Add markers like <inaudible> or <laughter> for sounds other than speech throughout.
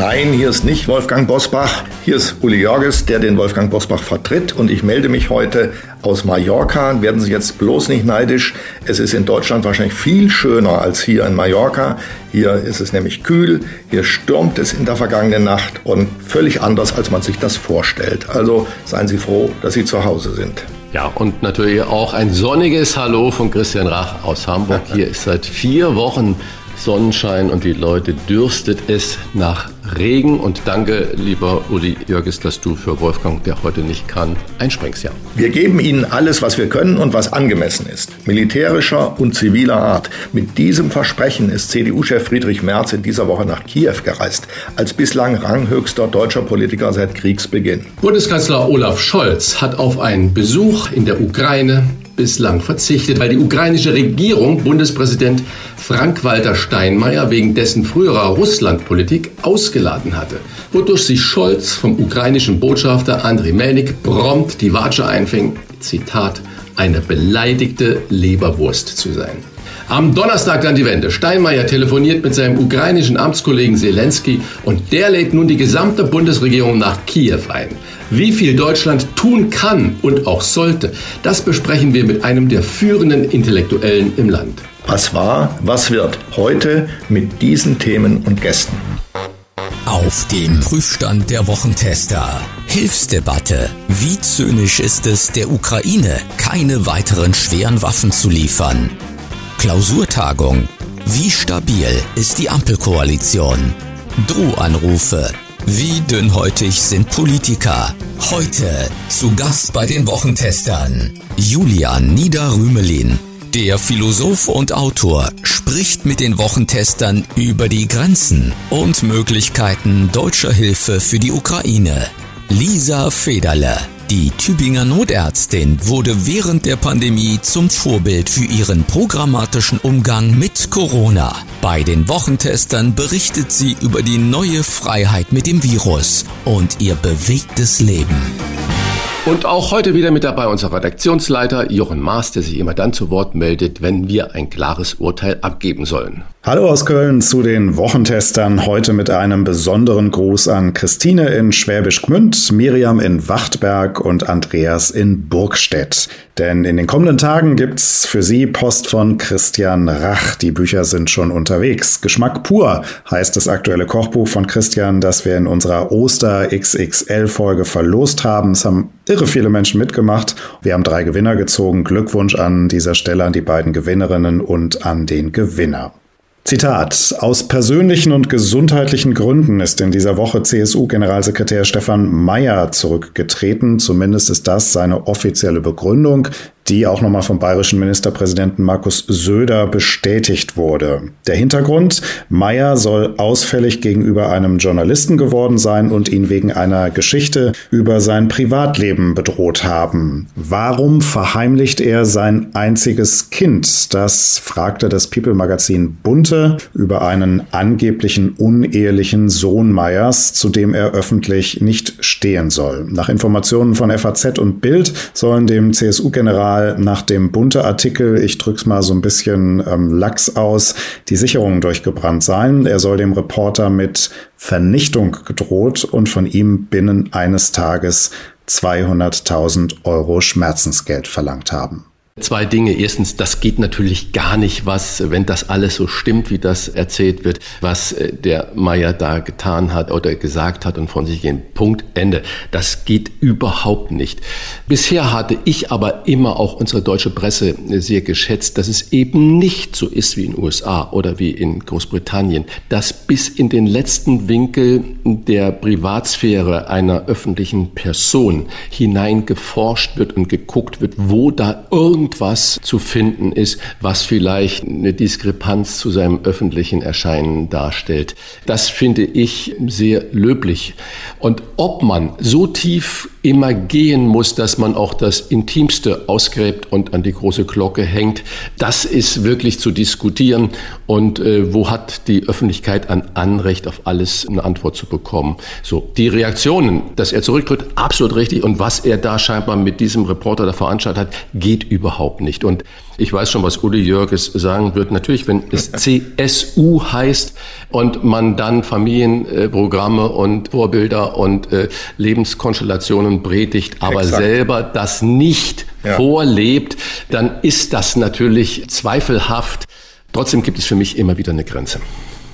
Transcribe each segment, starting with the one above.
Nein, hier ist nicht Wolfgang Bosbach. Hier ist Uli Jorges, der den Wolfgang Bosbach vertritt. Und ich melde mich heute aus Mallorca. Werden Sie jetzt bloß nicht neidisch. Es ist in Deutschland wahrscheinlich viel schöner als hier in Mallorca. Hier ist es nämlich kühl. Hier stürmt es in der vergangenen Nacht und völlig anders, als man sich das vorstellt. Also seien Sie froh, dass Sie zu Hause sind. Ja, und natürlich auch ein sonniges Hallo von Christian Rach aus Hamburg. Hier ist seit vier Wochen Sonnenschein und die Leute dürstet es nach Regen. Und danke, lieber Uli Jörges, dass du für Wolfgang, der heute nicht kann, einspringst. Ja. Wir geben Ihnen alles, was wir können und was angemessen ist. Militärischer und ziviler Art. Mit diesem Versprechen ist CDU-Chef Friedrich Merz in dieser Woche nach Kiew gereist, als bislang ranghöchster deutscher Politiker seit Kriegsbeginn. Bundeskanzler Olaf Scholz hat auf einen Besuch in der Ukraine bislang verzichtet, weil die ukrainische Regierung Bundespräsident Frank-Walter Steinmeier wegen dessen früherer Russlandpolitik ausgeladen hatte, wodurch sich Scholz vom ukrainischen Botschafter Andriy Melnik prompt die Watsche einfing, Zitat, eine beleidigte Leberwurst zu sein. Am Donnerstag dann die Wende. Steinmeier telefoniert mit seinem ukrainischen Amtskollegen Zelensky und der lädt nun die gesamte Bundesregierung nach Kiew ein. Wie viel Deutschland tun kann und auch sollte, das besprechen wir mit einem der führenden Intellektuellen im Land. Was war, was wird heute mit diesen Themen und Gästen? Auf dem Prüfstand der Wochentester. Hilfsdebatte. Wie zynisch ist es, der Ukraine keine weiteren schweren Waffen zu liefern? Klausurtagung. Wie stabil ist die Ampelkoalition? Drohanrufe. Wie dünnhäutig sind Politiker? Heute zu Gast bei den Wochentestern. Julian Niederrümelin, der Philosoph und Autor, spricht mit den Wochentestern über die Grenzen und Möglichkeiten deutscher Hilfe für die Ukraine. Lisa Federle, die Tübinger Notärztin wurde während der Pandemie zum Vorbild für ihren programmatischen Umgang mit Corona. Bei den Wochentestern berichtet sie über die neue Freiheit mit dem Virus und ihr bewegtes Leben. Und auch heute wieder mit dabei unser Redaktionsleiter Jochen Maas, der sich immer dann zu Wort meldet, wenn wir ein klares Urteil abgeben sollen. Hallo aus Köln zu den Wochentestern. Heute mit einem besonderen Gruß an Christine in Schwäbisch Gmünd, Miriam in Wachtberg und Andreas in Burgstedt. Denn in den kommenden Tagen gibt's für Sie Post von Christian Rach. Die Bücher sind schon unterwegs. Geschmack pur heißt das aktuelle Kochbuch von Christian, das wir in unserer Oster XXL Folge verlost haben. Es haben irre viele Menschen mitgemacht. Wir haben drei Gewinner gezogen. Glückwunsch an dieser Stelle an die beiden Gewinnerinnen und an den Gewinner. Zitat. Aus persönlichen und gesundheitlichen Gründen ist in dieser Woche CSU-Generalsekretär Stefan Mayer zurückgetreten. Zumindest ist das seine offizielle Begründung die auch nochmal vom bayerischen Ministerpräsidenten Markus Söder bestätigt wurde. Der Hintergrund, Meyer soll ausfällig gegenüber einem Journalisten geworden sein und ihn wegen einer Geschichte über sein Privatleben bedroht haben. Warum verheimlicht er sein einziges Kind? Das fragte das People-Magazin Bunte über einen angeblichen unehelichen Sohn Meyers, zu dem er öffentlich nicht stehen soll. Nach Informationen von FAZ und Bild sollen dem CSU-General mal nach dem bunte Artikel, ich drück's mal so ein bisschen ähm, lax aus, die Sicherungen durchgebrannt sein. Er soll dem Reporter mit Vernichtung gedroht und von ihm binnen eines Tages 200.000 Euro Schmerzensgeld verlangt haben. Zwei Dinge. Erstens, das geht natürlich gar nicht, was, wenn das alles so stimmt, wie das erzählt wird, was äh, der Meier da getan hat oder gesagt hat und von sich gehen. Punkt, Ende. Das geht überhaupt nicht. Bisher hatte ich aber immer auch unsere deutsche Presse sehr geschätzt, dass es eben nicht so ist wie in den USA oder wie in Großbritannien, dass bis in den letzten Winkel der Privatsphäre einer öffentlichen Person hinein geforscht wird und geguckt wird, wo da irgend irgendwas zu finden ist, was vielleicht eine Diskrepanz zu seinem öffentlichen Erscheinen darstellt. Das finde ich sehr löblich. Und ob man so tief immer gehen muss, dass man auch das Intimste ausgräbt und an die große Glocke hängt. Das ist wirklich zu diskutieren. Und äh, wo hat die Öffentlichkeit ein Anrecht auf alles eine Antwort zu bekommen? So, die Reaktionen, dass er zurücktritt, absolut richtig. Und was er da scheinbar mit diesem Reporter da veranstaltet hat, geht überhaupt nicht. Und ich weiß schon, was Uli Jörges sagen wird. Natürlich, wenn es <laughs> CSU heißt und man dann Familienprogramme und Vorbilder und äh, Lebenskonstellationen predigt, aber Exakt. selber das nicht ja. vorlebt, dann ist das natürlich zweifelhaft. Trotzdem gibt es für mich immer wieder eine Grenze.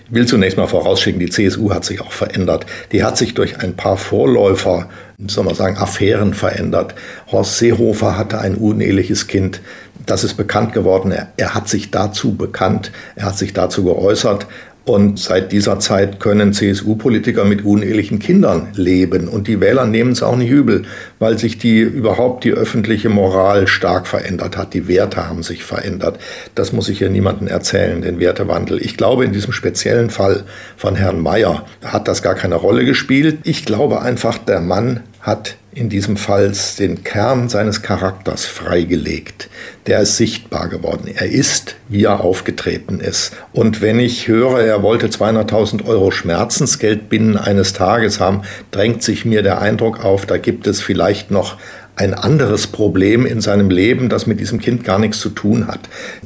Ich will zunächst mal vorausschicken, die CSU hat sich auch verändert. Die hat sich durch ein paar Vorläufer, soll man sagen, Affären verändert. Horst Seehofer hatte ein uneheliches Kind. Das ist bekannt geworden. Er, er hat sich dazu bekannt. Er hat sich dazu geäußert. Und seit dieser Zeit können CSU-Politiker mit unehelichen Kindern leben. Und die Wähler nehmen es auch nicht übel, weil sich die überhaupt die öffentliche Moral stark verändert hat. Die Werte haben sich verändert. Das muss ich hier niemandem erzählen, den Wertewandel. Ich glaube, in diesem speziellen Fall von Herrn Mayer hat das gar keine Rolle gespielt. Ich glaube einfach, der Mann hat in diesem Fall den Kern seines Charakters freigelegt. Der ist sichtbar geworden. Er ist, wie er aufgetreten ist. Und wenn ich höre, er wollte 200.000 Euro Schmerzensgeld binnen eines Tages haben, drängt sich mir der Eindruck auf, da gibt es vielleicht noch ein anderes Problem in seinem Leben, das mit diesem Kind gar nichts zu tun hat.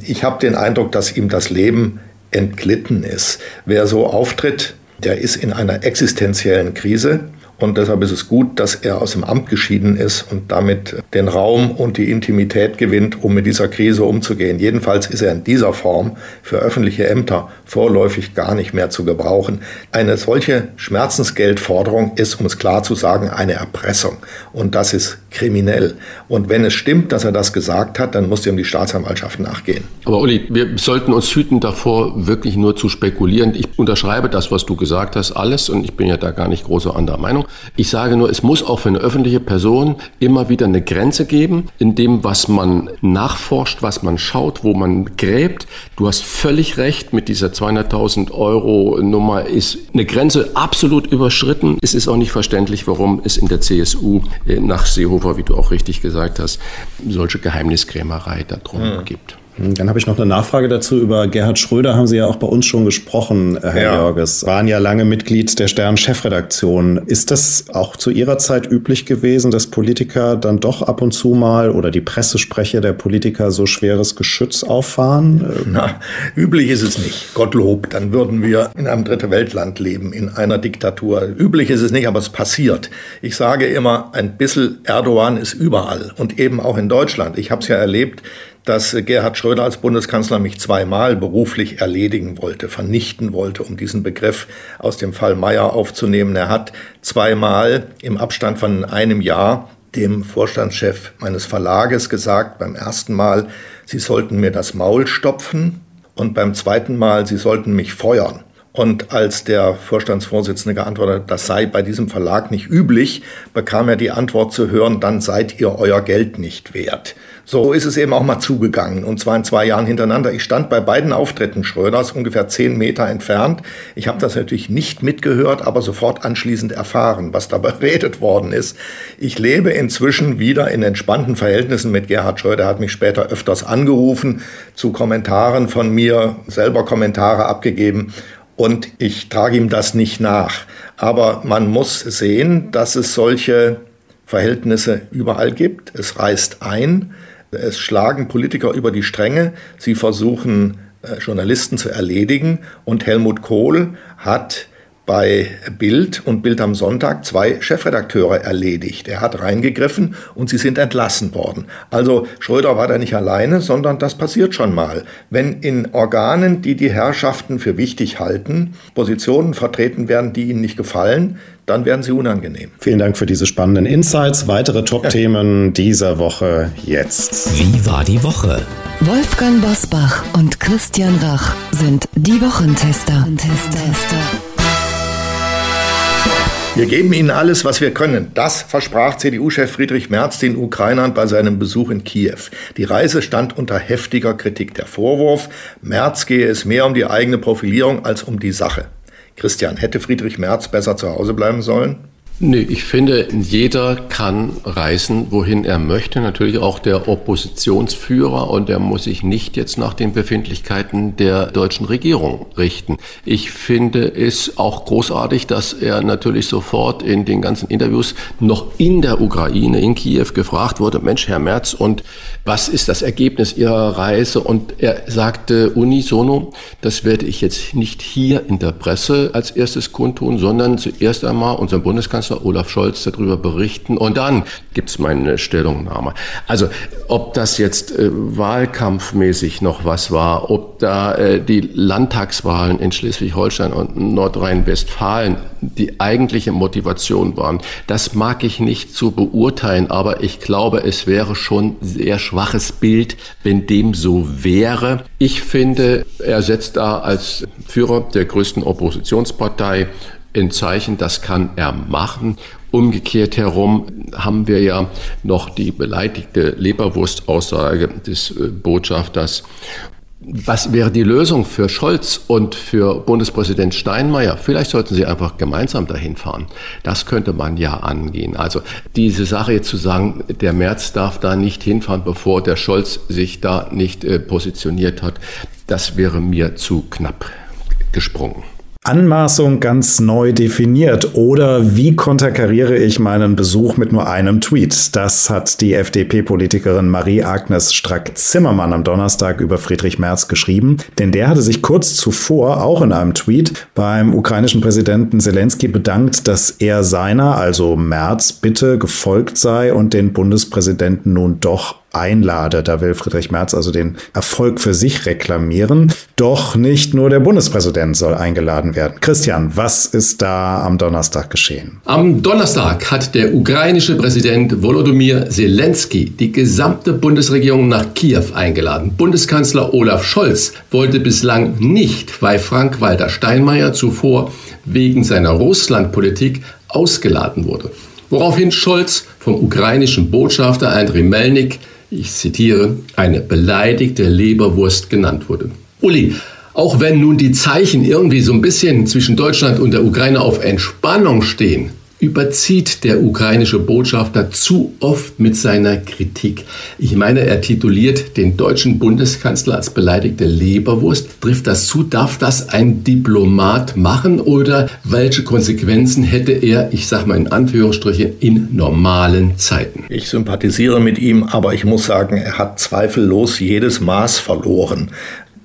Ich habe den Eindruck, dass ihm das Leben entglitten ist. Wer so auftritt, der ist in einer existenziellen Krise. Und deshalb ist es gut, dass er aus dem Amt geschieden ist und damit den Raum und die Intimität gewinnt, um mit dieser Krise umzugehen. Jedenfalls ist er in dieser Form für öffentliche Ämter vorläufig gar nicht mehr zu gebrauchen. Eine solche Schmerzensgeldforderung ist, um es klar zu sagen, eine Erpressung. Und das ist kriminell. Und wenn es stimmt, dass er das gesagt hat, dann muss ihm die Staatsanwaltschaft nachgehen. Aber Uli, wir sollten uns hüten davor, wirklich nur zu spekulieren. Ich unterschreibe das, was du gesagt hast, alles. Und ich bin ja da gar nicht großer anderer Meinung. Ich sage nur, es muss auch für eine öffentliche Person immer wieder eine Grenze geben, in dem, was man nachforscht, was man schaut, wo man gräbt. Du hast völlig recht, mit dieser 200.000 Euro Nummer ist eine Grenze absolut überschritten. Es ist auch nicht verständlich, warum es in der CSU äh, nach Seehofer, wie du auch richtig gesagt hast, solche Geheimniskrämerei darum hm. gibt. Dann habe ich noch eine Nachfrage dazu. Über Gerhard Schröder haben Sie ja auch bei uns schon gesprochen, Herr ja. Jorges. Waren ja lange Mitglied der Stern-Chefredaktion. Ist das auch zu Ihrer Zeit üblich gewesen, dass Politiker dann doch ab und zu mal oder die Pressesprecher der Politiker so schweres Geschütz auffahren? Na, üblich ist es nicht. Gottlob, dann würden wir in einem dritte Weltland leben, in einer Diktatur. Üblich ist es nicht, aber es passiert. Ich sage immer, ein bisschen Erdogan ist überall und eben auch in Deutschland. Ich habe es ja erlebt, dass Gerhard Schröder als Bundeskanzler mich zweimal beruflich erledigen wollte, vernichten wollte, um diesen Begriff aus dem Fall Meyer aufzunehmen. Er hat zweimal im Abstand von einem Jahr dem Vorstandschef meines Verlages gesagt, beim ersten Mal, Sie sollten mir das Maul stopfen und beim zweiten Mal, Sie sollten mich feuern. Und als der Vorstandsvorsitzende geantwortet hat, das sei bei diesem Verlag nicht üblich, bekam er die Antwort zu hören, dann seid ihr euer Geld nicht wert. So ist es eben auch mal zugegangen, und zwar in zwei Jahren hintereinander. Ich stand bei beiden Auftritten Schröders ungefähr zehn Meter entfernt. Ich habe das natürlich nicht mitgehört, aber sofort anschließend erfahren, was da <laughs> beredet worden ist. Ich lebe inzwischen wieder in entspannten Verhältnissen mit Gerhard Schröder. Er hat mich später öfters angerufen, zu Kommentaren von mir, selber Kommentare abgegeben. Und ich trage ihm das nicht nach. Aber man muss sehen, dass es solche Verhältnisse überall gibt. Es reißt ein. Es schlagen Politiker über die Stränge. Sie versuchen, äh, Journalisten zu erledigen. Und Helmut Kohl hat bei Bild und Bild am Sonntag zwei Chefredakteure erledigt. Er hat reingegriffen und sie sind entlassen worden. Also Schröder war da nicht alleine, sondern das passiert schon mal. Wenn in Organen, die die Herrschaften für wichtig halten, Positionen vertreten werden, die ihnen nicht gefallen, dann werden sie unangenehm. Vielen Dank für diese spannenden Insights. Weitere Top-Themen dieser Woche jetzt. Wie war die Woche? Wolfgang Bosbach und Christian Rach sind die Wochentester. Wochentester. Wir geben ihnen alles, was wir können. Das versprach CDU-Chef Friedrich Merz den Ukrainern bei seinem Besuch in Kiew. Die Reise stand unter heftiger Kritik. Der Vorwurf, Merz gehe es mehr um die eigene Profilierung als um die Sache. Christian, hätte Friedrich Merz besser zu Hause bleiben sollen? Nee, ich finde, jeder kann reisen, wohin er möchte. Natürlich auch der Oppositionsführer und er muss sich nicht jetzt nach den Befindlichkeiten der deutschen Regierung richten. Ich finde es auch großartig, dass er natürlich sofort in den ganzen Interviews noch in der Ukraine, in Kiew gefragt wurde, Mensch, Herr Merz, und was ist das Ergebnis Ihrer Reise? Und er sagte unisono, das werde ich jetzt nicht hier in der Presse als erstes kundtun, sondern zuerst einmal unserem Bundeskanzler Bundeskanzler Olaf Scholz darüber berichten und dann gibt's meine Stellungnahme. Also ob das jetzt äh, wahlkampfmäßig noch was war, ob da äh, die Landtagswahlen in Schleswig-Holstein und Nordrhein-Westfalen die eigentliche Motivation waren, das mag ich nicht zu beurteilen, aber ich glaube, es wäre schon sehr schwaches Bild, wenn dem so wäre. Ich finde, er setzt da als Führer der größten Oppositionspartei ein Zeichen, das kann er machen. Umgekehrt herum haben wir ja noch die beleidigte Leberwurstaussage des äh, Botschafters. Was wäre die Lösung für Scholz und für Bundespräsident Steinmeier? Vielleicht sollten sie einfach gemeinsam dahin fahren. Das könnte man ja angehen. Also diese Sache jetzt zu sagen, der März darf da nicht hinfahren, bevor der Scholz sich da nicht äh, positioniert hat, das wäre mir zu knapp gesprungen. Anmaßung ganz neu definiert oder wie konterkariere ich meinen Besuch mit nur einem Tweet? Das hat die FDP-Politikerin Marie-Agnes Strack-Zimmermann am Donnerstag über Friedrich Merz geschrieben, denn der hatte sich kurz zuvor auch in einem Tweet beim ukrainischen Präsidenten Zelensky bedankt, dass er seiner, also Merz, Bitte gefolgt sei und den Bundespräsidenten nun doch einlade. Da will Friedrich Merz also den Erfolg für sich reklamieren. Doch nicht nur der Bundespräsident soll eingeladen werden. Christian, was ist da am Donnerstag geschehen? Am Donnerstag hat der ukrainische Präsident Volodymyr Zelensky die gesamte Bundesregierung nach Kiew eingeladen. Bundeskanzler Olaf Scholz wollte bislang nicht, weil Frank-Walter Steinmeier zuvor wegen seiner Russlandpolitik ausgeladen wurde. Woraufhin Scholz vom ukrainischen Botschafter Andriy Melnik ich zitiere, eine beleidigte Leberwurst genannt wurde. Uli, auch wenn nun die Zeichen irgendwie so ein bisschen zwischen Deutschland und der Ukraine auf Entspannung stehen, überzieht der ukrainische Botschafter zu oft mit seiner Kritik. Ich meine, er tituliert den deutschen Bundeskanzler als beleidigte Leberwurst. Trifft das zu? Darf das ein Diplomat machen oder welche Konsequenzen hätte er, ich sage mal in Anführungsstrichen, in normalen Zeiten? Ich sympathisiere mit ihm, aber ich muss sagen, er hat zweifellos jedes Maß verloren.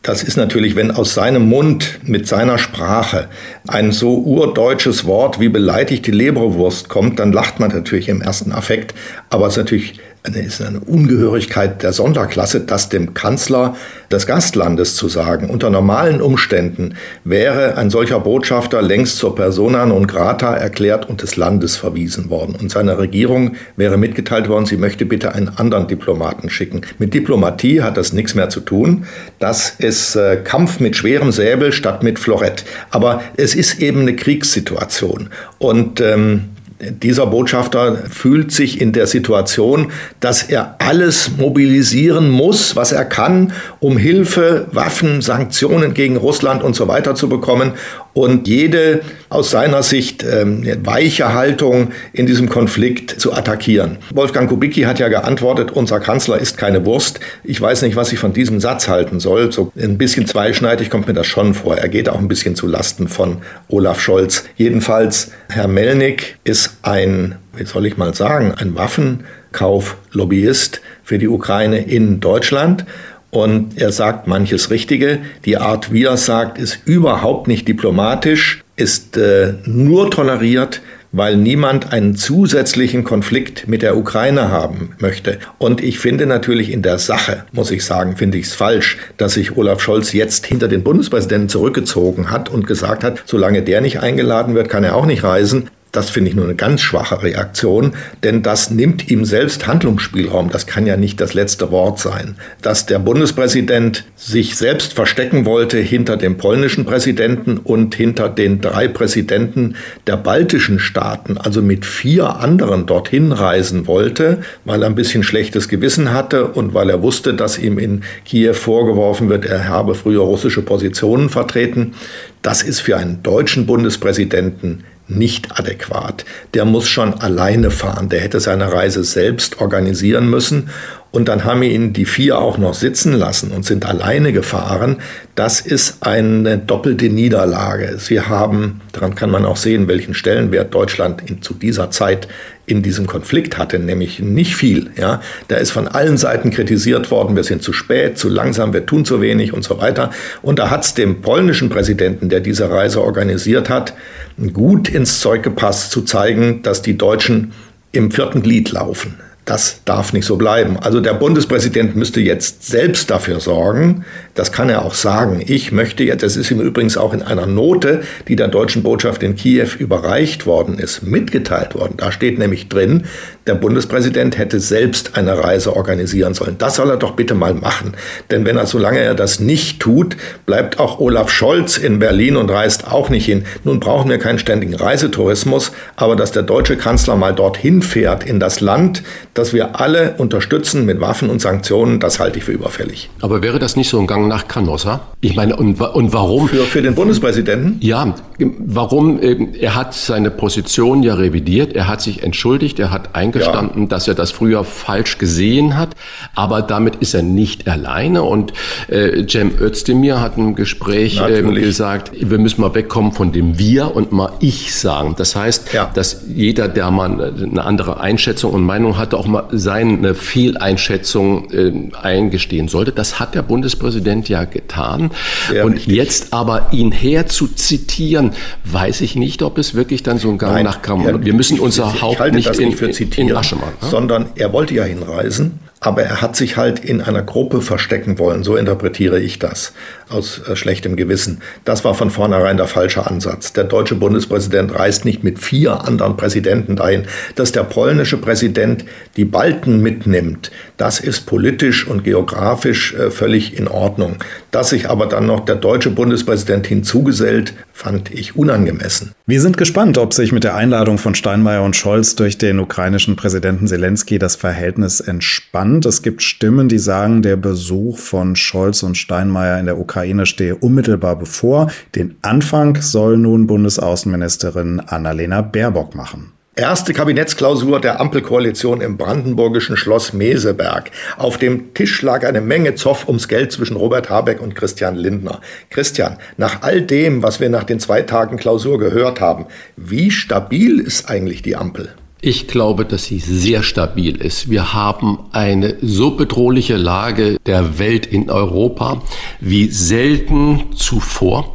Das ist natürlich, wenn aus seinem Mund mit seiner Sprache ein so urdeutsches Wort wie beleidigte Leberwurst kommt, dann lacht man natürlich im ersten Affekt. Aber es ist natürlich ist eine Ungehörigkeit der Sonderklasse, das dem Kanzler des Gastlandes zu sagen. Unter normalen Umständen wäre ein solcher Botschafter längst zur persona non grata erklärt und des Landes verwiesen worden. Und seiner Regierung wäre mitgeteilt worden, sie möchte bitte einen anderen Diplomaten schicken. Mit Diplomatie hat das nichts mehr zu tun. Das ist äh, Kampf mit schwerem Säbel statt mit Florett. Aber es ist eben eine Kriegssituation. Und ähm, dieser Botschafter fühlt sich in der Situation, dass er alles mobilisieren muss, was er kann, um Hilfe, Waffen, Sanktionen gegen Russland und so weiter zu bekommen und jede aus seiner Sicht ähm, weiche Haltung in diesem Konflikt zu attackieren. Wolfgang Kubicki hat ja geantwortet, unser Kanzler ist keine Wurst. Ich weiß nicht, was ich von diesem Satz halten soll. So ein bisschen zweischneidig kommt mir das schon vor. Er geht auch ein bisschen zu Lasten von Olaf Scholz. Jedenfalls, Herr Melnik ist ein, wie soll ich mal sagen, ein Waffenkauflobbyist für die Ukraine in Deutschland. Und er sagt manches Richtige. Die Art, wie er es sagt, ist überhaupt nicht diplomatisch, ist äh, nur toleriert, weil niemand einen zusätzlichen Konflikt mit der Ukraine haben möchte. Und ich finde natürlich in der Sache, muss ich sagen, finde ich es falsch, dass sich Olaf Scholz jetzt hinter den Bundespräsidenten zurückgezogen hat und gesagt hat, solange der nicht eingeladen wird, kann er auch nicht reisen. Das finde ich nur eine ganz schwache Reaktion, denn das nimmt ihm selbst Handlungsspielraum. Das kann ja nicht das letzte Wort sein. Dass der Bundespräsident sich selbst verstecken wollte hinter dem polnischen Präsidenten und hinter den drei Präsidenten der baltischen Staaten, also mit vier anderen dorthin reisen wollte, weil er ein bisschen schlechtes Gewissen hatte und weil er wusste, dass ihm in Kiew vorgeworfen wird, er habe früher russische Positionen vertreten, das ist für einen deutschen Bundespräsidenten nicht adäquat. Der muss schon alleine fahren. Der hätte seine Reise selbst organisieren müssen. Und dann haben ihn die vier auch noch sitzen lassen und sind alleine gefahren. Das ist eine doppelte Niederlage. Sie haben, daran kann man auch sehen, welchen Stellenwert Deutschland in, zu dieser Zeit in diesem Konflikt hatte, nämlich nicht viel. Ja, da ist von allen Seiten kritisiert worden, wir sind zu spät, zu langsam, wir tun zu wenig und so weiter. Und da hat es dem polnischen Präsidenten, der diese Reise organisiert hat, gut ins Zeug gepasst, zu zeigen, dass die Deutschen im vierten Glied laufen. Das darf nicht so bleiben. Also der Bundespräsident müsste jetzt selbst dafür sorgen, das kann er auch sagen. Ich möchte jetzt, das ist ihm übrigens auch in einer Note, die der deutschen Botschaft in Kiew überreicht worden ist, mitgeteilt worden. Da steht nämlich drin, der Bundespräsident hätte selbst eine Reise organisieren sollen. Das soll er doch bitte mal machen. Denn wenn er, solange er das nicht tut, bleibt auch Olaf Scholz in Berlin und reist auch nicht hin. Nun brauchen wir keinen ständigen Reisetourismus, aber dass der deutsche Kanzler mal dorthin fährt in das Land, das wir alle unterstützen mit Waffen und Sanktionen, das halte ich für überfällig. Aber wäre das nicht so ein Gang nach Canossa? Ich meine, und, und warum? Für, für den Bundespräsidenten? Ja, warum? Ähm, er hat seine Position ja revidiert, er hat sich entschuldigt, er hat eingestanden, ja. dass er das früher falsch gesehen hat, aber damit ist er nicht alleine. Und äh, Cem Özdemir hat im Gespräch ähm, gesagt, wir müssen mal wegkommen von dem Wir und mal Ich sagen. Das heißt, ja. dass jeder, der mal eine andere Einschätzung und Meinung hatte, auch auch mal seine Fehleinschätzung äh, eingestehen sollte. Das hat der Bundespräsident ja getan. Sehr und richtig. jetzt aber ihn herzuzitieren, weiß ich nicht, ob es wirklich dann so ein Gang Nein, nach Kram. Wir müssen unser Haupt nicht, in, nicht für zitieren, in Asche machen. Ne? Sondern er wollte ja hinreisen aber er hat sich halt in einer Gruppe verstecken wollen, so interpretiere ich das aus äh, schlechtem Gewissen. Das war von vornherein der falsche Ansatz. Der deutsche Bundespräsident reist nicht mit vier anderen Präsidenten dahin. Dass der polnische Präsident die Balten mitnimmt, das ist politisch und geografisch äh, völlig in Ordnung. Dass sich aber dann noch der deutsche Bundespräsident hinzugesellt, fand ich unangemessen. Wir sind gespannt, ob sich mit der Einladung von Steinmeier und Scholz durch den ukrainischen Präsidenten Zelensky das Verhältnis entspannt. Es gibt Stimmen, die sagen, der Besuch von Scholz und Steinmeier in der Ukraine stehe unmittelbar bevor. Den Anfang soll nun Bundesaußenministerin Annalena Baerbock machen. Erste Kabinettsklausur der Ampelkoalition im brandenburgischen Schloss Meseberg. Auf dem Tisch lag eine Menge Zoff ums Geld zwischen Robert Habeck und Christian Lindner. Christian, nach all dem, was wir nach den zwei Tagen Klausur gehört haben, wie stabil ist eigentlich die Ampel? Ich glaube, dass sie sehr stabil ist. Wir haben eine so bedrohliche Lage der Welt in Europa wie selten zuvor.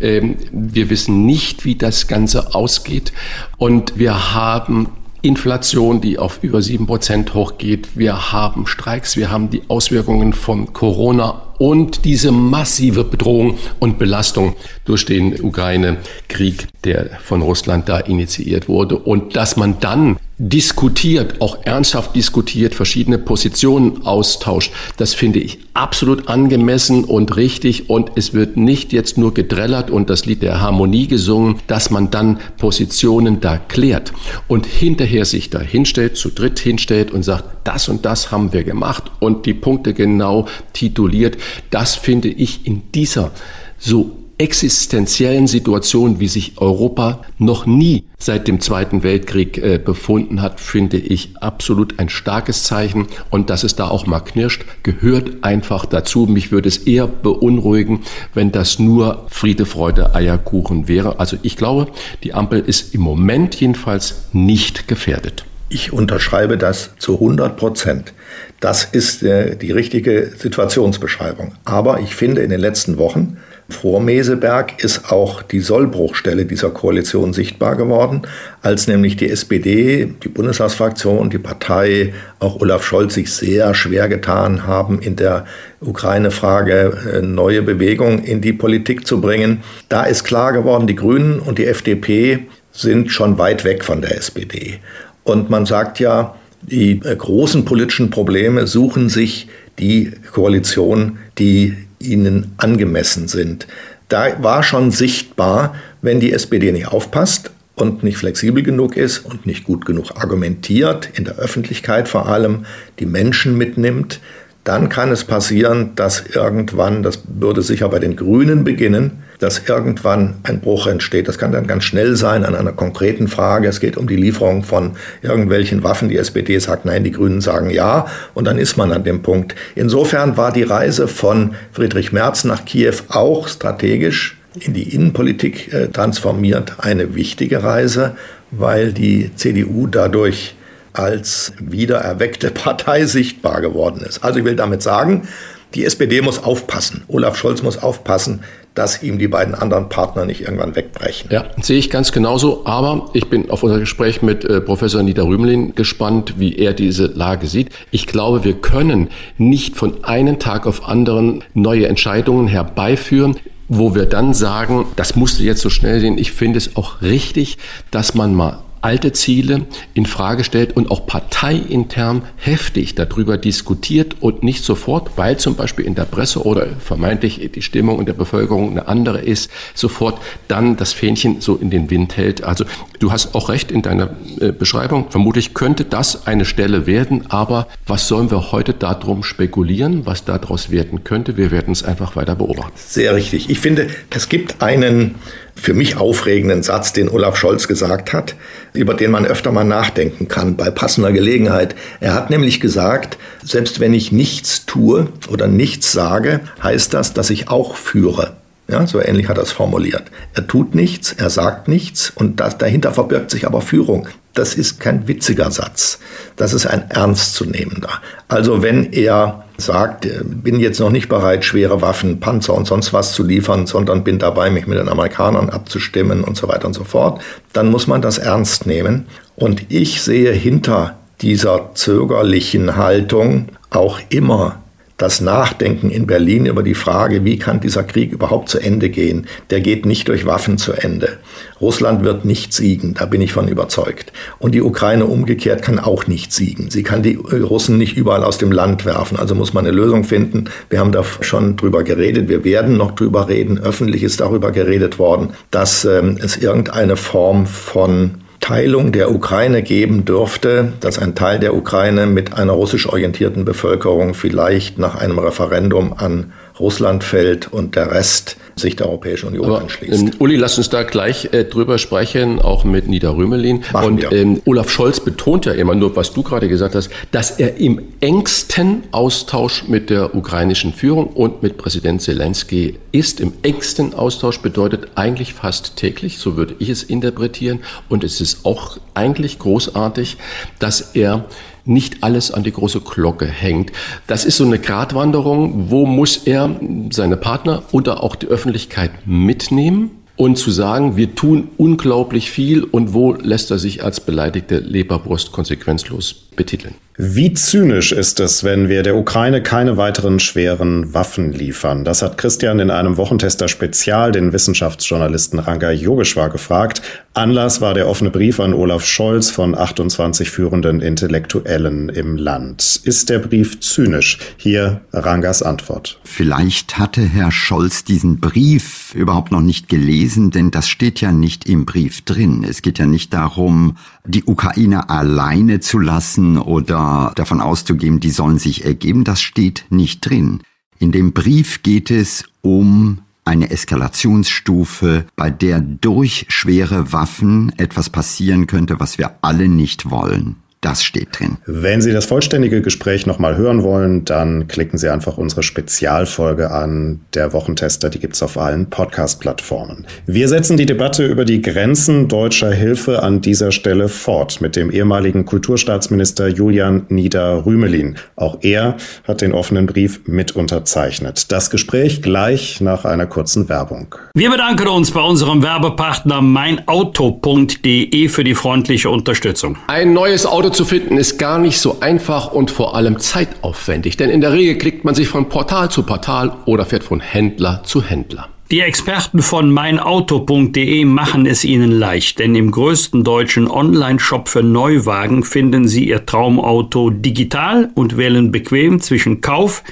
Ähm, wir wissen nicht, wie das Ganze ausgeht. Und wir haben Inflation, die auf über sieben Prozent hochgeht. Wir haben Streiks, wir haben die Auswirkungen von Corona und diese massive Bedrohung und Belastung durch den Ukraine-Krieg, der von Russland da initiiert wurde. Und dass man dann diskutiert, auch ernsthaft diskutiert, verschiedene Positionen austauscht, das finde ich absolut angemessen und richtig. Und es wird nicht jetzt nur gedrellert und das Lied der Harmonie gesungen, dass man dann Positionen da klärt und hinterher sich da hinstellt, zu dritt hinstellt und sagt, das und das haben wir gemacht und die Punkte genau tituliert. Das finde ich in dieser so existenziellen Situation, wie sich Europa noch nie seit dem Zweiten Weltkrieg äh, befunden hat, finde ich absolut ein starkes Zeichen. Und dass es da auch mal knirscht, gehört einfach dazu. Mich würde es eher beunruhigen, wenn das nur Friede, Freude, Eierkuchen wäre. Also ich glaube, die Ampel ist im Moment jedenfalls nicht gefährdet. Ich unterschreibe das zu 100 Prozent. Das ist äh, die richtige Situationsbeschreibung. Aber ich finde, in den letzten Wochen vor Meseberg ist auch die Sollbruchstelle dieser Koalition sichtbar geworden, als nämlich die SPD, die Bundestagsfraktion, die Partei, auch Olaf Scholz sich sehr schwer getan haben, in der Ukraine-Frage äh, neue Bewegung in die Politik zu bringen. Da ist klar geworden, die Grünen und die FDP sind schon weit weg von der SPD. Und man sagt ja, die äh, großen politischen Probleme suchen sich die Koalition, die ihnen angemessen sind. Da war schon sichtbar, wenn die SPD nicht aufpasst und nicht flexibel genug ist und nicht gut genug argumentiert, in der Öffentlichkeit vor allem, die Menschen mitnimmt, dann kann es passieren, dass irgendwann, das würde sicher bei den Grünen beginnen, dass irgendwann ein Bruch entsteht. Das kann dann ganz schnell sein an einer konkreten Frage. Es geht um die Lieferung von irgendwelchen Waffen. Die SPD sagt nein, die Grünen sagen ja. Und dann ist man an dem Punkt. Insofern war die Reise von Friedrich Merz nach Kiew auch strategisch in die Innenpolitik äh, transformiert eine wichtige Reise, weil die CDU dadurch als wiedererweckte Partei <laughs> sichtbar geworden ist. Also ich will damit sagen, die SPD muss aufpassen. Olaf Scholz muss aufpassen, dass ihm die beiden anderen Partner nicht irgendwann wegbrechen. Ja, sehe ich ganz genauso. Aber ich bin auf unser Gespräch mit äh, Professor Nieder Rümelin gespannt, wie er diese Lage sieht. Ich glaube, wir können nicht von einem Tag auf anderen neue Entscheidungen herbeiführen wo wir dann sagen, das musste jetzt so schnell gehen. Ich finde es auch richtig, dass man mal alte Ziele in Frage stellt und auch parteiintern heftig darüber diskutiert und nicht sofort, weil zum Beispiel in der Presse oder vermeintlich die Stimmung in der Bevölkerung eine andere ist, sofort dann das Fähnchen so in den Wind hält. Also du hast auch recht in deiner äh, Beschreibung. Vermutlich könnte das eine Stelle werden, aber was sollen wir heute darum spekulieren, was daraus werden könnte? Wir werden es einfach weiter beobachten. Sehr richtig. Ich finde, es gibt einen für mich aufregenden Satz, den Olaf Scholz gesagt hat, über den man öfter mal nachdenken kann bei passender Gelegenheit. Er hat nämlich gesagt, selbst wenn ich nichts tue oder nichts sage, heißt das, dass ich auch führe. Ja, so ähnlich hat er es formuliert. Er tut nichts, er sagt nichts und das, dahinter verbirgt sich aber Führung. Das ist kein witziger Satz. Das ist ein ernstzunehmender. Also wenn er sagt, äh, bin jetzt noch nicht bereit, schwere Waffen, Panzer und sonst was zu liefern, sondern bin dabei, mich mit den Amerikanern abzustimmen und so weiter und so fort, dann muss man das ernst nehmen. Und ich sehe hinter dieser zögerlichen Haltung auch immer das Nachdenken in Berlin über die Frage, wie kann dieser Krieg überhaupt zu Ende gehen, der geht nicht durch Waffen zu Ende. Russland wird nicht siegen, da bin ich von überzeugt. Und die Ukraine umgekehrt kann auch nicht siegen. Sie kann die Russen nicht überall aus dem Land werfen. Also muss man eine Lösung finden. Wir haben da schon drüber geredet. Wir werden noch drüber reden. Öffentlich ist darüber geredet worden, dass ähm, es irgendeine Form von Teilung der Ukraine geben dürfte, dass ein Teil der Ukraine mit einer russisch orientierten Bevölkerung vielleicht nach einem Referendum an Russland fällt und der Rest sich der Europäischen Union Aber, anschließt. Ähm, Uli, lass uns da gleich äh, drüber sprechen, auch mit Nida Rümelin. Machen und ähm, Olaf Scholz betont ja immer nur, was du gerade gesagt hast, dass er im engsten Austausch mit der ukrainischen Führung und mit Präsident Zelensky ist. Im engsten Austausch bedeutet eigentlich fast täglich, so würde ich es interpretieren. Und es ist auch eigentlich großartig, dass er nicht alles an die große Glocke hängt. Das ist so eine Gratwanderung, wo muss er seine Partner oder auch die Öffentlichkeit mitnehmen und zu sagen, wir tun unglaublich viel und wo lässt er sich als beleidigte Leberbrust konsequenzlos betiteln. Wie zynisch ist es, wenn wir der Ukraine keine weiteren schweren Waffen liefern? Das hat Christian in einem Wochentester Spezial den Wissenschaftsjournalisten Ranga Yogeshwar gefragt. Anlass war der offene Brief an Olaf Scholz von 28 führenden Intellektuellen im Land. Ist der Brief zynisch? Hier Rangas Antwort. Vielleicht hatte Herr Scholz diesen Brief überhaupt noch nicht gelesen, denn das steht ja nicht im Brief drin. Es geht ja nicht darum, die Ukraine alleine zu lassen oder davon auszugehen, die sollen sich ergeben, das steht nicht drin. In dem Brief geht es um eine Eskalationsstufe, bei der durch schwere Waffen etwas passieren könnte, was wir alle nicht wollen. Das steht drin. Wenn Sie das vollständige Gespräch nochmal hören wollen, dann klicken Sie einfach unsere Spezialfolge an. Der Wochentester, die gibt's auf allen Podcast-Plattformen. Wir setzen die Debatte über die Grenzen deutscher Hilfe an dieser Stelle fort mit dem ehemaligen Kulturstaatsminister Julian Nieder-Rümelin. Auch er hat den offenen Brief mit unterzeichnet. Das Gespräch gleich nach einer kurzen Werbung. Wir bedanken uns bei unserem Werbepartner meinauto.de für die freundliche Unterstützung. Ein neues Auto zu finden ist gar nicht so einfach und vor allem zeitaufwendig, denn in der Regel klickt man sich von Portal zu Portal oder fährt von Händler zu Händler. Die Experten von meinauto.de machen es Ihnen leicht, denn im größten deutschen Online-Shop für Neuwagen finden Sie Ihr Traumauto digital und wählen bequem zwischen Kauf,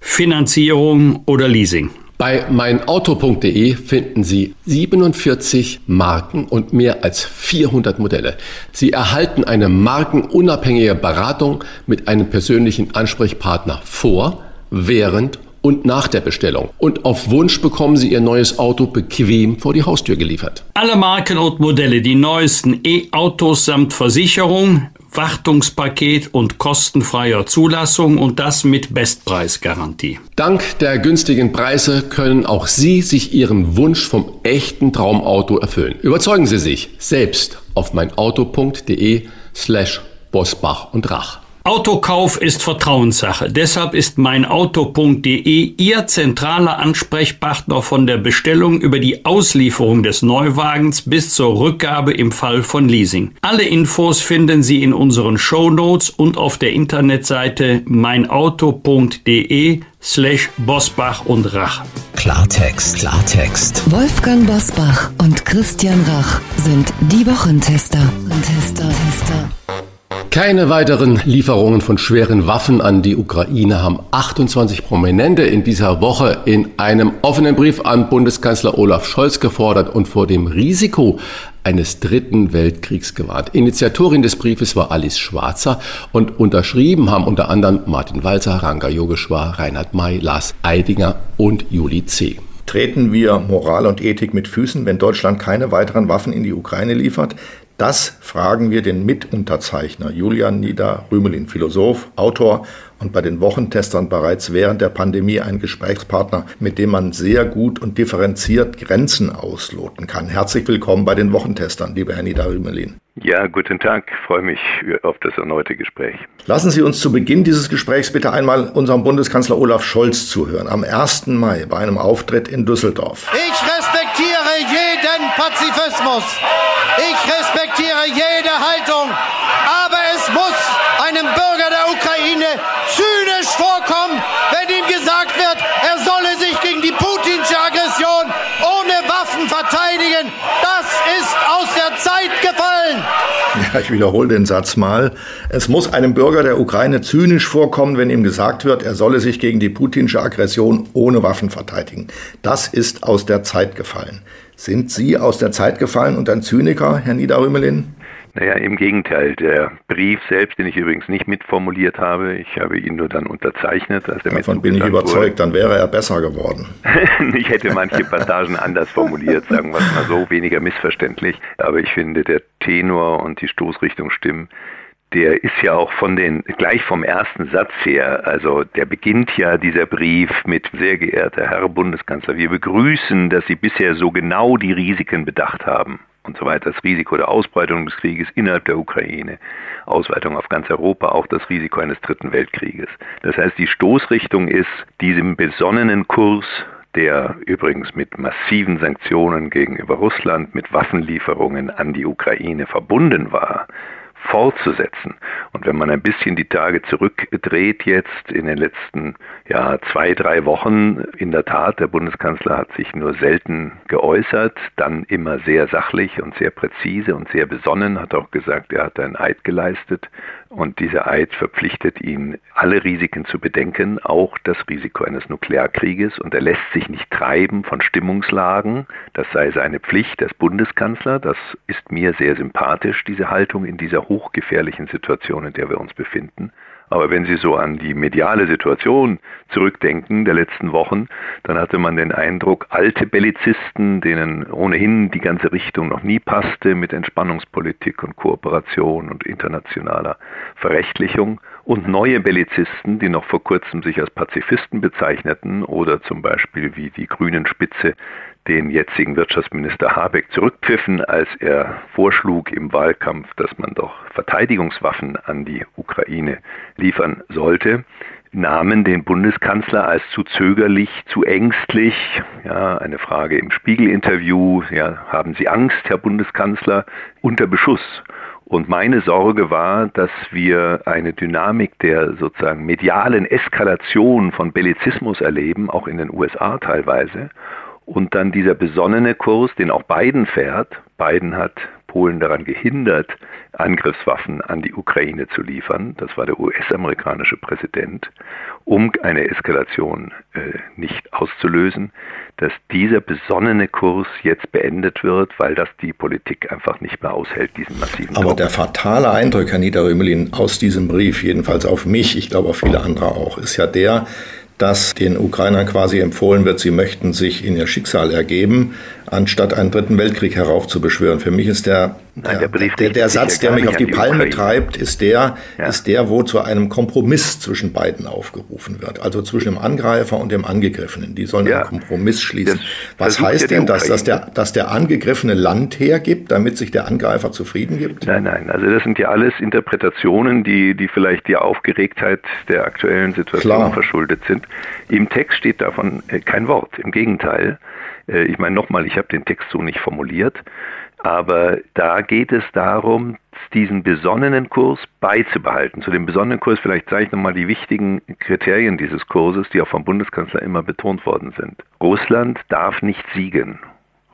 Finanzierung oder Leasing. Bei meinauto.de finden Sie 47 Marken und mehr als 400 Modelle. Sie erhalten eine markenunabhängige Beratung mit einem persönlichen Ansprechpartner vor, während und nach der Bestellung. Und auf Wunsch bekommen Sie Ihr neues Auto bequem vor die Haustür geliefert. Alle Marken und Modelle, die neuesten E-Autos samt Versicherung, Wartungspaket und kostenfreier Zulassung und das mit Bestpreisgarantie. Dank der günstigen Preise können auch Sie sich Ihren Wunsch vom echten Traumauto erfüllen. Überzeugen Sie sich selbst auf meinauto.de slash Bosbach und Rach. Autokauf ist Vertrauenssache. Deshalb ist meinauto.de Ihr zentraler Ansprechpartner von der Bestellung über die Auslieferung des Neuwagens bis zur Rückgabe im Fall von Leasing. Alle Infos finden Sie in unseren Show Notes und auf der Internetseite meinauto.de slash Bosbach und Rach. Klartext, Klartext. Wolfgang Bosbach und Christian Rach sind die Wochentester. Tester, Tester. Keine weiteren Lieferungen von schweren Waffen an die Ukraine haben 28 Prominente in dieser Woche in einem offenen Brief an Bundeskanzler Olaf Scholz gefordert und vor dem Risiko eines dritten Weltkriegs gewarnt. Initiatorin des Briefes war Alice Schwarzer und unterschrieben haben unter anderem Martin Walzer, Ranga Yogeshwar, Reinhard May, Lars Eidinger und Juli C. Treten wir Moral und Ethik mit Füßen, wenn Deutschland keine weiteren Waffen in die Ukraine liefert? Das fragen wir den Mitunterzeichner Julian Nieder-Rümelin, Philosoph, Autor und bei den Wochentestern bereits während der Pandemie ein Gesprächspartner, mit dem man sehr gut und differenziert Grenzen ausloten kann. Herzlich willkommen bei den Wochentestern, lieber Herr Nieder-Rümelin. Ja, guten Tag. Ich freue mich auf das erneute Gespräch. Lassen Sie uns zu Beginn dieses Gesprächs bitte einmal unserem Bundeskanzler Olaf Scholz zuhören. Am 1. Mai bei einem Auftritt in Düsseldorf. Ich jeden Pazifismus. Ich respektiere jede Haltung. Aber es muss einem Bürger der Ukraine zynisch vorkommen, wenn ihm gesagt wird, er solle sich gegen die putinsche Aggression ohne Waffen verteidigen. Das ist aus der Zeit gefallen. Ja, ich wiederhole den Satz mal. Es muss einem Bürger der Ukraine zynisch vorkommen, wenn ihm gesagt wird, er solle sich gegen die putinsche Aggression ohne Waffen verteidigen. Das ist aus der Zeit gefallen. Sind Sie aus der Zeit gefallen und ein Zyniker, Herr Niederrümelin? Naja, im Gegenteil. Der Brief selbst, den ich übrigens nicht mitformuliert habe, ich habe ihn nur dann unterzeichnet. Als er Davon bin ich überzeugt, wurde. dann wäre er besser geworden. <laughs> ich hätte manche Passagen anders formuliert, sagen wir es mal so, weniger missverständlich. Aber ich finde, der Tenor und die Stoßrichtung stimmen der ist ja auch von den, gleich vom ersten Satz her, also der beginnt ja dieser Brief mit, sehr geehrter Herr Bundeskanzler, wir begrüßen, dass Sie bisher so genau die Risiken bedacht haben und so weiter, das Risiko der Ausbreitung des Krieges innerhalb der Ukraine, Ausweitung auf ganz Europa, auch das Risiko eines dritten Weltkrieges. Das heißt, die Stoßrichtung ist diesem besonnenen Kurs der übrigens mit massiven Sanktionen gegenüber Russland, mit Waffenlieferungen an die Ukraine verbunden war, fortzusetzen. Und wenn man ein bisschen die Tage zurückdreht jetzt in den letzten ja, zwei, drei Wochen, in der Tat, der Bundeskanzler hat sich nur selten geäußert, dann immer sehr sachlich und sehr präzise und sehr besonnen, hat auch gesagt, er hat einen Eid geleistet und dieser Eid verpflichtet ihn, alle Risiken zu bedenken, auch das Risiko eines Nuklearkrieges. Und er lässt sich nicht treiben von Stimmungslagen, das sei seine Pflicht als Bundeskanzler, das ist mir sehr sympathisch, diese Haltung in dieser hochgefährlichen Situation, in der wir uns befinden. Aber wenn Sie so an die mediale Situation zurückdenken der letzten Wochen, dann hatte man den Eindruck, alte Bellizisten, denen ohnehin die ganze Richtung noch nie passte mit Entspannungspolitik und Kooperation und internationaler Verrechtlichung, und neue Bellizisten, die noch vor kurzem sich als Pazifisten bezeichneten oder zum Beispiel wie die Grünen Spitze den jetzigen Wirtschaftsminister Habeck zurückpfiffen, als er vorschlug im Wahlkampf, dass man doch Verteidigungswaffen an die Ukraine liefern sollte, nahmen den Bundeskanzler als zu zögerlich, zu ängstlich. Ja, eine Frage im Spiegel-Interview, ja, haben Sie Angst, Herr Bundeskanzler, unter Beschuss. Und meine Sorge war, dass wir eine Dynamik der sozusagen medialen Eskalation von Bellizismus erleben, auch in den USA teilweise. Und dann dieser besonnene Kurs, den auch Biden fährt. Biden hat Polen daran gehindert, Angriffswaffen an die Ukraine zu liefern. Das war der US-amerikanische Präsident, um eine Eskalation äh, nicht auszulösen, dass dieser besonnene Kurs jetzt beendet wird, weil das die Politik einfach nicht mehr aushält, diesen massiven Aber Druck. der fatale Eindruck, Herr Niederrümelin, aus diesem Brief, jedenfalls auf mich, ich glaube auf viele andere auch, ist ja der, dass den Ukrainern quasi empfohlen wird, sie möchten sich in ihr Schicksal ergeben, anstatt einen dritten Weltkrieg heraufzubeschwören. Für mich ist der, Nein, der, der, der, der Satz, der mich auf die, die Palme treibt, ist der, ja. ist der, wo zu einem Kompromiss zwischen beiden aufgerufen wird. Also zwischen dem Angreifer und dem Angegriffenen. Die sollen ja. einen Kompromiss schließen. Das Was heißt denn das, dass der, dass der Angegriffene Land hergibt, damit sich der Angreifer zufrieden gibt? Nein, nein. Also das sind ja alles Interpretationen, die, die vielleicht die Aufgeregtheit der aktuellen Situation Klar. verschuldet sind. Im Text steht davon äh, kein Wort. Im Gegenteil. Äh, ich meine nochmal, ich habe den Text so nicht formuliert, aber da geht es darum, diesen besonnenen Kurs beizubehalten. Zu dem besonnenen Kurs vielleicht zeige ich nochmal die wichtigen Kriterien dieses Kurses, die auch vom Bundeskanzler immer betont worden sind. Russland darf nicht siegen.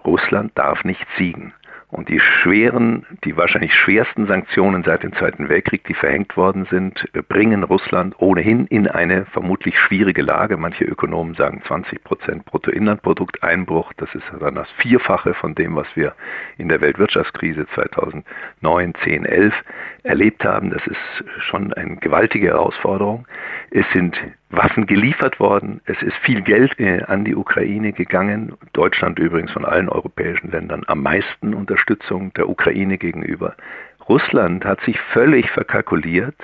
Russland darf nicht siegen. Und die schweren, die wahrscheinlich schwersten Sanktionen seit dem Zweiten Weltkrieg, die verhängt worden sind, bringen Russland ohnehin in eine vermutlich schwierige Lage. Manche Ökonomen sagen 20 Prozent Bruttoinlandprodukteinbruch. Das ist dann das Vierfache von dem, was wir in der Weltwirtschaftskrise 2009, 10, 11 erlebt haben. Das ist schon eine gewaltige Herausforderung. Es sind Waffen geliefert worden. Es ist viel Geld äh, an die Ukraine gegangen. Deutschland übrigens von allen europäischen Ländern am meisten Unterstützung der Ukraine gegenüber. Russland hat sich völlig verkalkuliert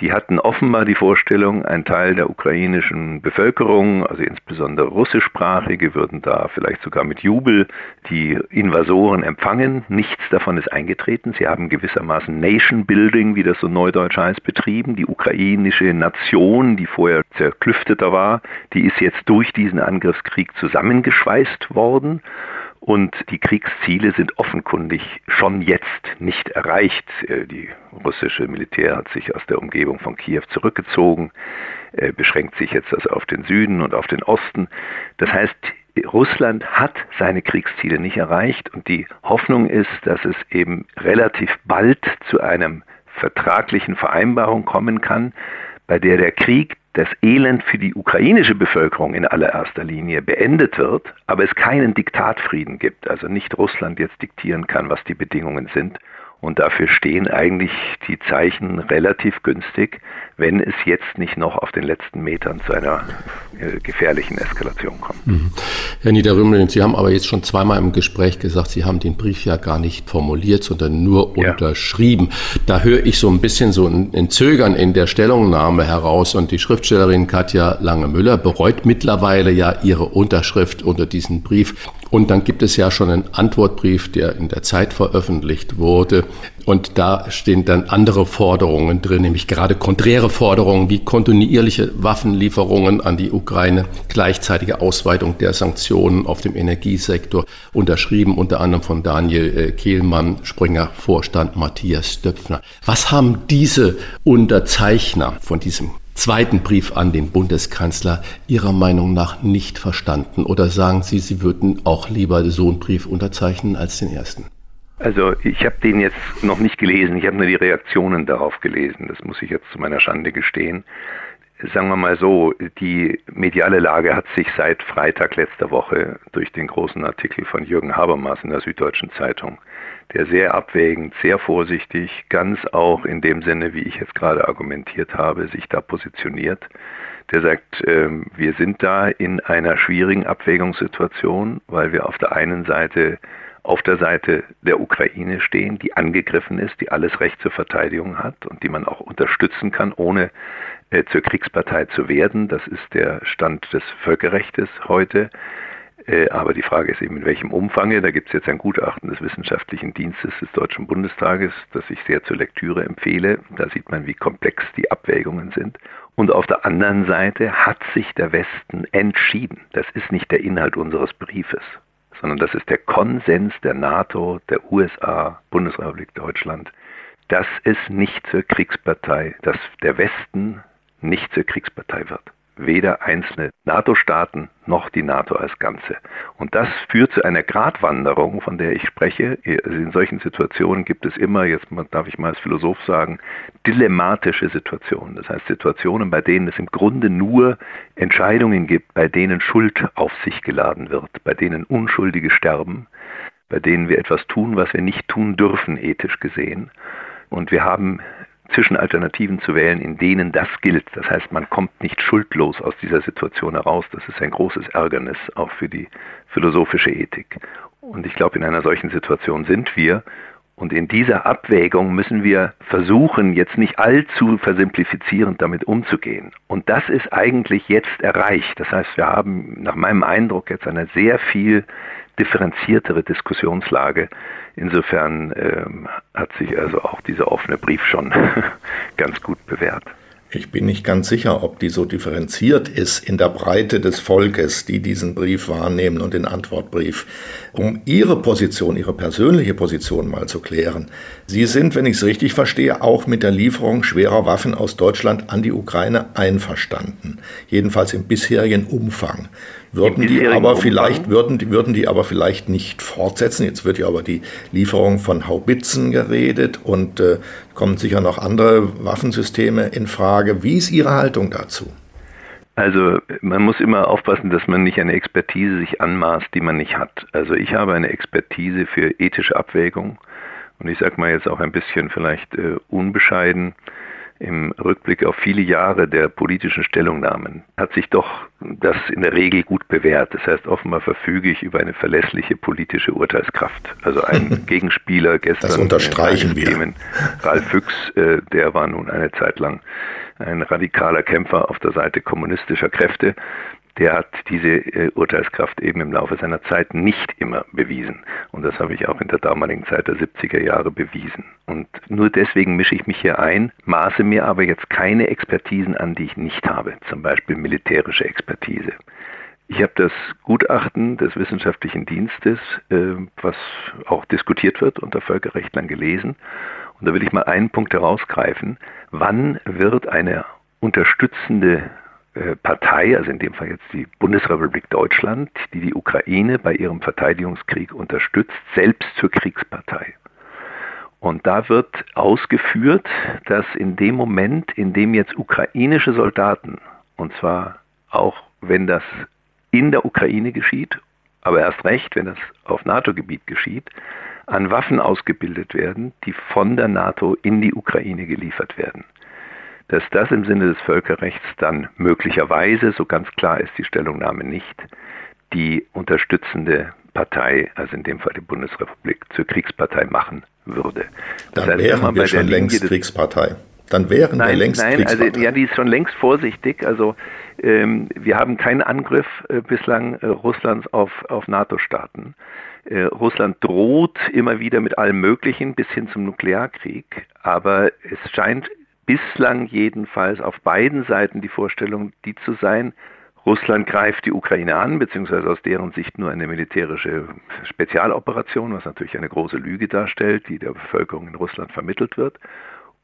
die hatten offenbar die Vorstellung, ein Teil der ukrainischen Bevölkerung, also insbesondere russischsprachige, würden da vielleicht sogar mit Jubel die Invasoren empfangen. Nichts davon ist eingetreten. Sie haben gewissermaßen Nation Building, wie das so neudeutsch heißt, betrieben. Die ukrainische Nation, die vorher zerklüfteter war, die ist jetzt durch diesen Angriffskrieg zusammengeschweißt worden. Und die Kriegsziele sind offenkundig schon jetzt nicht erreicht. Äh, die russische Militär hat sich aus der Umgebung von Kiew zurückgezogen, äh, beschränkt sich jetzt also auf den Süden und auf den Osten. Das heißt, Russland hat seine Kriegsziele nicht erreicht und die Hoffnung ist, dass es eben relativ bald zu einem vertraglichen Vereinbarung kommen kann, bei der der Krieg das Elend für die ukrainische Bevölkerung in allererster Linie beendet wird, aber es keinen Diktatfrieden gibt, also nicht Russland jetzt diktieren kann, was die Bedingungen sind, und dafür stehen eigentlich die Zeichen relativ günstig, wenn es jetzt nicht noch auf den letzten Metern zu einer äh, gefährlichen Eskalation kommt. Mhm. Herr Niederrümelin, Sie haben aber jetzt schon zweimal im Gespräch gesagt, Sie haben den Brief ja gar nicht formuliert, sondern nur ja. unterschrieben. Da höre ich so ein bisschen so ein Zögern in der Stellungnahme heraus und die Schriftstellerin Katja Lange-Müller bereut mittlerweile ja ihre Unterschrift unter diesen Brief. Und dann gibt es ja schon einen Antwortbrief, der in der Zeit veröffentlicht wurde. Und da stehen dann andere Forderungen drin, nämlich gerade konträre Forderungen wie kontinuierliche Waffenlieferungen an die Ukraine, gleichzeitige Ausweitung der Sanktionen auf dem Energiesektor, unterschrieben unter anderem von Daniel äh, Kehlmann, Springer Vorstand Matthias Döpfner. Was haben diese Unterzeichner von diesem zweiten Brief an den Bundeskanzler Ihrer Meinung nach nicht verstanden? Oder sagen Sie, Sie würden auch lieber so einen Brief unterzeichnen als den ersten? Also ich habe den jetzt noch nicht gelesen, ich habe nur die Reaktionen darauf gelesen, das muss ich jetzt zu meiner Schande gestehen. Sagen wir mal so, die mediale Lage hat sich seit Freitag letzter Woche durch den großen Artikel von Jürgen Habermas in der Süddeutschen Zeitung der sehr abwägend, sehr vorsichtig, ganz auch in dem Sinne, wie ich jetzt gerade argumentiert habe, sich da positioniert. Der sagt, äh, wir sind da in einer schwierigen Abwägungssituation, weil wir auf der einen Seite auf der Seite der Ukraine stehen, die angegriffen ist, die alles Recht zur Verteidigung hat und die man auch unterstützen kann, ohne äh, zur Kriegspartei zu werden. Das ist der Stand des Völkerrechts heute. Äh, aber die Frage ist eben, in welchem Umfang. Da gibt es jetzt ein Gutachten des Wissenschaftlichen Dienstes des Deutschen Bundestages, das ich sehr zur Lektüre empfehle. Da sieht man, wie komplex die Abwägungen sind. Und auf der anderen Seite hat sich der Westen entschieden. Das ist nicht der Inhalt unseres Briefes, sondern das ist der Konsens der NATO, der USA, Bundesrepublik Deutschland, dass es nicht zur Kriegspartei, dass der Westen nicht zur Kriegspartei wird weder einzelne NATO-Staaten noch die NATO als Ganze. Und das führt zu einer Gratwanderung, von der ich spreche. In solchen Situationen gibt es immer, jetzt darf ich mal als Philosoph sagen, dilemmatische Situationen. Das heißt Situationen, bei denen es im Grunde nur Entscheidungen gibt, bei denen Schuld auf sich geladen wird, bei denen Unschuldige sterben, bei denen wir etwas tun, was wir nicht tun dürfen, ethisch gesehen. Und wir haben zwischen Alternativen zu wählen, in denen das gilt. Das heißt, man kommt nicht schuldlos aus dieser Situation heraus. Das ist ein großes Ärgernis auch für die philosophische Ethik. Und ich glaube, in einer solchen Situation sind wir. Und in dieser Abwägung müssen wir versuchen, jetzt nicht allzu versimplifizierend damit umzugehen. Und das ist eigentlich jetzt erreicht. Das heißt, wir haben nach meinem Eindruck jetzt eine sehr viel differenziertere Diskussionslage. Insofern ähm, hat sich also auch dieser offene Brief schon <laughs> ganz gut bewährt. Ich bin nicht ganz sicher, ob die so differenziert ist in der Breite des Volkes, die diesen Brief wahrnehmen und den Antwortbrief. Um Ihre Position, Ihre persönliche Position mal zu klären. Sie sind, wenn ich es richtig verstehe, auch mit der Lieferung schwerer Waffen aus Deutschland an die Ukraine einverstanden. Jedenfalls im bisherigen Umfang. Würden die aber vielleicht, würden, würden die aber vielleicht nicht fortsetzen. Jetzt wird ja aber die Lieferung von Haubitzen geredet und äh, kommen sicher noch andere Waffensysteme in Frage. Wie ist Ihre Haltung dazu? Also man muss immer aufpassen, dass man nicht eine Expertise sich anmaßt, die man nicht hat. Also ich habe eine Expertise für ethische Abwägung und ich sage mal jetzt auch ein bisschen vielleicht äh, unbescheiden im Rückblick auf viele Jahre der politischen Stellungnahmen hat sich doch das in der Regel gut bewährt. Das heißt, offenbar verfüge ich über eine verlässliche politische Urteilskraft. Also ein <laughs> Gegenspieler gestern. Das unterstreichen wir. Themen, Ralf Füchs, äh, der war nun eine Zeit lang ein radikaler Kämpfer auf der Seite kommunistischer Kräfte der hat diese äh, Urteilskraft eben im Laufe seiner Zeit nicht immer bewiesen. Und das habe ich auch in der damaligen Zeit der 70er Jahre bewiesen. Und nur deswegen mische ich mich hier ein, maße mir aber jetzt keine Expertisen an, die ich nicht habe, zum Beispiel militärische Expertise. Ich habe das Gutachten des wissenschaftlichen Dienstes, äh, was auch diskutiert wird unter Völkerrechtlern gelesen. Und da will ich mal einen Punkt herausgreifen. Wann wird eine unterstützende Partei, also in dem Fall jetzt die Bundesrepublik Deutschland, die die Ukraine bei ihrem Verteidigungskrieg unterstützt, selbst zur Kriegspartei. Und da wird ausgeführt, dass in dem Moment, in dem jetzt ukrainische Soldaten, und zwar auch wenn das in der Ukraine geschieht, aber erst recht, wenn das auf NATO-Gebiet geschieht, an Waffen ausgebildet werden, die von der NATO in die Ukraine geliefert werden dass das im Sinne des Völkerrechts dann möglicherweise, so ganz klar ist die Stellungnahme nicht, die unterstützende Partei, also in dem Fall die Bundesrepublik, zur Kriegspartei machen würde. Das dann heißt, wären wir schon längst Kriegspartei. Dann wären nein, wir längst nein, also, Kriegspartei. Also, ja, die ist schon längst vorsichtig. Also ähm, wir haben keinen Angriff äh, bislang äh, Russlands auf, auf NATO-Staaten. Äh, Russland droht immer wieder mit allem Möglichen bis hin zum Nuklearkrieg, aber es scheint bislang jedenfalls auf beiden Seiten die Vorstellung, die zu sein, Russland greift die Ukraine an, beziehungsweise aus deren Sicht nur eine militärische Spezialoperation, was natürlich eine große Lüge darstellt, die der Bevölkerung in Russland vermittelt wird.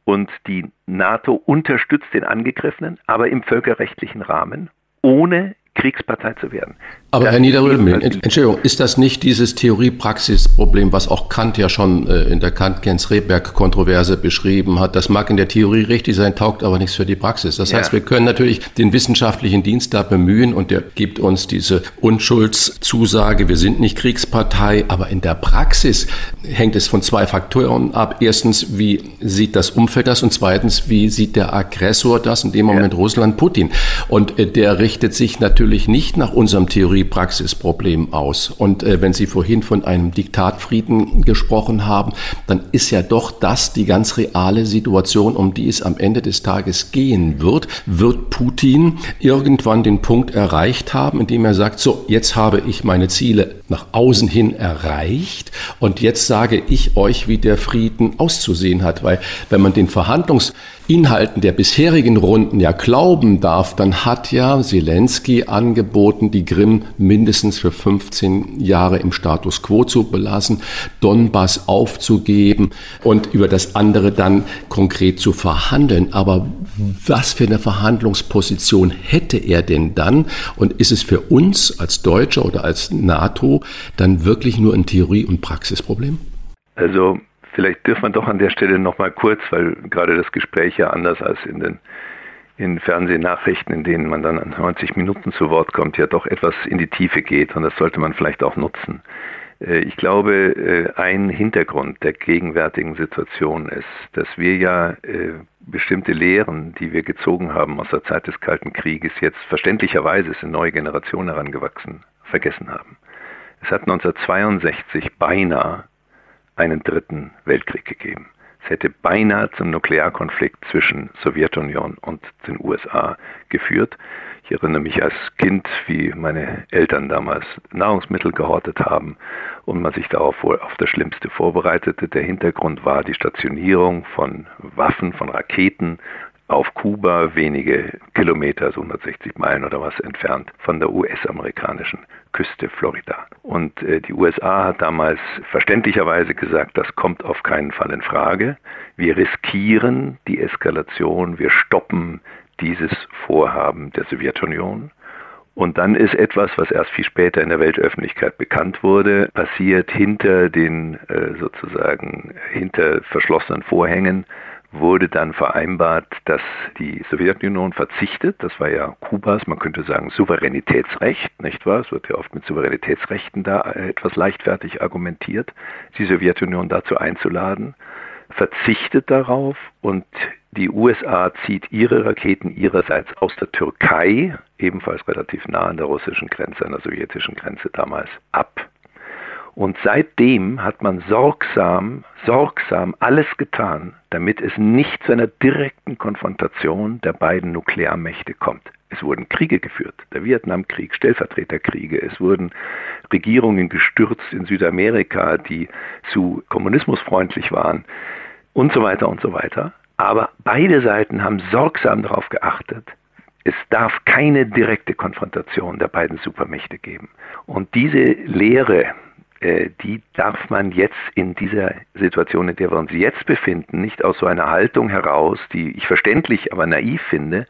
Und die NATO unterstützt den Angegriffenen, aber im völkerrechtlichen Rahmen, ohne Kriegspartei zu werden. Aber Herr Niederrödel, Entschuldigung, ist das nicht dieses Theorie-Praxis-Problem, was auch Kant ja schon äh, in der Kant-Gens-Reberg-Kontroverse beschrieben hat? Das mag in der Theorie richtig sein, taugt aber nichts für die Praxis. Das ja. heißt, wir können natürlich den wissenschaftlichen Dienst da bemühen und der gibt uns diese Unschuldszusage, wir sind nicht Kriegspartei, aber in der Praxis hängt es von zwei Faktoren ab. Erstens, wie sieht das Umfeld das und zweitens, wie sieht der Aggressor das, in dem Moment ja. Russland Putin? Und äh, der richtet sich natürlich nicht nach unserem Theorie Praxisproblem aus. Und äh, wenn Sie vorhin von einem Diktatfrieden gesprochen haben, dann ist ja doch das die ganz reale Situation, um die es am Ende des Tages gehen wird. Wird Putin irgendwann den Punkt erreicht haben, in dem er sagt, so, jetzt habe ich meine Ziele nach außen hin erreicht und jetzt sage ich euch, wie der Frieden auszusehen hat. Weil wenn man den Verhandlungsinhalten der bisherigen Runden ja glauben darf, dann hat ja Zelensky angeboten, die Krim mindestens für 15 Jahre im Status quo zu belassen, Donbass aufzugeben und über das andere dann konkret zu verhandeln. Aber was für eine Verhandlungsposition hätte er denn dann? Und ist es für uns als Deutsche oder als NATO dann wirklich nur ein Theorie- und Praxisproblem? Also vielleicht dürfen wir doch an der Stelle noch mal kurz, weil gerade das Gespräch ja anders als in den in Fernsehnachrichten, in denen man dann 90 Minuten zu Wort kommt, ja doch etwas in die Tiefe geht und das sollte man vielleicht auch nutzen. Äh, ich glaube, äh, ein Hintergrund der gegenwärtigen Situation ist, dass wir ja äh, bestimmte Lehren, die wir gezogen haben aus der Zeit des Kalten Krieges, jetzt verständlicherweise ist eine neue Generation herangewachsen, vergessen haben. Es hat 1962 beinahe einen dritten Weltkrieg gegeben. Es hätte beinahe zum Nuklearkonflikt zwischen Sowjetunion und den USA geführt. Ich erinnere mich als Kind, wie meine Eltern damals Nahrungsmittel gehortet haben und man sich darauf wohl auf das Schlimmste vorbereitete. Der Hintergrund war die Stationierung von Waffen, von Raketen auf Kuba, wenige Kilometer, so 160 Meilen oder was entfernt von der US-amerikanischen Küste Florida. Und äh, die USA hat damals verständlicherweise gesagt, das kommt auf keinen Fall in Frage. Wir riskieren die Eskalation, wir stoppen dieses Vorhaben der Sowjetunion. Und dann ist etwas, was erst viel später in der Weltöffentlichkeit bekannt wurde, passiert hinter den äh, sozusagen hinter verschlossenen Vorhängen wurde dann vereinbart, dass die Sowjetunion verzichtet, das war ja Kubas, man könnte sagen, Souveränitätsrecht, nicht wahr? Es wird ja oft mit Souveränitätsrechten da etwas leichtfertig argumentiert, die Sowjetunion dazu einzuladen, verzichtet darauf und die USA zieht ihre Raketen ihrerseits aus der Türkei, ebenfalls relativ nah an der russischen Grenze, an der sowjetischen Grenze damals, ab. Und seitdem hat man sorgsam, sorgsam alles getan, damit es nicht zu einer direkten Konfrontation der beiden Nuklearmächte kommt. Es wurden Kriege geführt, der Vietnamkrieg, Stellvertreterkriege, es wurden Regierungen gestürzt in Südamerika, die zu kommunismusfreundlich waren und so weiter und so weiter. Aber beide Seiten haben sorgsam darauf geachtet, es darf keine direkte Konfrontation der beiden Supermächte geben. Und diese Lehre, die darf man jetzt in dieser Situation, in der wir uns jetzt befinden, nicht aus so einer Haltung heraus, die ich verständlich, aber naiv finde,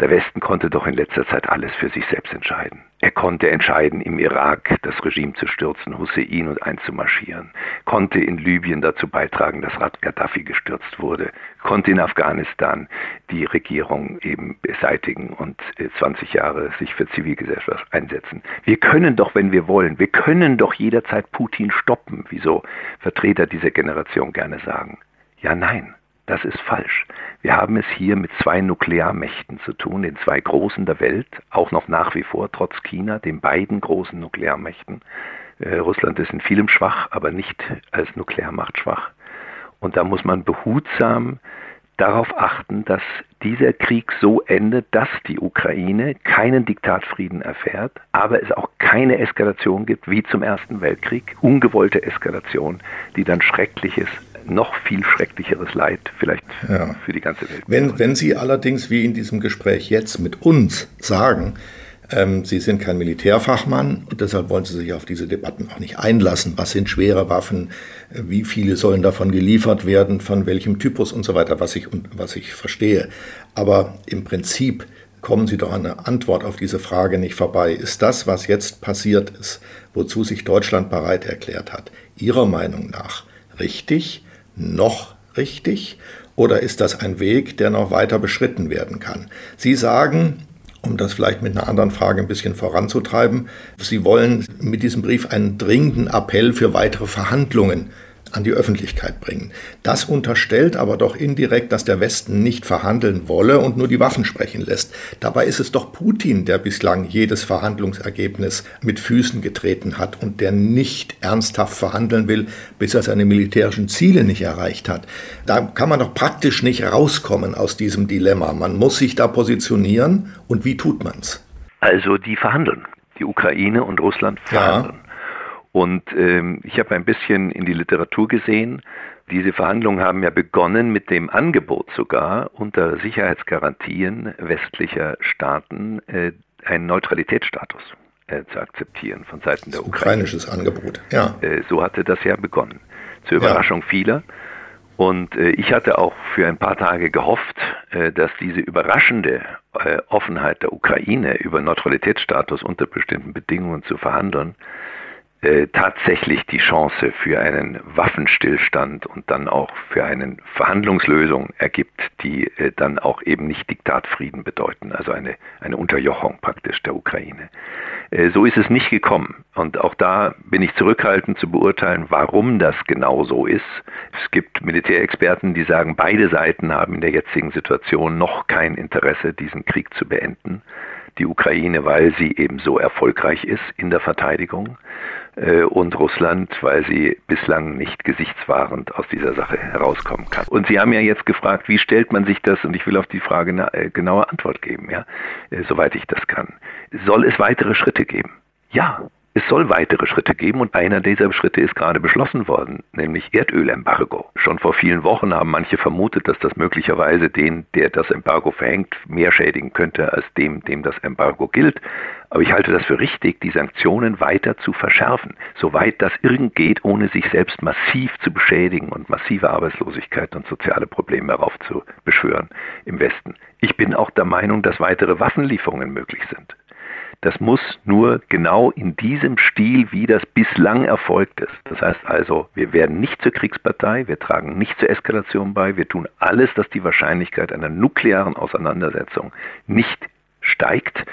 der Westen konnte doch in letzter Zeit alles für sich selbst entscheiden. Er konnte entscheiden, im Irak das Regime zu stürzen, Hussein und einzumarschieren, konnte in Libyen dazu beitragen, dass Rad Gaddafi gestürzt wurde, konnte in Afghanistan die Regierung eben beseitigen und 20 äh, Jahre sich für Zivilgesellschaft einsetzen. Wir können doch, wenn wir wollen, wir können doch jederzeit Putin stoppen, wie so Vertreter dieser Generation gerne sagen. Ja, nein. Das ist falsch. Wir haben es hier mit zwei Nuklearmächten zu tun, den zwei Großen der Welt, auch noch nach wie vor, trotz China, den beiden großen Nuklearmächten. Äh, Russland ist in vielem schwach, aber nicht als Nuklearmacht schwach. Und da muss man behutsam darauf achten, dass dieser Krieg so endet, dass die Ukraine keinen Diktatfrieden erfährt, aber es auch keine Eskalation gibt wie zum Ersten Weltkrieg, ungewollte Eskalation, die dann Schreckliches noch viel schrecklicheres Leid vielleicht ja. für die ganze Welt. Wenn, wenn Sie allerdings, wie in diesem Gespräch jetzt mit uns sagen, ähm, Sie sind kein Militärfachmann und deshalb wollen Sie sich auf diese Debatten auch nicht einlassen. Was sind schwere Waffen? Wie viele sollen davon geliefert werden? Von welchem Typus und so weiter, was ich, was ich verstehe. Aber im Prinzip kommen Sie doch an eine Antwort auf diese Frage nicht vorbei. Ist das, was jetzt passiert ist, wozu sich Deutschland bereit erklärt hat, Ihrer Meinung nach richtig? Noch richtig oder ist das ein Weg, der noch weiter beschritten werden kann? Sie sagen, um das vielleicht mit einer anderen Frage ein bisschen voranzutreiben, Sie wollen mit diesem Brief einen dringenden Appell für weitere Verhandlungen an die Öffentlichkeit bringen. Das unterstellt aber doch indirekt, dass der Westen nicht verhandeln wolle und nur die Waffen sprechen lässt. Dabei ist es doch Putin, der bislang jedes Verhandlungsergebnis mit Füßen getreten hat und der nicht ernsthaft verhandeln will, bis er seine militärischen Ziele nicht erreicht hat. Da kann man doch praktisch nicht rauskommen aus diesem Dilemma. Man muss sich da positionieren und wie tut man's? Also die verhandeln. Die Ukraine und Russland verhandeln. Ja. Und ähm, ich habe ein bisschen in die Literatur gesehen. Diese Verhandlungen haben ja begonnen mit dem Angebot sogar unter Sicherheitsgarantien westlicher Staaten äh, einen Neutralitätsstatus äh, zu akzeptieren von Seiten der Ukraine. Ukrainisches Angebot, ja. Äh, so hatte das ja begonnen. Zur Überraschung ja. vieler. Und äh, ich hatte auch für ein paar Tage gehofft, äh, dass diese überraschende äh, Offenheit der Ukraine über Neutralitätsstatus unter bestimmten Bedingungen zu verhandeln, äh, tatsächlich die Chance für einen Waffenstillstand und dann auch für eine Verhandlungslösung ergibt, die äh, dann auch eben nicht Diktatfrieden bedeuten, also eine, eine Unterjochung praktisch der Ukraine. Äh, so ist es nicht gekommen. Und auch da bin ich zurückhaltend zu beurteilen, warum das genau so ist. Es gibt Militärexperten, die sagen, beide Seiten haben in der jetzigen Situation noch kein Interesse, diesen Krieg zu beenden. Die Ukraine, weil sie eben so erfolgreich ist in der Verteidigung und Russland, weil sie bislang nicht gesichtswahrend aus dieser Sache herauskommen kann. Und Sie haben ja jetzt gefragt, wie stellt man sich das? Und ich will auf die Frage eine äh, genaue Antwort geben, ja, soweit ich das kann. Soll es weitere Schritte geben? Ja, es soll weitere Schritte geben und einer dieser Schritte ist gerade beschlossen worden, nämlich Erdölembargo. Schon vor vielen Wochen haben manche vermutet, dass das möglicherweise den, der das Embargo verhängt, mehr schädigen könnte als dem, dem das Embargo gilt. Aber ich halte das für richtig, die Sanktionen weiter zu verschärfen, soweit das irgend geht, ohne sich selbst massiv zu beschädigen und massive Arbeitslosigkeit und soziale Probleme heraufzubeschwören im Westen. Ich bin auch der Meinung, dass weitere Waffenlieferungen möglich sind. Das muss nur genau in diesem Stil, wie das bislang erfolgt ist. Das heißt also, wir werden nicht zur Kriegspartei, wir tragen nicht zur Eskalation bei, wir tun alles, dass die Wahrscheinlichkeit einer nuklearen Auseinandersetzung nicht steigt.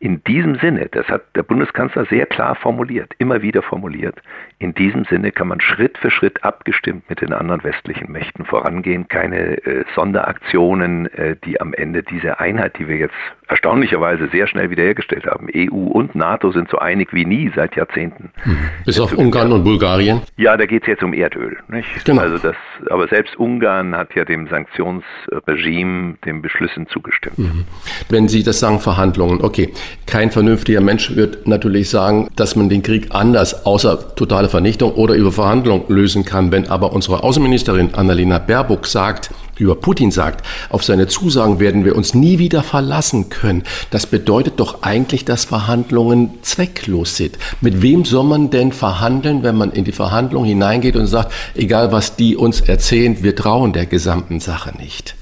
In diesem Sinne, das hat der Bundeskanzler sehr klar formuliert, immer wieder formuliert, in diesem Sinne kann man Schritt für Schritt abgestimmt mit den anderen westlichen Mächten vorangehen. Keine äh, Sonderaktionen, äh, die am Ende diese Einheit, die wir jetzt erstaunlicherweise sehr schnell wiederhergestellt haben. EU und NATO sind so einig wie nie seit Jahrzehnten. Mhm. Bis auf Ungarn und Bulgarien? Ja, da geht es jetzt um Erdöl. Nicht? Genau. Also das, aber selbst Ungarn hat ja dem Sanktionsregime, den Beschlüssen zugestimmt. Mhm. Wenn Sie das sagen, Verhandlungen, okay. Kein vernünftiger Mensch wird natürlich sagen, dass man den Krieg anders, außer totale Vernichtung oder über Verhandlungen lösen kann. Wenn aber unsere Außenministerin Annalena Baerbock sagt, über Putin sagt, auf seine Zusagen werden wir uns nie wieder verlassen können. Das bedeutet doch eigentlich, dass Verhandlungen zwecklos sind. Mit wem soll man denn verhandeln, wenn man in die Verhandlung hineingeht und sagt, egal was die uns erzählen, wir trauen der gesamten Sache nicht?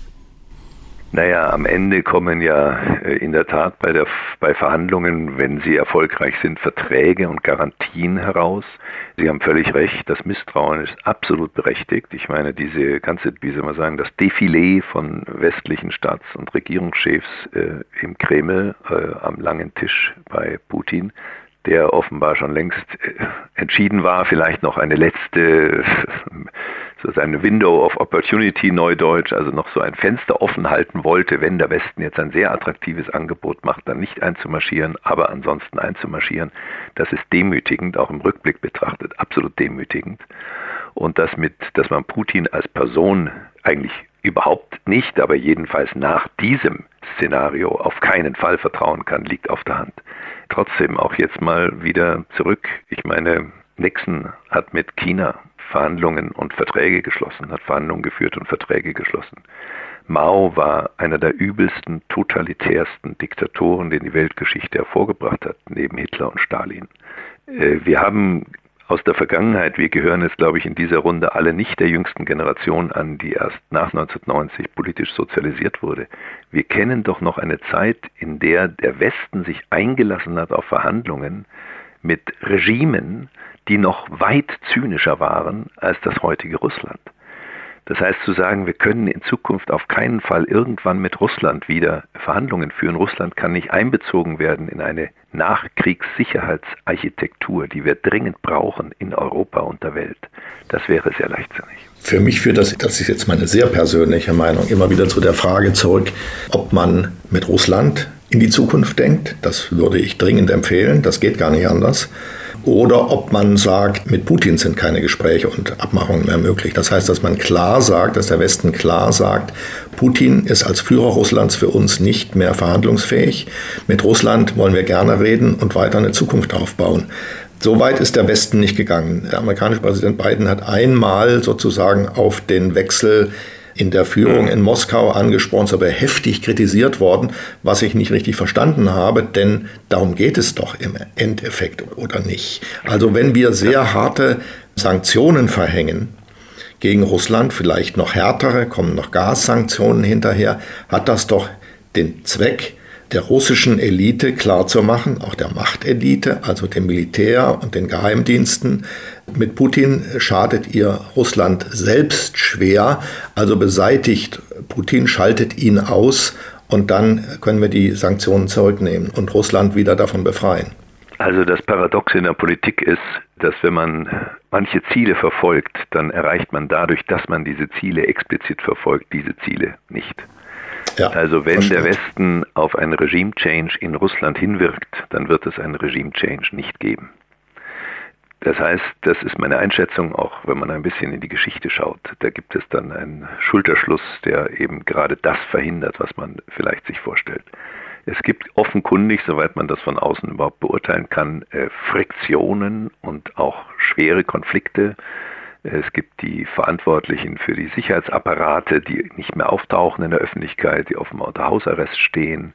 Naja, am Ende kommen ja äh, in der Tat bei, der, bei Verhandlungen, wenn sie erfolgreich sind, Verträge und Garantien heraus. Sie haben völlig recht, das Misstrauen ist absolut berechtigt. Ich meine, diese ganze, wie soll man sagen, das Defilé von westlichen Staats- und Regierungschefs äh, im Kreml äh, am langen Tisch bei Putin, der offenbar schon längst äh, entschieden war, vielleicht noch eine letzte <laughs> so sein Window of Opportunity Neudeutsch, also noch so ein Fenster offen halten wollte, wenn der Westen jetzt ein sehr attraktives Angebot macht, dann nicht einzumarschieren, aber ansonsten einzumarschieren. Das ist demütigend, auch im Rückblick betrachtet, absolut demütigend. Und das mit, dass man Putin als Person eigentlich überhaupt nicht, aber jedenfalls nach diesem Szenario auf keinen Fall vertrauen kann, liegt auf der Hand. Trotzdem auch jetzt mal wieder zurück. Ich meine, Nixon hat mit China Verhandlungen und Verträge geschlossen, hat Verhandlungen geführt und Verträge geschlossen. Mao war einer der übelsten, totalitärsten Diktatoren, den die Weltgeschichte hervorgebracht hat, neben Hitler und Stalin. Äh, wir haben aus der Vergangenheit, wir gehören jetzt, glaube ich, in dieser Runde alle nicht der jüngsten Generation an, die erst nach 1990 politisch sozialisiert wurde. Wir kennen doch noch eine Zeit, in der der Westen sich eingelassen hat auf Verhandlungen mit Regimen, die noch weit zynischer waren als das heutige Russland. Das heißt zu sagen, wir können in Zukunft auf keinen Fall irgendwann mit Russland wieder Verhandlungen führen. Russland kann nicht einbezogen werden in eine Nachkriegssicherheitsarchitektur, die wir dringend brauchen in Europa und der Welt. Das wäre sehr leichtsinnig. Für mich führt das, das ist jetzt meine sehr persönliche Meinung, immer wieder zu der Frage zurück, ob man mit Russland in die Zukunft denkt. Das würde ich dringend empfehlen. Das geht gar nicht anders oder ob man sagt, mit Putin sind keine Gespräche und Abmachungen mehr möglich. Das heißt, dass man klar sagt, dass der Westen klar sagt, Putin ist als Führer Russlands für uns nicht mehr verhandlungsfähig. Mit Russland wollen wir gerne reden und weiter eine Zukunft aufbauen. So weit ist der Westen nicht gegangen. Der amerikanische Präsident Biden hat einmal sozusagen auf den Wechsel in der Führung in Moskau angesprochen, aber heftig kritisiert worden, was ich nicht richtig verstanden habe, denn darum geht es doch im Endeffekt oder nicht. Also wenn wir sehr harte Sanktionen verhängen, gegen Russland, vielleicht noch härtere, kommen noch Gassanktionen hinterher, hat das doch den Zweck, der russischen Elite klarzumachen, auch der Machtelite, also dem Militär und den Geheimdiensten, mit Putin schadet ihr Russland selbst schwer, also beseitigt Putin, schaltet ihn aus und dann können wir die Sanktionen zurücknehmen und Russland wieder davon befreien. Also das Paradox in der Politik ist, dass wenn man manche Ziele verfolgt, dann erreicht man dadurch, dass man diese Ziele explizit verfolgt, diese Ziele nicht. Ja, also wenn versteht. der Westen auf einen Regime-Change in Russland hinwirkt, dann wird es einen Regime-Change nicht geben. Das heißt, das ist meine Einschätzung, auch wenn man ein bisschen in die Geschichte schaut. Da gibt es dann einen Schulterschluss, der eben gerade das verhindert, was man vielleicht sich vorstellt. Es gibt offenkundig, soweit man das von außen überhaupt beurteilen kann, äh, Friktionen und auch schwere Konflikte. Es gibt die Verantwortlichen für die Sicherheitsapparate, die nicht mehr auftauchen in der Öffentlichkeit, die offenbar unter Hausarrest stehen.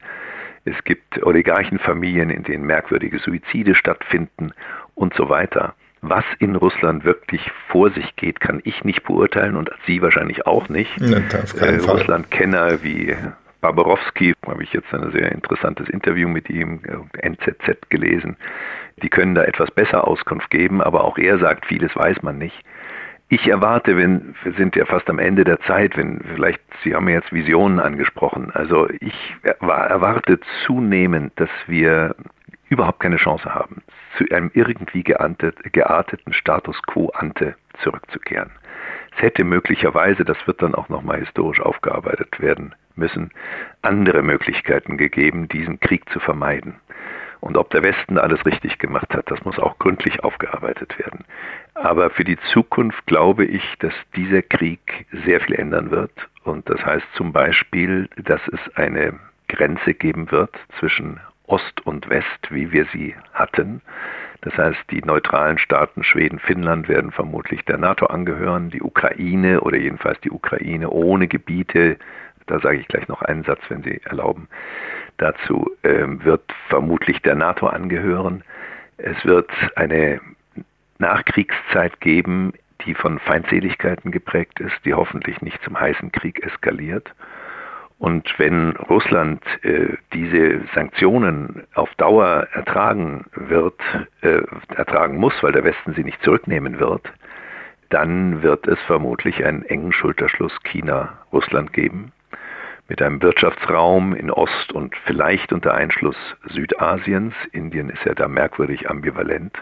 Es gibt Oligarchenfamilien, in denen merkwürdige Suizide stattfinden und so weiter. Was in Russland wirklich vor sich geht, kann ich nicht beurteilen und Sie wahrscheinlich auch nicht. Ja, äh, Russland-Kenner wie Barbarowski, habe ich jetzt ein sehr interessantes Interview mit ihm, äh, NZZ gelesen. Die können da etwas besser Auskunft geben, aber auch er sagt, vieles weiß man nicht. Ich erwarte, wenn, wir sind ja fast am Ende der Zeit, wenn vielleicht, Sie haben ja jetzt Visionen angesprochen, also ich erwarte zunehmend, dass wir überhaupt keine Chance haben, zu einem irgendwie geartet, gearteten Status quo ante zurückzukehren. Es hätte möglicherweise, das wird dann auch nochmal historisch aufgearbeitet werden müssen, andere Möglichkeiten gegeben, diesen Krieg zu vermeiden. Und ob der Westen alles richtig gemacht hat, das muss auch gründlich aufgearbeitet werden. Aber für die Zukunft glaube ich, dass dieser Krieg sehr viel ändern wird. Und das heißt zum Beispiel, dass es eine Grenze geben wird zwischen Ost und West, wie wir sie hatten. Das heißt, die neutralen Staaten Schweden, Finnland werden vermutlich der NATO angehören, die Ukraine oder jedenfalls die Ukraine ohne Gebiete, da sage ich gleich noch einen Satz, wenn Sie erlauben, dazu ähm, wird vermutlich der NATO angehören. Es wird eine Nachkriegszeit geben, die von Feindseligkeiten geprägt ist, die hoffentlich nicht zum heißen Krieg eskaliert. Und wenn Russland äh, diese Sanktionen auf Dauer ertragen wird, äh, ertragen muss, weil der Westen sie nicht zurücknehmen wird, dann wird es vermutlich einen engen Schulterschluss China-Russland geben mit einem Wirtschaftsraum in Ost- und vielleicht unter Einschluss Südasiens. Indien ist ja da merkwürdig ambivalent.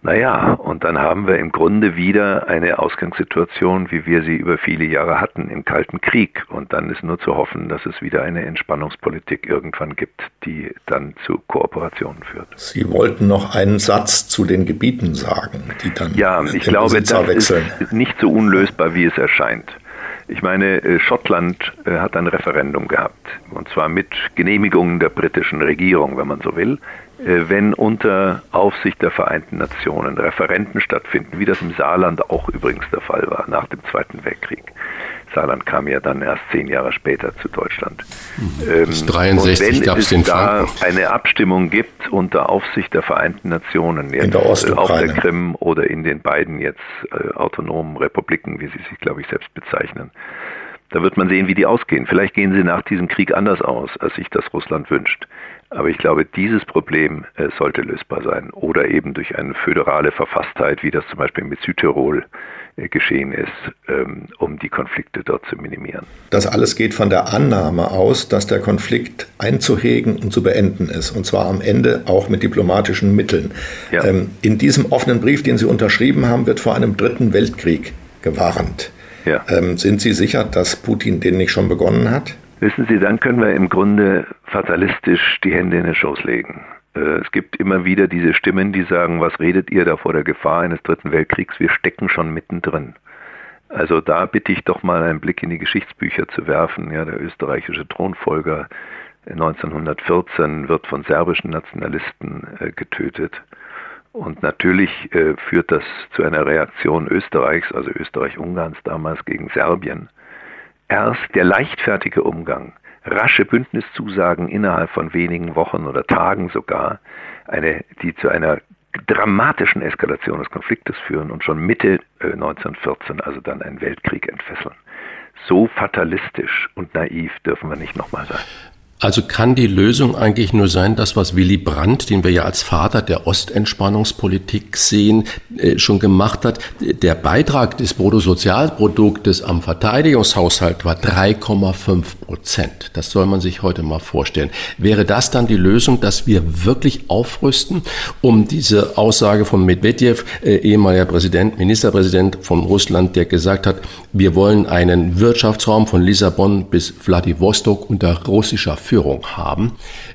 Naja, und dann haben wir im Grunde wieder eine Ausgangssituation, wie wir sie über viele Jahre hatten, im Kalten Krieg. Und dann ist nur zu hoffen, dass es wieder eine Entspannungspolitik irgendwann gibt, die dann zu Kooperationen führt. Sie wollten noch einen Satz zu den Gebieten sagen, die dann Ja, ich glaube, das wechseln. ist nicht so unlösbar, wie es erscheint. Ich meine, äh, Schottland äh, hat ein Referendum gehabt, und zwar mit Genehmigung der britischen Regierung, wenn man so will, wenn unter Aufsicht der Vereinten Nationen Referenten stattfinden, wie das im Saarland auch übrigens der Fall war nach dem Zweiten Weltkrieg. Saarland kam ja dann erst zehn Jahre später zu Deutschland. Mhm. Bis 63 gab es den da eine Abstimmung gibt unter Aufsicht der Vereinten Nationen, jetzt in der auf der Krim oder in den beiden jetzt äh, autonomen Republiken, wie sie sich, glaube ich, selbst bezeichnen. Da wird man sehen, wie die ausgehen. Vielleicht gehen sie nach diesem Krieg anders aus, als sich das Russland wünscht. Aber ich glaube, dieses Problem äh, sollte lösbar sein. Oder eben durch eine föderale Verfasstheit, wie das zum Beispiel mit Südtirol äh, geschehen ist, ähm, um die Konflikte dort zu minimieren. Das alles geht von der Annahme aus, dass der Konflikt einzuhegen und zu beenden ist. Und zwar am Ende auch mit diplomatischen Mitteln. Ja. Ähm, in diesem offenen Brief, den Sie unterschrieben haben, wird vor einem dritten Weltkrieg gewarnt. Ja. Ähm, sind Sie sicher, dass Putin den nicht schon begonnen hat? Wissen Sie, dann können wir im Grunde fatalistisch die Hände in den Schoß legen. Äh, es gibt immer wieder diese Stimmen, die sagen, was redet ihr da vor der Gefahr eines dritten Weltkriegs? Wir stecken schon mittendrin. Also da bitte ich doch mal einen Blick in die Geschichtsbücher zu werfen. Ja, der österreichische Thronfolger 1914 wird von serbischen Nationalisten äh, getötet. Und natürlich äh, führt das zu einer Reaktion Österreichs, also Österreich-Ungarns damals gegen Serbien. Erst der leichtfertige Umgang rasche Bündniszusagen innerhalb von wenigen Wochen oder Tagen sogar, eine, die zu einer dramatischen Eskalation des Konfliktes führen und schon Mitte 1914 äh, also dann einen Weltkrieg entfesseln. So fatalistisch und naiv dürfen wir nicht nochmal sein. Also kann die Lösung eigentlich nur sein, das, was Willy Brandt, den wir ja als Vater der Ostentspannungspolitik sehen, äh, schon gemacht hat. Der Beitrag des Bruttosozialproduktes am Verteidigungshaushalt war 3,5 Prozent. Das soll man sich heute mal vorstellen. Wäre das dann die Lösung, dass wir wirklich aufrüsten, um diese Aussage von Medvedev, äh, ehemaliger Präsident, Ministerpräsident von Russland, der gesagt hat, wir wollen einen Wirtschaftsraum von Lissabon bis Vladivostok unter russischer Führung Führung haben,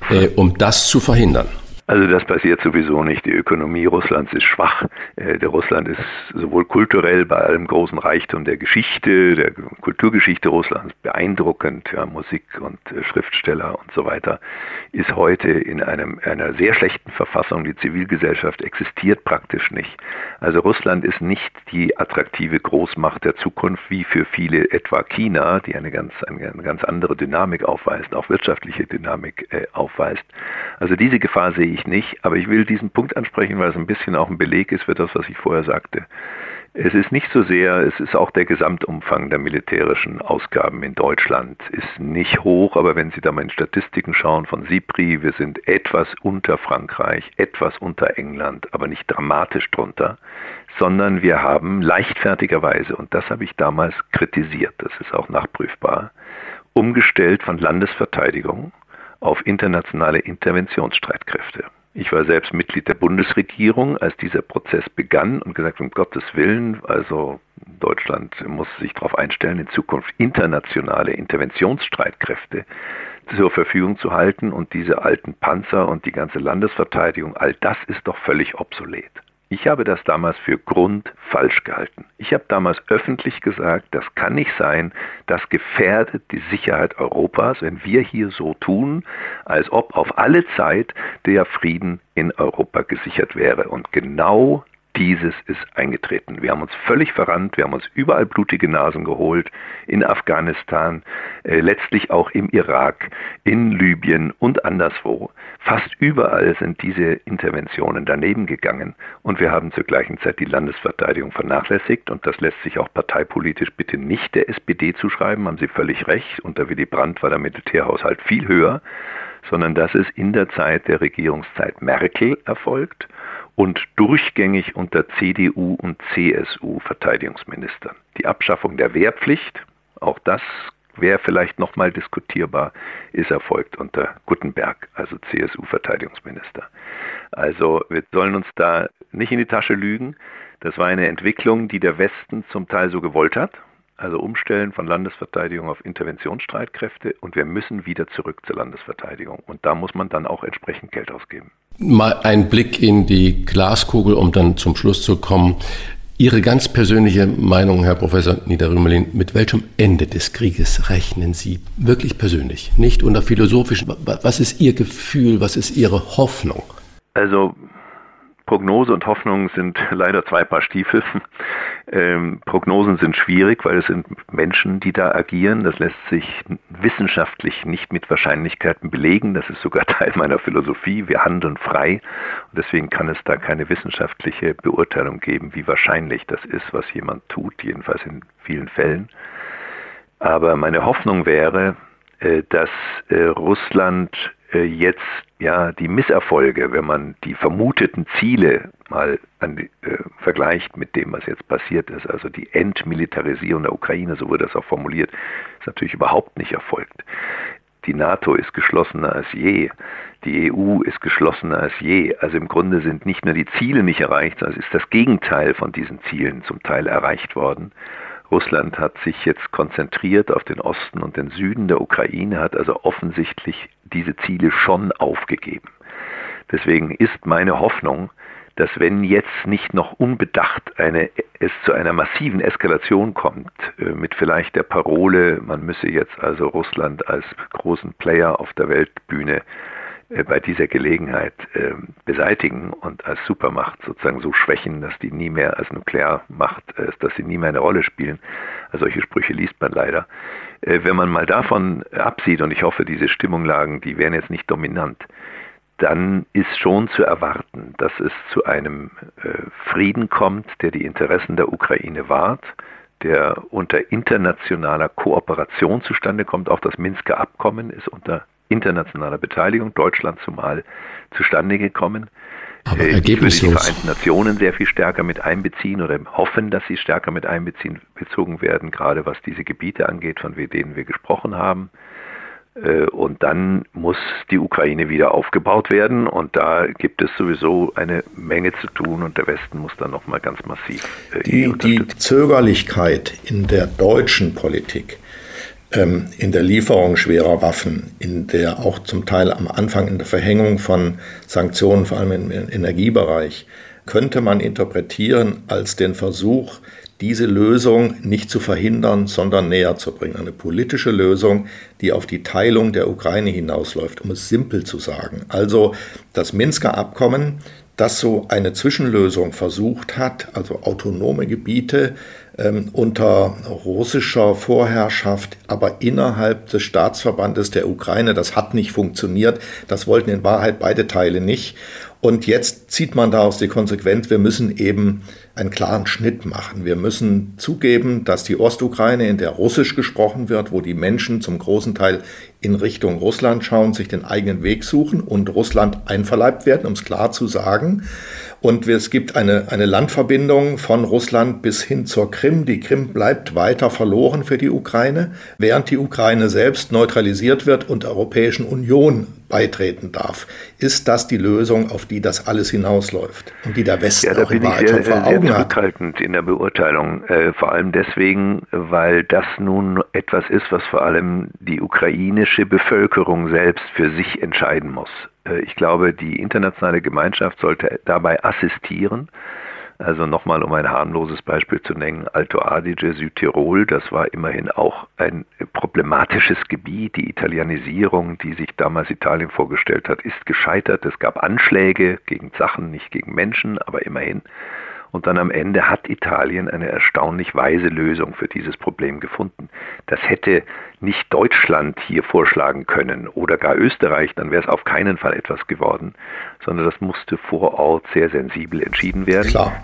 äh, um das zu verhindern. Also das passiert sowieso nicht. Die Ökonomie Russlands ist schwach. Äh, der Russland ist sowohl kulturell bei allem großen Reichtum der Geschichte, der Kulturgeschichte Russlands beeindruckend, ja, Musik und äh, Schriftsteller und so weiter, ist heute in einem, einer sehr schlechten Verfassung. Die Zivilgesellschaft existiert praktisch nicht. Also Russland ist nicht die attraktive Großmacht der Zukunft wie für viele etwa China, die eine ganz, eine, eine ganz andere Dynamik aufweist, auch wirtschaftliche Dynamik äh, aufweist. Also diese Gefahr sehe ich ich nicht, aber ich will diesen Punkt ansprechen, weil es ein bisschen auch ein Beleg ist für das, was ich vorher sagte. Es ist nicht so sehr, es ist auch der Gesamtumfang der militärischen Ausgaben in Deutschland ist nicht hoch, aber wenn Sie da mal in Statistiken schauen von SIPRI, wir sind etwas unter Frankreich, etwas unter England, aber nicht dramatisch drunter, sondern wir haben leichtfertigerweise, und das habe ich damals kritisiert, das ist auch nachprüfbar, umgestellt von Landesverteidigung auf internationale Interventionsstreitkräfte. Ich war selbst Mitglied der Bundesregierung, als dieser Prozess begann und gesagt, um Gottes Willen, also Deutschland muss sich darauf einstellen, in Zukunft internationale Interventionsstreitkräfte zur Verfügung zu halten und diese alten Panzer und die ganze Landesverteidigung, all das ist doch völlig obsolet. Ich habe das damals für grundfalsch gehalten. Ich habe damals öffentlich gesagt, das kann nicht sein, das gefährdet die Sicherheit Europas, wenn wir hier so tun, als ob auf alle Zeit der Frieden in Europa gesichert wäre. Und genau dieses ist eingetreten. Wir haben uns völlig verrannt, wir haben uns überall blutige Nasen geholt, in Afghanistan, äh, letztlich auch im Irak, in Libyen und anderswo. Fast überall sind diese Interventionen daneben gegangen. Und wir haben zur gleichen Zeit die Landesverteidigung vernachlässigt. Und das lässt sich auch parteipolitisch bitte nicht der SPD zuschreiben, haben Sie völlig recht. Unter Willy Brandt war der Militärhaushalt viel höher, sondern das ist in der Zeit der Regierungszeit Merkel erfolgt und durchgängig unter CDU und CSU Verteidigungsministern. Die Abschaffung der Wehrpflicht, auch das wäre vielleicht nochmal diskutierbar, ist erfolgt unter Guttenberg, also CSU-Verteidigungsminister. Also wir sollen uns da nicht in die Tasche lügen. Das war eine Entwicklung, die der Westen zum Teil so gewollt hat, also umstellen von Landesverteidigung auf Interventionsstreitkräfte und wir müssen wieder zurück zur Landesverteidigung. Und da muss man dann auch entsprechend Geld ausgeben. Mal ein Blick in die Glaskugel, um dann zum Schluss zu kommen. Ihre ganz persönliche Meinung, Herr Professor Niederrümelin, mit welchem Ende des Krieges rechnen Sie wirklich persönlich, nicht unter philosophischen? Was ist Ihr Gefühl, was ist Ihre Hoffnung? Also Prognose und Hoffnung sind <laughs> leider zwei Paar Stiefel. Ähm, Prognosen sind schwierig, weil es sind Menschen, die da agieren. Das lässt sich wissenschaftlich nicht mit Wahrscheinlichkeiten belegen. Das ist sogar <laughs> Teil meiner Philosophie. Wir handeln frei. Und deswegen kann es da keine wissenschaftliche Beurteilung geben, wie wahrscheinlich das ist, was jemand tut, jedenfalls in vielen Fällen. Aber meine Hoffnung wäre, äh, dass äh, Russland jetzt ja die Misserfolge, wenn man die vermuteten Ziele mal an, äh, vergleicht mit dem, was jetzt passiert ist, also die Entmilitarisierung der Ukraine, so wurde das auch formuliert, ist natürlich überhaupt nicht erfolgt. Die NATO ist geschlossener als je. Die EU ist geschlossener als je. Also im Grunde sind nicht nur die Ziele nicht erreicht, sondern es ist das Gegenteil von diesen Zielen zum Teil erreicht worden. Russland hat sich jetzt konzentriert auf den Osten und den Süden der Ukraine, hat also offensichtlich diese Ziele schon aufgegeben. Deswegen ist meine Hoffnung, dass wenn jetzt nicht noch unbedacht eine, es zu einer massiven Eskalation kommt, äh, mit vielleicht der Parole, man müsse jetzt also Russland als großen Player auf der Weltbühne bei dieser Gelegenheit äh, beseitigen und als Supermacht sozusagen so schwächen, dass die nie mehr als Nuklearmacht, äh, dass sie nie mehr eine Rolle spielen. Also solche Sprüche liest man leider. Äh, wenn man mal davon absieht, und ich hoffe, diese Stimmunglagen, die wären jetzt nicht dominant, dann ist schon zu erwarten, dass es zu einem äh, Frieden kommt, der die Interessen der Ukraine wahrt, der unter internationaler Kooperation zustande kommt. Auch das Minsker Abkommen ist unter internationaler Beteiligung, Deutschland zumal, zustande gekommen. Aber äh. Ich würde die Vereinten Nationen sehr viel stärker mit einbeziehen oder hoffen, dass sie stärker mit einbeziehen bezogen werden, gerade was diese Gebiete angeht, von denen wir gesprochen haben. Äh, und dann muss die Ukraine wieder aufgebaut werden und da gibt es sowieso eine Menge zu tun und der Westen muss dann nochmal ganz massiv. Äh, die, die Zögerlichkeit in der deutschen Politik, in der Lieferung schwerer Waffen, in der auch zum Teil am Anfang in der Verhängung von Sanktionen, vor allem im Energiebereich, könnte man interpretieren als den Versuch, diese Lösung nicht zu verhindern, sondern näher zu bringen. Eine politische Lösung, die auf die Teilung der Ukraine hinausläuft, um es simpel zu sagen. Also das Minsker Abkommen, das so eine Zwischenlösung versucht hat, also autonome Gebiete ähm, unter russischer Vorherrschaft, aber innerhalb des Staatsverbandes der Ukraine, das hat nicht funktioniert. Das wollten in Wahrheit beide Teile nicht. Und jetzt zieht man daraus die Konsequenz, wir müssen eben einen klaren Schnitt machen. Wir müssen zugeben, dass die Ostukraine, in der Russisch gesprochen wird, wo die Menschen zum großen Teil in Richtung Russland schauen, sich den eigenen Weg suchen und Russland einverleibt werden, um es klar zu sagen. Und es gibt eine, eine Landverbindung von Russland bis hin zur Krim. Die Krim bleibt weiter verloren für die Ukraine, während die Ukraine selbst neutralisiert wird und der Europäischen Union beitreten darf. Ist das die Lösung, auf die das alles hinausläuft und die der Westen ja, da auch in bin ich sehr, vor sehr Augen hat? zurückhaltend in der Beurteilung. Äh, vor allem deswegen, weil das nun etwas ist, was vor allem die ukrainische Bevölkerung selbst für sich entscheiden muss. Äh, ich glaube, die internationale Gemeinschaft sollte dabei assistieren. Also nochmal, um ein harmloses Beispiel zu nennen, Alto Adige, Südtirol, das war immerhin auch ein problematisches Gebiet. Die Italianisierung, die sich damals Italien vorgestellt hat, ist gescheitert. Es gab Anschläge gegen Sachen, nicht gegen Menschen, aber immerhin. Und dann am Ende hat Italien eine erstaunlich weise Lösung für dieses Problem gefunden. Das hätte nicht Deutschland hier vorschlagen können oder gar Österreich, dann wäre es auf keinen Fall etwas geworden, sondern das musste vor Ort sehr sensibel entschieden werden. Klar.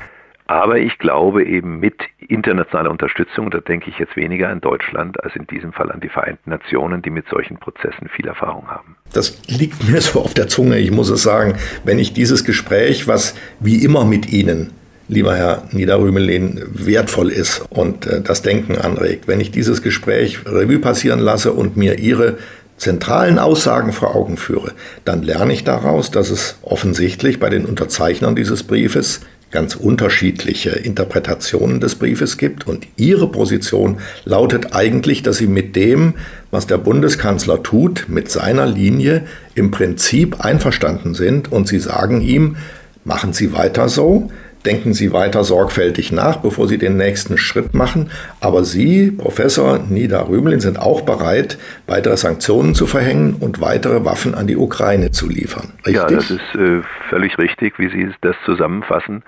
Aber ich glaube eben mit internationaler Unterstützung, da denke ich jetzt weniger an Deutschland als in diesem Fall an die Vereinten Nationen, die mit solchen Prozessen viel Erfahrung haben. Das liegt mir so auf der Zunge, ich muss es sagen, wenn ich dieses Gespräch, was wie immer mit Ihnen lieber Herr Niederrümelin, wertvoll ist und äh, das Denken anregt. Wenn ich dieses Gespräch Revue passieren lasse und mir Ihre zentralen Aussagen vor Augen führe, dann lerne ich daraus, dass es offensichtlich bei den Unterzeichnern dieses Briefes ganz unterschiedliche Interpretationen des Briefes gibt. Und Ihre Position lautet eigentlich, dass Sie mit dem, was der Bundeskanzler tut, mit seiner Linie im Prinzip einverstanden sind. Und Sie sagen ihm, machen Sie weiter so denken Sie weiter sorgfältig nach, bevor Sie den nächsten Schritt machen. Aber Sie, Professor Nida Rümelin, sind auch bereit, weitere Sanktionen zu verhängen und weitere Waffen an die Ukraine zu liefern. Richtig? Ja, das ist äh, völlig richtig, wie Sie das zusammenfassen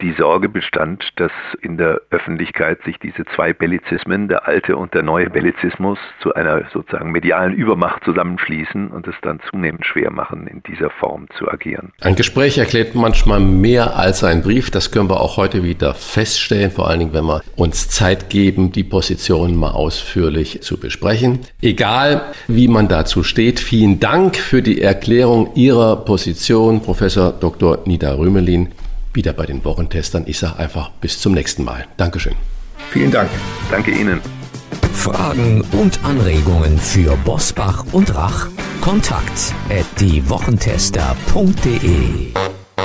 die Sorge bestand, dass in der Öffentlichkeit sich diese zwei Bellizismen, der alte und der neue Bellizismus, zu einer sozusagen medialen Übermacht zusammenschließen und es dann zunehmend schwer machen, in dieser Form zu agieren. Ein Gespräch erklärt manchmal mehr als ein Brief. Das können wir auch heute wieder feststellen, vor allen Dingen, wenn wir uns Zeit geben, die Positionen mal ausführlich zu besprechen. Egal, wie man dazu steht, vielen Dank für die Erklärung Ihrer Position, Professor Dr. Nida Rümelin wieder bei den Wochentestern. Ich sage einfach bis zum nächsten Mal. Dankeschön. Vielen Dank. Danke Ihnen. Fragen und Anregungen für Bosbach und Rach? Kontakt at diewochentester.de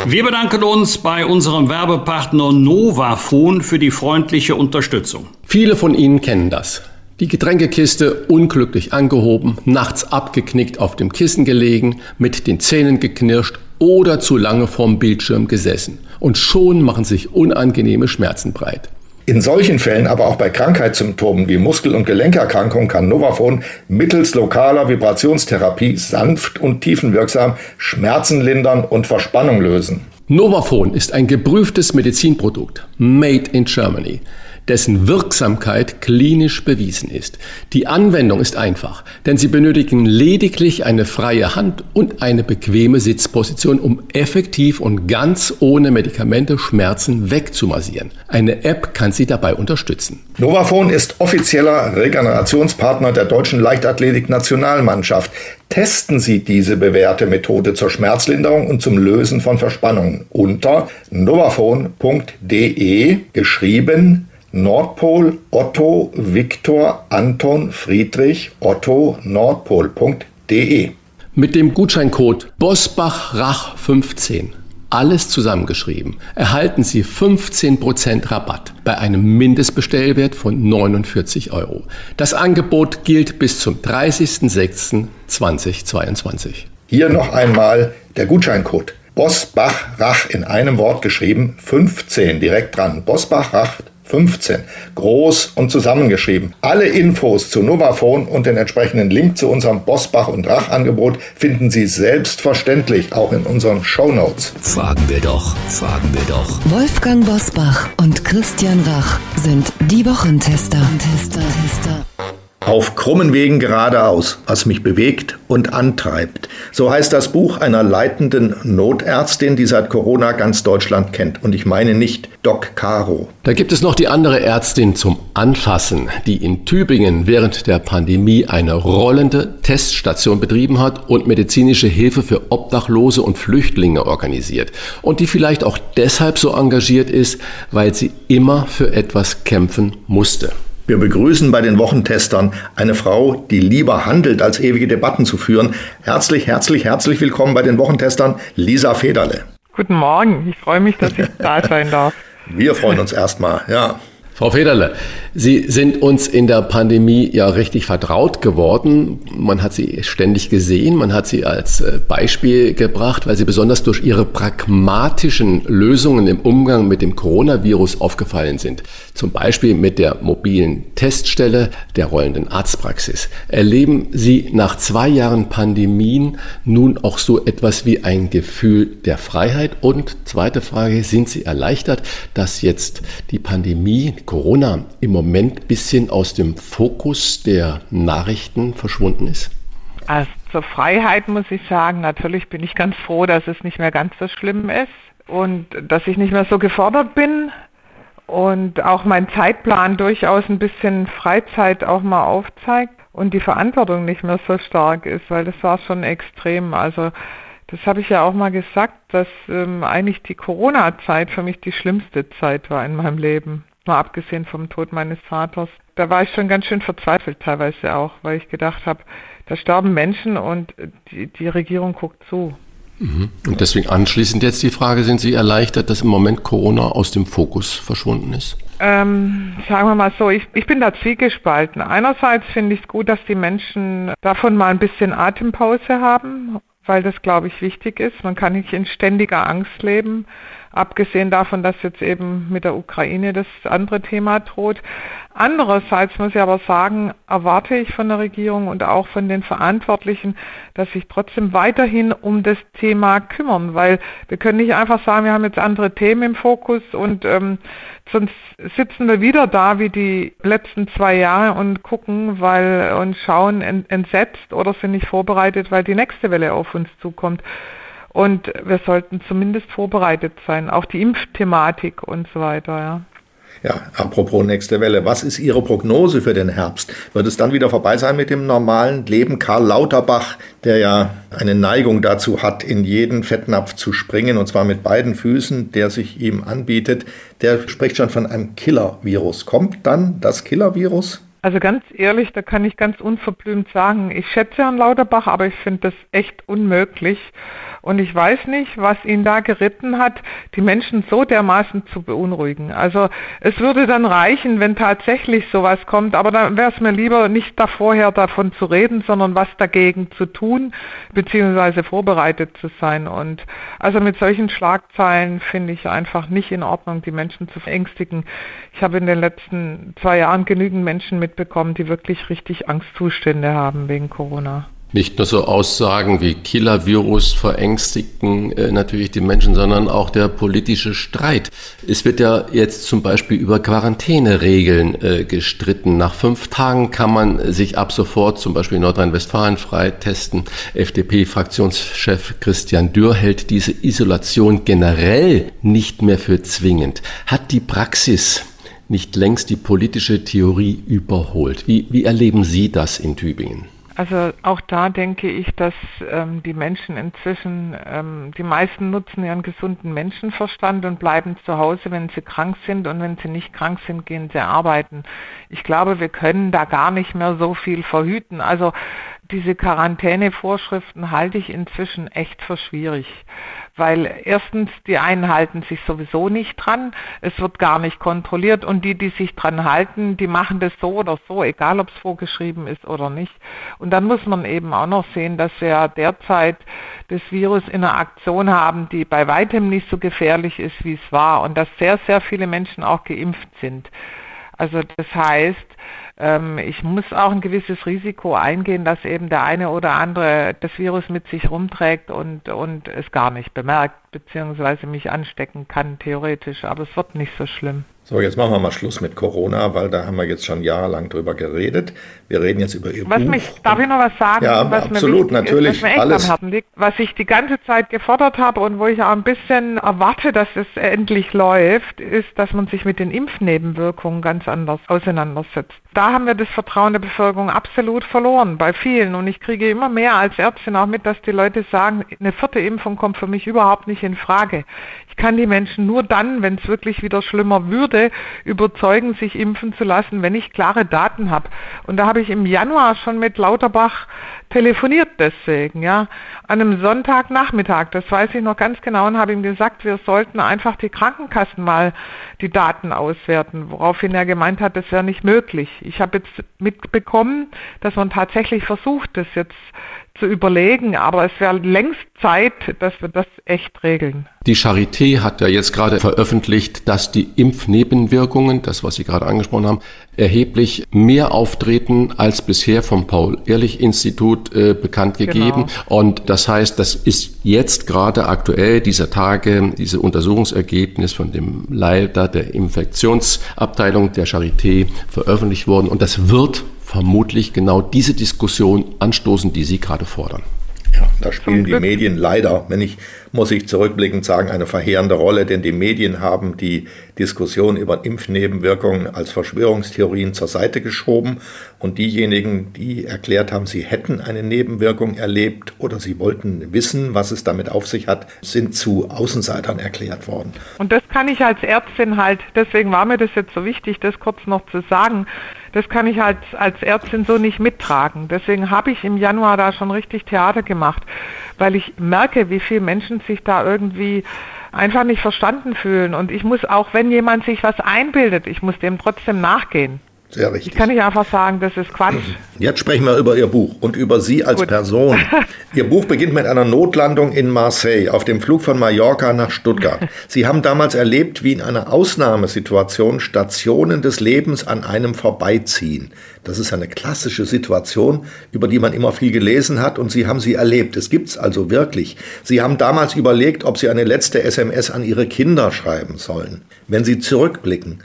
wir bedanken uns bei unserem Werbepartner Novafon für die freundliche Unterstützung. Viele von Ihnen kennen das. Die Getränkekiste unglücklich angehoben, nachts abgeknickt auf dem Kissen gelegen, mit den Zähnen geknirscht oder zu lange vorm Bildschirm gesessen. Und schon machen sich unangenehme Schmerzen breit. In solchen Fällen, aber auch bei Krankheitssymptomen wie Muskel- und Gelenkerkrankungen, kann Novafon mittels lokaler Vibrationstherapie sanft und tiefenwirksam Schmerzen lindern und Verspannung lösen. Novafon ist ein geprüftes Medizinprodukt, made in Germany. Dessen Wirksamkeit klinisch bewiesen ist. Die Anwendung ist einfach, denn Sie benötigen lediglich eine freie Hand und eine bequeme Sitzposition, um effektiv und ganz ohne Medikamente Schmerzen wegzumassieren. Eine App kann Sie dabei unterstützen. Novafon ist offizieller Regenerationspartner der deutschen Leichtathletik-Nationalmannschaft. Testen Sie diese bewährte Methode zur Schmerzlinderung und zum Lösen von Verspannungen unter novafon.de geschrieben Nordpol Otto Viktor Anton Friedrich Otto Nordpol.de. Mit dem Gutscheincode BOSBACHRACH15 alles zusammengeschrieben, erhalten Sie 15% Rabatt bei einem Mindestbestellwert von 49 Euro. Das Angebot gilt bis zum 30.06.2022. Hier noch einmal der Gutscheincode. Bosbach-Rach in einem Wort geschrieben, 15 direkt dran. Bosbach-Rach 15. Groß und zusammengeschrieben. Alle Infos zu Novafone und den entsprechenden Link zu unserem Bosbach und Rach Angebot finden Sie selbstverständlich auch in unseren Show Notes. Fragen wir doch, fragen wir doch. Wolfgang Bosbach und Christian Rach sind die Wochentester. Tester, Tester. Auf krummen Wegen geradeaus, was mich bewegt und antreibt. So heißt das Buch einer leitenden Notärztin, die seit Corona ganz Deutschland kennt. Und ich meine nicht Doc Caro. Da gibt es noch die andere Ärztin zum Anfassen, die in Tübingen während der Pandemie eine rollende Teststation betrieben hat und medizinische Hilfe für Obdachlose und Flüchtlinge organisiert. Und die vielleicht auch deshalb so engagiert ist, weil sie immer für etwas kämpfen musste. Wir begrüßen bei den Wochentestern eine Frau, die lieber handelt, als ewige Debatten zu führen. Herzlich, herzlich, herzlich willkommen bei den Wochentestern, Lisa Federle. Guten Morgen, ich freue mich, dass ich da <laughs> sein darf. Wir freuen uns erstmal, ja. Frau Federle, Sie sind uns in der Pandemie ja richtig vertraut geworden. Man hat Sie ständig gesehen, man hat Sie als äh, Beispiel gebracht, weil Sie besonders durch Ihre pragmatischen Lösungen im Umgang mit dem Coronavirus aufgefallen sind. Zum Beispiel mit der mobilen Teststelle der rollenden Arztpraxis. Erleben Sie nach zwei Jahren Pandemien nun auch so etwas wie ein Gefühl der Freiheit? Und zweite Frage, sind Sie erleichtert, dass jetzt die Pandemie, Corona im Moment ein bisschen aus dem Fokus der Nachrichten verschwunden ist? Also zur Freiheit muss ich sagen, natürlich bin ich ganz froh, dass es nicht mehr ganz so schlimm ist und dass ich nicht mehr so gefordert bin und auch mein Zeitplan durchaus ein bisschen Freizeit auch mal aufzeigt und die Verantwortung nicht mehr so stark ist, weil das war schon extrem. Also das habe ich ja auch mal gesagt, dass ähm, eigentlich die Corona-Zeit für mich die schlimmste Zeit war in meinem Leben mal abgesehen vom Tod meines Vaters. Da war ich schon ganz schön verzweifelt teilweise auch, weil ich gedacht habe, da sterben Menschen und die, die Regierung guckt zu. Mhm. Und deswegen anschließend jetzt die Frage, sind Sie erleichtert, dass im Moment Corona aus dem Fokus verschwunden ist? Ähm, sagen wir mal so, ich, ich bin da zwiegespalten. Einerseits finde ich es gut, dass die Menschen davon mal ein bisschen Atempause haben, weil das, glaube ich, wichtig ist. Man kann nicht in ständiger Angst leben abgesehen davon, dass jetzt eben mit der Ukraine das andere Thema droht. Andererseits muss ich aber sagen, erwarte ich von der Regierung und auch von den Verantwortlichen, dass sich trotzdem weiterhin um das Thema kümmern, weil wir können nicht einfach sagen, wir haben jetzt andere Themen im Fokus und ähm, sonst sitzen wir wieder da wie die letzten zwei Jahre und gucken, weil und schauen entsetzt oder sind nicht vorbereitet, weil die nächste Welle auf uns zukommt. Und wir sollten zumindest vorbereitet sein, auch die Impfthematik und so weiter. Ja. Ja, apropos nächste Welle, was ist Ihre Prognose für den Herbst? Wird es dann wieder vorbei sein mit dem normalen Leben? Karl Lauterbach, der ja eine Neigung dazu hat, in jeden Fettnapf zu springen, und zwar mit beiden Füßen, der sich ihm anbietet, der spricht schon von einem Killer-Virus. Kommt dann das Killer-Virus? Also ganz ehrlich, da kann ich ganz unverblümt sagen, ich schätze Herrn Lauterbach, aber ich finde das echt unmöglich. Und ich weiß nicht, was ihn da geritten hat, die Menschen so dermaßen zu beunruhigen. Also es würde dann reichen, wenn tatsächlich sowas kommt, aber dann wäre es mir lieber, nicht da vorher davon zu reden, sondern was dagegen zu tun, beziehungsweise vorbereitet zu sein. Und also mit solchen Schlagzeilen finde ich einfach nicht in Ordnung, die Menschen zu verängstigen. Ich habe in den letzten zwei Jahren genügend Menschen mitbekommen, die wirklich richtig Angstzustände haben wegen Corona. Nicht nur so Aussagen wie Killer-Virus verängstigten äh, natürlich die Menschen, sondern auch der politische Streit. Es wird ja jetzt zum Beispiel über Quarantäneregeln äh, gestritten. Nach fünf Tagen kann man sich ab sofort zum Beispiel in Nordrhein-Westfalen freitesten. FDP-Fraktionschef Christian Dürr hält diese Isolation generell nicht mehr für zwingend. Hat die Praxis nicht längst die politische Theorie überholt? Wie, wie erleben Sie das in Tübingen? Also auch da denke ich, dass ähm, die Menschen inzwischen, ähm, die meisten nutzen ihren gesunden Menschenverstand und bleiben zu Hause, wenn sie krank sind und wenn sie nicht krank sind, gehen sie arbeiten. Ich glaube, wir können da gar nicht mehr so viel verhüten. Also diese Quarantänevorschriften halte ich inzwischen echt für schwierig weil erstens die einen halten sich sowieso nicht dran, es wird gar nicht kontrolliert und die, die sich dran halten, die machen das so oder so, egal ob es vorgeschrieben ist oder nicht. Und dann muss man eben auch noch sehen, dass wir derzeit das Virus in einer Aktion haben, die bei weitem nicht so gefährlich ist, wie es war und dass sehr, sehr viele Menschen auch geimpft sind. Also das heißt, ähm, ich muss auch ein gewisses Risiko eingehen, dass eben der eine oder andere das Virus mit sich rumträgt und, und es gar nicht bemerkt, beziehungsweise mich anstecken kann, theoretisch. Aber es wird nicht so schlimm. So, jetzt machen wir mal Schluss mit Corona, weil da haben wir jetzt schon jahrelang drüber geredet. Wir reden jetzt über Ihr was Buch. Mich, darf ich noch was sagen? Ja, was absolut, mir natürlich. Ist, was alles. am Herzen liegt, was ich die ganze Zeit gefordert habe und wo ich auch ein bisschen erwarte, dass es endlich läuft, ist, dass man sich mit den Impfnebenwirkungen ganz anders auseinandersetzt. Da haben wir das Vertrauen der Bevölkerung absolut verloren, bei vielen. Und ich kriege immer mehr als Ärztin auch mit, dass die Leute sagen, eine vierte Impfung kommt für mich überhaupt nicht in Frage. Ich kann die Menschen nur dann, wenn es wirklich wieder schlimmer würde, überzeugen, sich impfen zu lassen, wenn ich klare Daten habe. Und da habe ich im Januar schon mit Lauterbach telefoniert deswegen, ja, an einem Sonntagnachmittag, das weiß ich noch ganz genau und habe ihm gesagt, wir sollten einfach die Krankenkassen mal die Daten auswerten, woraufhin er gemeint hat, das wäre nicht möglich. Ich habe jetzt mitbekommen, dass man tatsächlich versucht, das jetzt zu überlegen, aber es wäre längst Zeit, dass wir das echt regeln. Die Charité hat ja jetzt gerade veröffentlicht, dass die Impfnebenwirkungen, das was Sie gerade angesprochen haben, erheblich mehr auftreten als bisher vom Paul-Ehrlich-Institut äh, bekannt genau. gegeben. Genau. Und das heißt, das ist jetzt gerade aktuell dieser Tage, diese Untersuchungsergebnis von dem Leiter der Infektionsabteilung der Charité veröffentlicht worden. Und das wird vermutlich genau diese Diskussion anstoßen, die Sie gerade fordern. Ja, da spielen die Medien leider, wenn ich, muss ich zurückblickend sagen, eine verheerende Rolle, denn die Medien haben die Diskussion über Impfnebenwirkungen als Verschwörungstheorien zur Seite geschoben und diejenigen, die erklärt haben, sie hätten eine Nebenwirkung erlebt oder sie wollten wissen, was es damit auf sich hat, sind zu Außenseitern erklärt worden. Und das kann ich als Ärztin halt, deswegen war mir das jetzt so wichtig, das kurz noch zu sagen, das kann ich als, als Ärztin so nicht mittragen. Deswegen habe ich im Januar da schon richtig Theater gemacht, weil ich merke, wie viele Menschen sich da irgendwie einfach nicht verstanden fühlen. Und ich muss auch, wenn jemand sich was einbildet, ich muss dem trotzdem nachgehen. Sehr richtig. Ich kann nicht einfach sagen, das ist Quatsch. Jetzt sprechen wir über Ihr Buch und über Sie als Gut. Person. <laughs> Ihr Buch beginnt mit einer Notlandung in Marseille auf dem Flug von Mallorca nach Stuttgart. <laughs> Sie haben damals erlebt, wie in einer Ausnahmesituation Stationen des Lebens an einem vorbeiziehen. Das ist eine klassische Situation, über die man immer viel gelesen hat und Sie haben sie erlebt. Es gibt es also wirklich. Sie haben damals überlegt, ob Sie eine letzte SMS an Ihre Kinder schreiben sollen. Wenn Sie zurückblicken,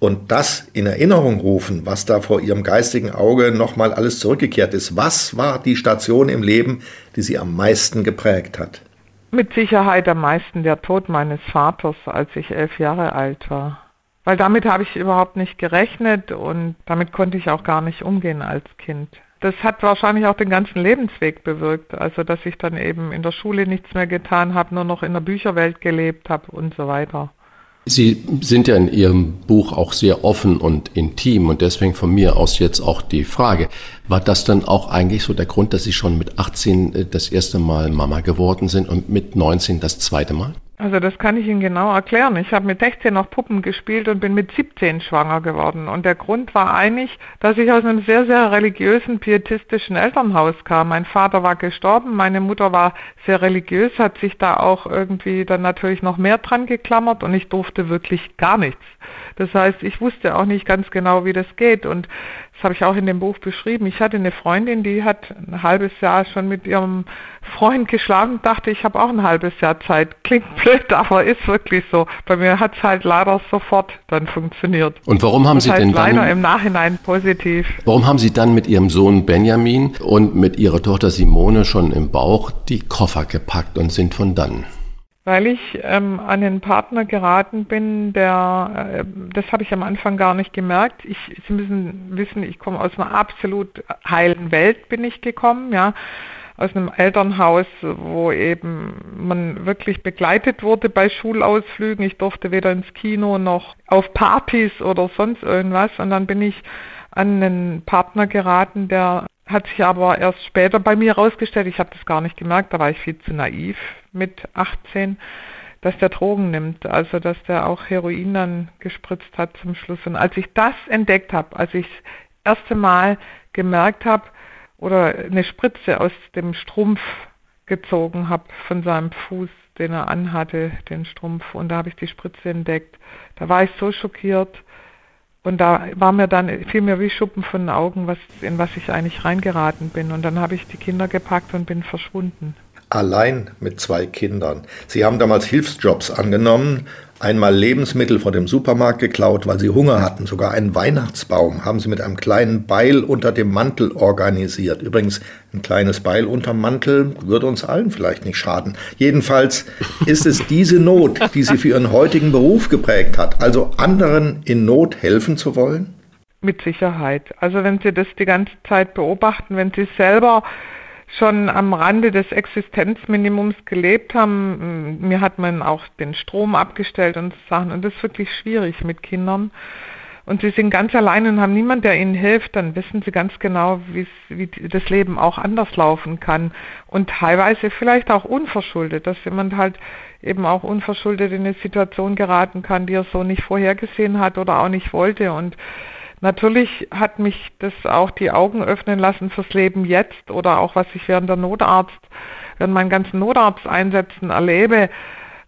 und das in Erinnerung rufen, was da vor ihrem geistigen Auge nochmal alles zurückgekehrt ist. Was war die Station im Leben, die sie am meisten geprägt hat? Mit Sicherheit am meisten der Tod meines Vaters, als ich elf Jahre alt war. Weil damit habe ich überhaupt nicht gerechnet und damit konnte ich auch gar nicht umgehen als Kind. Das hat wahrscheinlich auch den ganzen Lebensweg bewirkt, also dass ich dann eben in der Schule nichts mehr getan habe, nur noch in der Bücherwelt gelebt habe und so weiter. Sie sind ja in Ihrem Buch auch sehr offen und intim und deswegen von mir aus jetzt auch die Frage, war das dann auch eigentlich so der Grund, dass Sie schon mit 18 äh, das erste Mal Mama geworden sind und mit 19 das zweite Mal? Also das kann ich Ihnen genau erklären. Ich habe mit 16 noch Puppen gespielt und bin mit 17 schwanger geworden. Und der Grund war eigentlich, dass ich aus einem sehr, sehr religiösen, pietistischen Elternhaus kam. Mein Vater war gestorben, meine Mutter war sehr religiös, hat sich da auch irgendwie dann natürlich noch mehr dran geklammert und ich durfte wirklich gar nichts. Das heißt, ich wusste auch nicht ganz genau, wie das geht. Und das habe ich auch in dem Buch beschrieben. Ich hatte eine Freundin, die hat ein halbes Jahr schon mit ihrem Freund geschlafen, dachte, ich habe auch ein halbes Jahr Zeit. Klingt blöd, aber ist wirklich so. Bei mir hat es halt leider sofort dann funktioniert. Und warum haben Sie halt denn dann... Leider im Nachhinein positiv. Warum haben Sie dann mit Ihrem Sohn Benjamin und mit Ihrer Tochter Simone schon im Bauch die Koffer gepackt und sind von dann? Weil ich ähm, an einen Partner geraten bin, der, äh, das habe ich am Anfang gar nicht gemerkt. Ich, Sie müssen wissen, ich komme aus einer absolut heilen Welt, bin ich gekommen, ja, aus einem Elternhaus, wo eben man wirklich begleitet wurde bei Schulausflügen. Ich durfte weder ins Kino noch auf Partys oder sonst irgendwas. Und dann bin ich an einen Partner geraten, der hat sich aber erst später bei mir herausgestellt, ich habe das gar nicht gemerkt, da war ich viel zu naiv mit 18, dass der Drogen nimmt, also dass der auch Heroin dann gespritzt hat zum Schluss. Und als ich das entdeckt habe, als ich das erste Mal gemerkt habe oder eine Spritze aus dem Strumpf gezogen habe von seinem Fuß, den er anhatte, den Strumpf, und da habe ich die Spritze entdeckt, da war ich so schockiert, und da war mir dann, fiel mir wie Schuppen von den Augen, was, in was ich eigentlich reingeraten bin. Und dann habe ich die Kinder gepackt und bin verschwunden. Allein mit zwei Kindern. Sie haben damals Hilfsjobs angenommen, einmal Lebensmittel vor dem Supermarkt geklaut, weil sie Hunger hatten. Sogar einen Weihnachtsbaum haben sie mit einem kleinen Beil unter dem Mantel organisiert. Übrigens, ein kleines Beil unterm Mantel würde uns allen vielleicht nicht schaden. Jedenfalls ist es diese Not, die sie für ihren heutigen Beruf geprägt hat, also anderen in Not helfen zu wollen? Mit Sicherheit. Also wenn Sie das die ganze Zeit beobachten, wenn Sie selber schon am Rande des Existenzminimums gelebt haben. Mir hat man auch den Strom abgestellt und Sachen. Und das ist wirklich schwierig mit Kindern. Und sie sind ganz allein und haben niemand, der ihnen hilft, dann wissen sie ganz genau, wie das Leben auch anders laufen kann. Und teilweise vielleicht auch unverschuldet, dass jemand halt eben auch unverschuldet in eine Situation geraten kann, die er so nicht vorhergesehen hat oder auch nicht wollte. Und Natürlich hat mich das auch die Augen öffnen lassen fürs Leben jetzt oder auch was ich während der Notarzt, während meinen ganzen Notarzteinsätzen erlebe.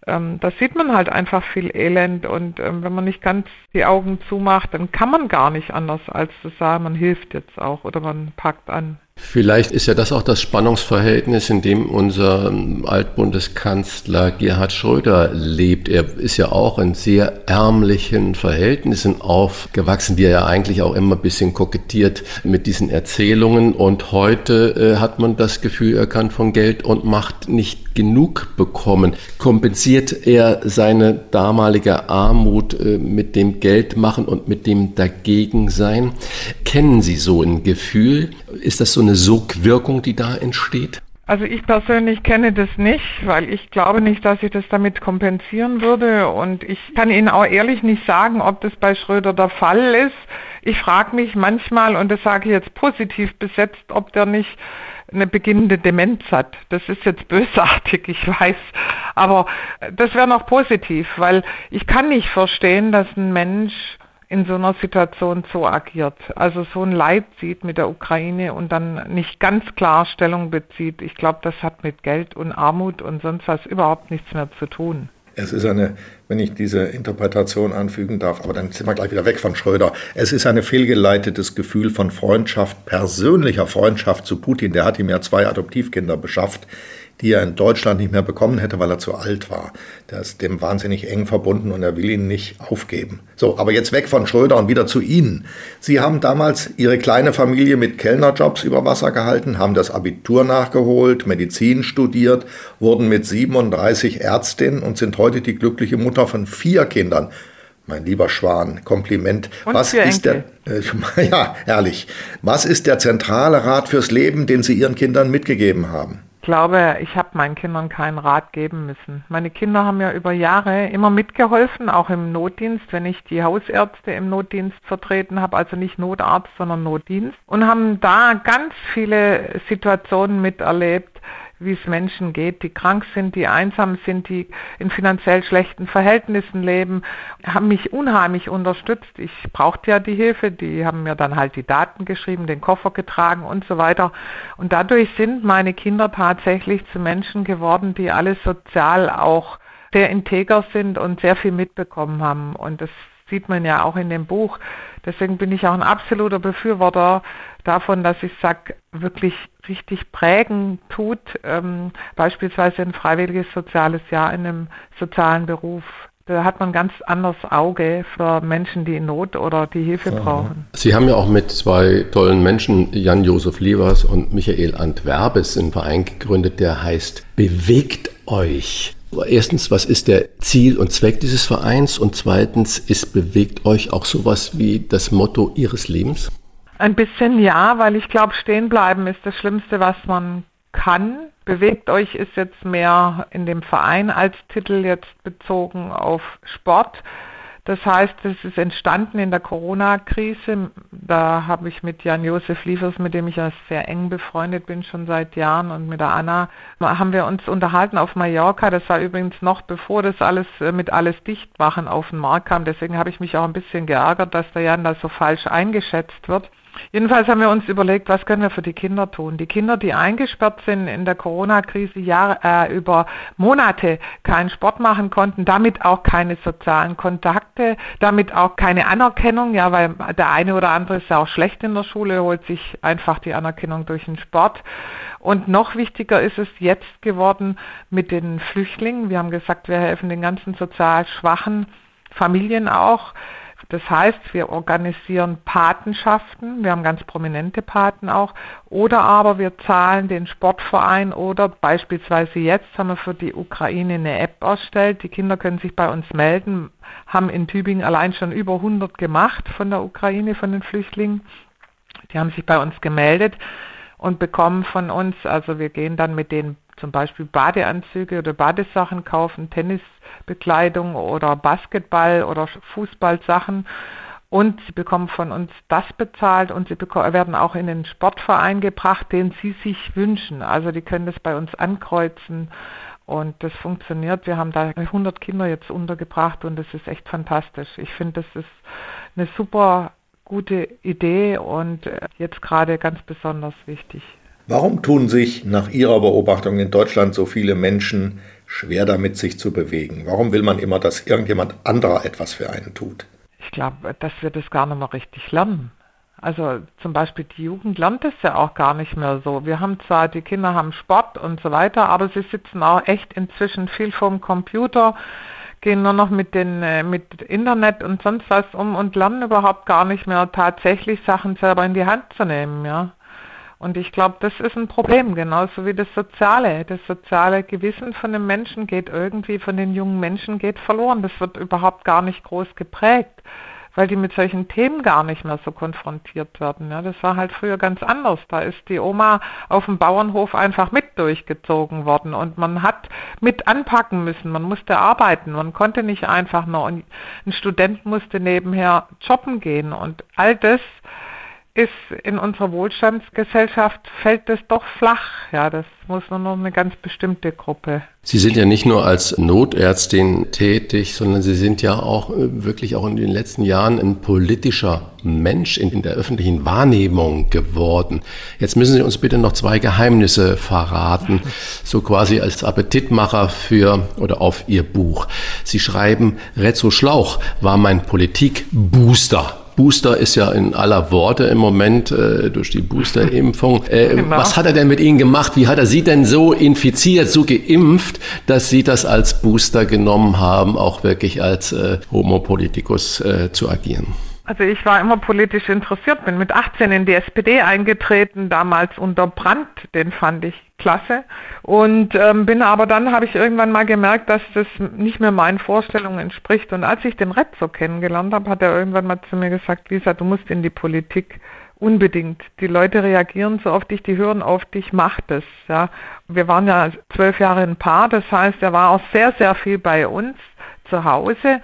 Ähm, da sieht man halt einfach viel Elend und ähm, wenn man nicht ganz die Augen zumacht, dann kann man gar nicht anders als zu sagen, man hilft jetzt auch oder man packt an. Vielleicht ist ja das auch das Spannungsverhältnis, in dem unser Altbundeskanzler Gerhard Schröder lebt. Er ist ja auch in sehr ärmlichen Verhältnissen aufgewachsen, wie er ja eigentlich auch immer ein bisschen kokettiert mit diesen Erzählungen. Und heute äh, hat man das Gefühl, er kann von Geld und Macht nicht genug bekommen. Kompensiert er seine damalige Armut äh, mit dem Geldmachen und mit dem Dagegensein? Kennen Sie so ein Gefühl? Ist das so eine Sogwirkung, die da entsteht? Also ich persönlich kenne das nicht, weil ich glaube nicht, dass ich das damit kompensieren würde. Und ich kann Ihnen auch ehrlich nicht sagen, ob das bei Schröder der Fall ist. Ich frage mich manchmal, und das sage ich jetzt positiv besetzt, ob der nicht eine beginnende Demenz hat. Das ist jetzt bösartig, ich weiß. Aber das wäre noch positiv, weil ich kann nicht verstehen, dass ein Mensch in so einer Situation so agiert. Also so ein Leid sieht mit der Ukraine und dann nicht ganz klar Stellung bezieht. Ich glaube, das hat mit Geld und Armut und sonst was überhaupt nichts mehr zu tun. Es ist eine, wenn ich diese Interpretation anfügen darf, aber dann sind wir gleich wieder weg von Schröder. Es ist ein fehlgeleitetes Gefühl von Freundschaft, persönlicher Freundschaft zu Putin. Der hat ihm ja zwei Adoptivkinder beschafft die er in Deutschland nicht mehr bekommen hätte, weil er zu alt war. Der ist dem wahnsinnig eng verbunden und er will ihn nicht aufgeben. So, aber jetzt weg von Schröder und wieder zu Ihnen. Sie haben damals Ihre kleine Familie mit Kellnerjobs über Wasser gehalten, haben das Abitur nachgeholt, Medizin studiert, wurden mit 37 Ärztin und sind heute die glückliche Mutter von vier Kindern. Mein lieber Schwan, Kompliment. Und Was ist der, äh, <laughs> ja, ehrlich. Was ist der zentrale Rat fürs Leben, den Sie Ihren Kindern mitgegeben haben? Glaube, ich habe meinen Kindern keinen Rat geben müssen. Meine Kinder haben ja über Jahre immer mitgeholfen, auch im Notdienst, wenn ich die Hausärzte im Notdienst vertreten habe, also nicht Notarzt, sondern Notdienst, und haben da ganz viele Situationen miterlebt, wie es Menschen geht, die krank sind, die einsam sind, die in finanziell schlechten Verhältnissen leben, haben mich unheimlich unterstützt. Ich brauchte ja die Hilfe, die haben mir dann halt die Daten geschrieben, den Koffer getragen und so weiter. Und dadurch sind meine Kinder tatsächlich zu Menschen geworden, die alle sozial auch sehr integer sind und sehr viel mitbekommen haben. Und das sieht man ja auch in dem Buch. Deswegen bin ich auch ein absoluter Befürworter davon, dass ich sage, wirklich richtig prägen tut, ähm, beispielsweise ein freiwilliges soziales Jahr in einem sozialen Beruf. Da hat man ein ganz anderes Auge für Menschen, die in Not oder die Hilfe brauchen. Sie haben ja auch mit zwei tollen Menschen, Jan-Josef Lievers und Michael Antwerbes, einen Verein gegründet, der heißt Bewegt euch. Erstens, was ist der Ziel und Zweck dieses Vereins? Und zweitens, ist bewegt euch auch sowas wie das Motto Ihres Lebens? Ein bisschen ja, weil ich glaube, stehen bleiben ist das Schlimmste, was man kann. Bewegt euch ist jetzt mehr in dem Verein als Titel jetzt bezogen auf Sport. Das heißt, es ist entstanden in der Corona-Krise. Da habe ich mit Jan-Josef Liefers, mit dem ich ja sehr eng befreundet bin, schon seit Jahren, und mit der Anna, haben wir uns unterhalten auf Mallorca. Das war übrigens noch bevor das alles äh, mit alles Dichtmachen auf den Markt kam. Deswegen habe ich mich auch ein bisschen geärgert, dass der Jan da so falsch eingeschätzt wird. Jedenfalls haben wir uns überlegt, was können wir für die Kinder tun. Die Kinder, die eingesperrt sind in der Corona-Krise äh, über Monate keinen Sport machen konnten, damit auch keine sozialen Kontakte, damit auch keine Anerkennung, ja, weil der eine oder andere ist ja auch schlecht in der Schule, holt sich einfach die Anerkennung durch den Sport. Und noch wichtiger ist es jetzt geworden mit den Flüchtlingen. Wir haben gesagt, wir helfen den ganzen sozial schwachen Familien auch das heißt, wir organisieren Patenschaften, wir haben ganz prominente Paten auch, oder aber wir zahlen den Sportverein oder beispielsweise jetzt haben wir für die Ukraine eine App erstellt. Die Kinder können sich bei uns melden, haben in Tübingen allein schon über 100 gemacht von der Ukraine, von den Flüchtlingen. Die haben sich bei uns gemeldet und bekommen von uns, also wir gehen dann mit denen zum Beispiel Badeanzüge oder Badesachen kaufen, Tennisbekleidung oder Basketball oder Fußballsachen. Und sie bekommen von uns das bezahlt und sie werden auch in den Sportverein gebracht, den sie sich wünschen. Also die können das bei uns ankreuzen und das funktioniert. Wir haben da 100 Kinder jetzt untergebracht und das ist echt fantastisch. Ich finde, das ist eine super gute Idee und äh, jetzt gerade ganz besonders wichtig. Warum tun sich nach Ihrer Beobachtung in Deutschland so viele Menschen schwer damit, sich zu bewegen? Warum will man immer, dass irgendjemand anderer etwas für einen tut? Ich glaube, dass wir das gar nicht mehr richtig lernen. Also zum Beispiel die Jugend lernt es ja auch gar nicht mehr so. Wir haben zwar, die Kinder haben Sport und so weiter, aber sie sitzen auch echt inzwischen viel vorm Computer, gehen nur noch mit, den, äh, mit Internet und sonst was um und lernen überhaupt gar nicht mehr tatsächlich Sachen selber in die Hand zu nehmen, ja. Und ich glaube, das ist ein Problem, genauso wie das Soziale. Das soziale Gewissen von den Menschen geht irgendwie, von den jungen Menschen geht verloren. Das wird überhaupt gar nicht groß geprägt, weil die mit solchen Themen gar nicht mehr so konfrontiert werden. Ja, das war halt früher ganz anders. Da ist die Oma auf dem Bauernhof einfach mit durchgezogen worden und man hat mit anpacken müssen. Man musste arbeiten. Man konnte nicht einfach nur, ein Student musste nebenher jobben gehen und all das ist in unserer Wohlstandsgesellschaft fällt das doch flach. Ja, das muss nur noch eine ganz bestimmte Gruppe. Sie sind ja nicht nur als Notärztin tätig, sondern Sie sind ja auch äh, wirklich auch in den letzten Jahren ein politischer Mensch in, in der öffentlichen Wahrnehmung geworden. Jetzt müssen Sie uns bitte noch zwei Geheimnisse verraten, <laughs> so quasi als Appetitmacher für oder auf Ihr Buch. Sie schreiben, Rezzo Schlauch war mein Politikbooster. Booster ist ja in aller Worte im Moment äh, durch die Boosterimpfung. Äh, genau. Was hat er denn mit Ihnen gemacht? Wie hat er Sie denn so infiziert, so geimpft, dass Sie das als Booster genommen haben, auch wirklich als äh, Homo politicus äh, zu agieren? Also ich war immer politisch interessiert, bin mit 18 in die SPD eingetreten, damals unter Brandt, den fand ich klasse. Und ähm, bin aber dann, habe ich irgendwann mal gemerkt, dass das nicht mehr meinen Vorstellungen entspricht. Und als ich den Retzo kennengelernt habe, hat er irgendwann mal zu mir gesagt, Lisa, du musst in die Politik unbedingt. Die Leute reagieren so auf dich, die hören auf dich, mach das. Ja. Wir waren ja zwölf Jahre ein Paar, das heißt, er war auch sehr, sehr viel bei uns zu Hause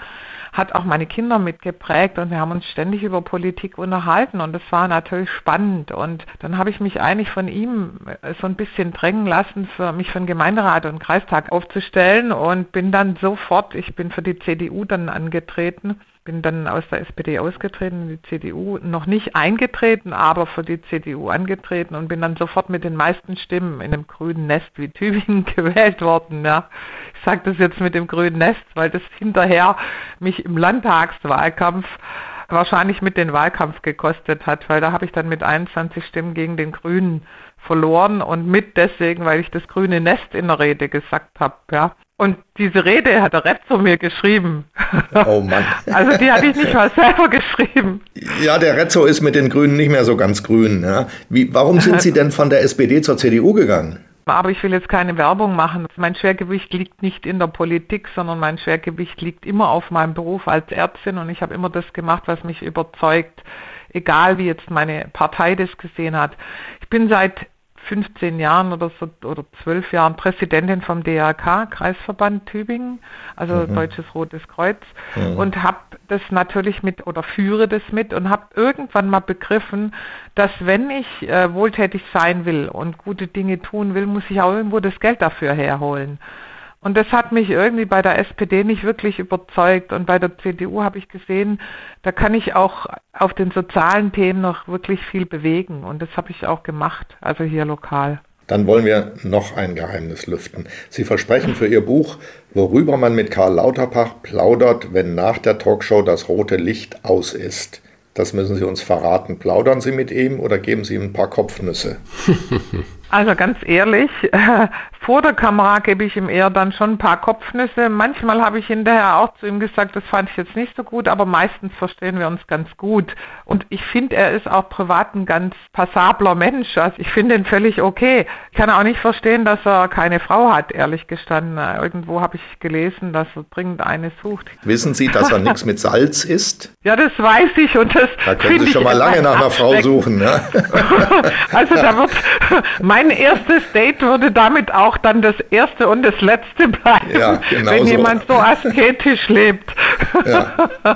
hat auch meine Kinder mitgeprägt und wir haben uns ständig über Politik unterhalten und das war natürlich spannend. Und dann habe ich mich eigentlich von ihm äh, so ein bisschen drängen lassen, für mich für den Gemeinderat und Kreistag aufzustellen und bin dann sofort, ich bin für die CDU dann angetreten bin dann aus der SPD ausgetreten, in die CDU, noch nicht eingetreten, aber für die CDU angetreten und bin dann sofort mit den meisten Stimmen in einem grünen Nest wie Tübingen <laughs> gewählt worden. Ja. Ich sage das jetzt mit dem grünen Nest, weil das hinterher mich im Landtagswahlkampf wahrscheinlich mit den Wahlkampf gekostet hat, weil da habe ich dann mit 21 Stimmen gegen den Grünen verloren und mit deswegen, weil ich das grüne Nest in der Rede gesagt habe, ja. Und diese Rede hat der Rezzo mir geschrieben. <laughs> Oh Mann. Also die hatte ich nicht mal selber geschrieben. Ja, der Rezzo ist mit den Grünen nicht mehr so ganz grün. Ja. Wie, warum sind Sie denn von der SPD zur CDU gegangen? Aber ich will jetzt keine Werbung machen. Mein Schwergewicht liegt nicht in der Politik, sondern mein Schwergewicht liegt immer auf meinem Beruf als Ärztin und ich habe immer das gemacht, was mich überzeugt, egal wie jetzt meine Partei das gesehen hat. Ich bin seit 15 Jahren oder so oder 12 Jahren Präsidentin vom DRK, Kreisverband Tübingen, also mhm. Deutsches Rotes Kreuz mhm. und habe das natürlich mit oder führe das mit und habe irgendwann mal begriffen, dass wenn ich äh, wohltätig sein will und gute Dinge tun will, muss ich auch irgendwo das Geld dafür herholen. Und das hat mich irgendwie bei der SPD nicht wirklich überzeugt. Und bei der CDU habe ich gesehen, da kann ich auch auf den sozialen Themen noch wirklich viel bewegen. Und das habe ich auch gemacht, also hier lokal. Dann wollen wir noch ein Geheimnis lüften. Sie versprechen für Ihr Buch, worüber man mit Karl Lauterbach plaudert, wenn nach der Talkshow das rote Licht aus ist. Das müssen Sie uns verraten. Plaudern Sie mit ihm oder geben Sie ihm ein paar Kopfnüsse? <laughs> <laughs> Also ganz ehrlich, vor der Kamera gebe ich ihm eher dann schon ein paar Kopfnüsse. Manchmal habe ich hinterher auch zu ihm gesagt, das fand ich jetzt nicht so gut, aber meistens verstehen wir uns ganz gut. Und ich finde, er ist auch privat ein ganz passabler Mensch. Also ich finde ihn völlig okay. Ich kann auch nicht verstehen, dass er keine Frau hat, ehrlich gestanden. Irgendwo habe ich gelesen, dass er dringend eine sucht. Wissen Sie, dass er nichts mit Salz isst? Ja, das weiß ich und das. Da können Sie schon mal lange nach einer Frau suchen. Ne? <laughs> also da wird <laughs> mein erstes Date würde damit auch dann das erste und das letzte <laughs> bleiben, ja, genau wenn so. jemand so asketisch lebt. Ja. <laughs>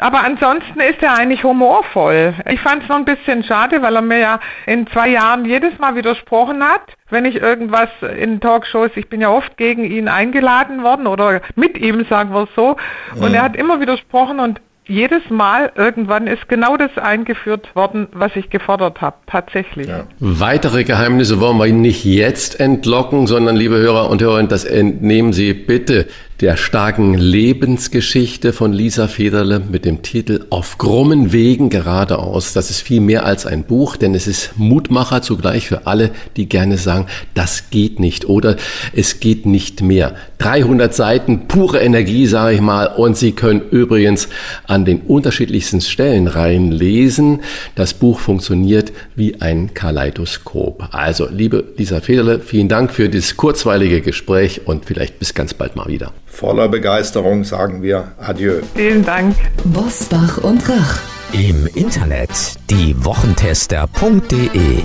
Aber ansonsten ist er eigentlich humorvoll. Ich fand es noch ein bisschen schade, weil er mir ja in zwei Jahren jedes Mal widersprochen hat wenn ich irgendwas in Talkshows, ich bin ja oft gegen ihn eingeladen worden oder mit ihm, sagen wir es so, und ja. er hat immer widersprochen und jedes Mal irgendwann ist genau das eingeführt worden, was ich gefordert habe, tatsächlich. Ja. Weitere Geheimnisse wollen wir nicht jetzt entlocken, sondern liebe Hörer und Hörerinnen, das entnehmen Sie bitte der starken Lebensgeschichte von Lisa Federle mit dem Titel Auf krummen Wegen geradeaus. Das ist viel mehr als ein Buch, denn es ist Mutmacher zugleich für alle, die gerne sagen, das geht nicht oder es geht nicht mehr. 300 Seiten pure Energie, sage ich mal, und Sie können übrigens an den unterschiedlichsten Stellen reinlesen. Das Buch funktioniert wie ein Kaleidoskop. Also, liebe Lisa Federle, vielen Dank für dieses kurzweilige Gespräch und vielleicht bis ganz bald mal wieder. Voller Begeisterung sagen wir Adieu. Vielen Dank. Bosbach und Rach. Im Internet diewochentester.de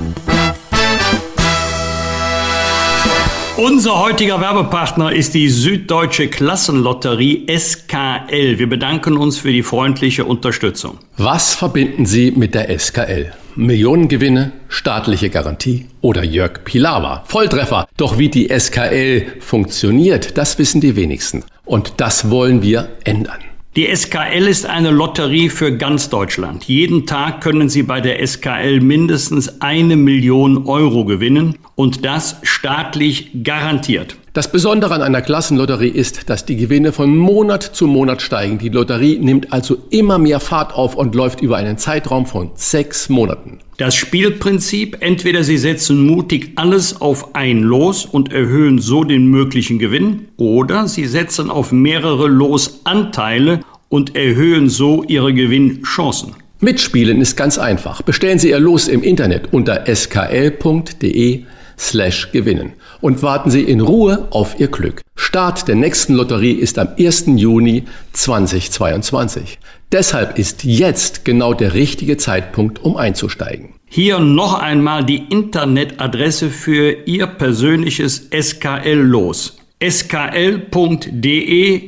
unser heutiger Werbepartner ist die Süddeutsche Klassenlotterie SKL. Wir bedanken uns für die freundliche Unterstützung. Was verbinden Sie mit der SKL? Millionengewinne, staatliche Garantie oder Jörg Pilawa. Volltreffer. Doch wie die SKL funktioniert, das wissen die wenigsten. Und das wollen wir ändern. Die SKL ist eine Lotterie für ganz Deutschland. Jeden Tag können Sie bei der SKL mindestens eine Million Euro gewinnen und das staatlich garantiert. Das Besondere an einer Klassenlotterie ist, dass die Gewinne von Monat zu Monat steigen. Die Lotterie nimmt also immer mehr Fahrt auf und läuft über einen Zeitraum von sechs Monaten. Das Spielprinzip, entweder Sie setzen mutig alles auf ein Los und erhöhen so den möglichen Gewinn, oder Sie setzen auf mehrere Losanteile und erhöhen so Ihre Gewinnchancen. Mitspielen ist ganz einfach. Bestellen Sie Ihr Los im Internet unter skl.de slash gewinnen und warten Sie in Ruhe auf Ihr Glück. Start der nächsten Lotterie ist am 1. Juni 2022. Deshalb ist jetzt genau der richtige Zeitpunkt, um einzusteigen. Hier noch einmal die Internetadresse für Ihr persönliches SKL-Los. skl.de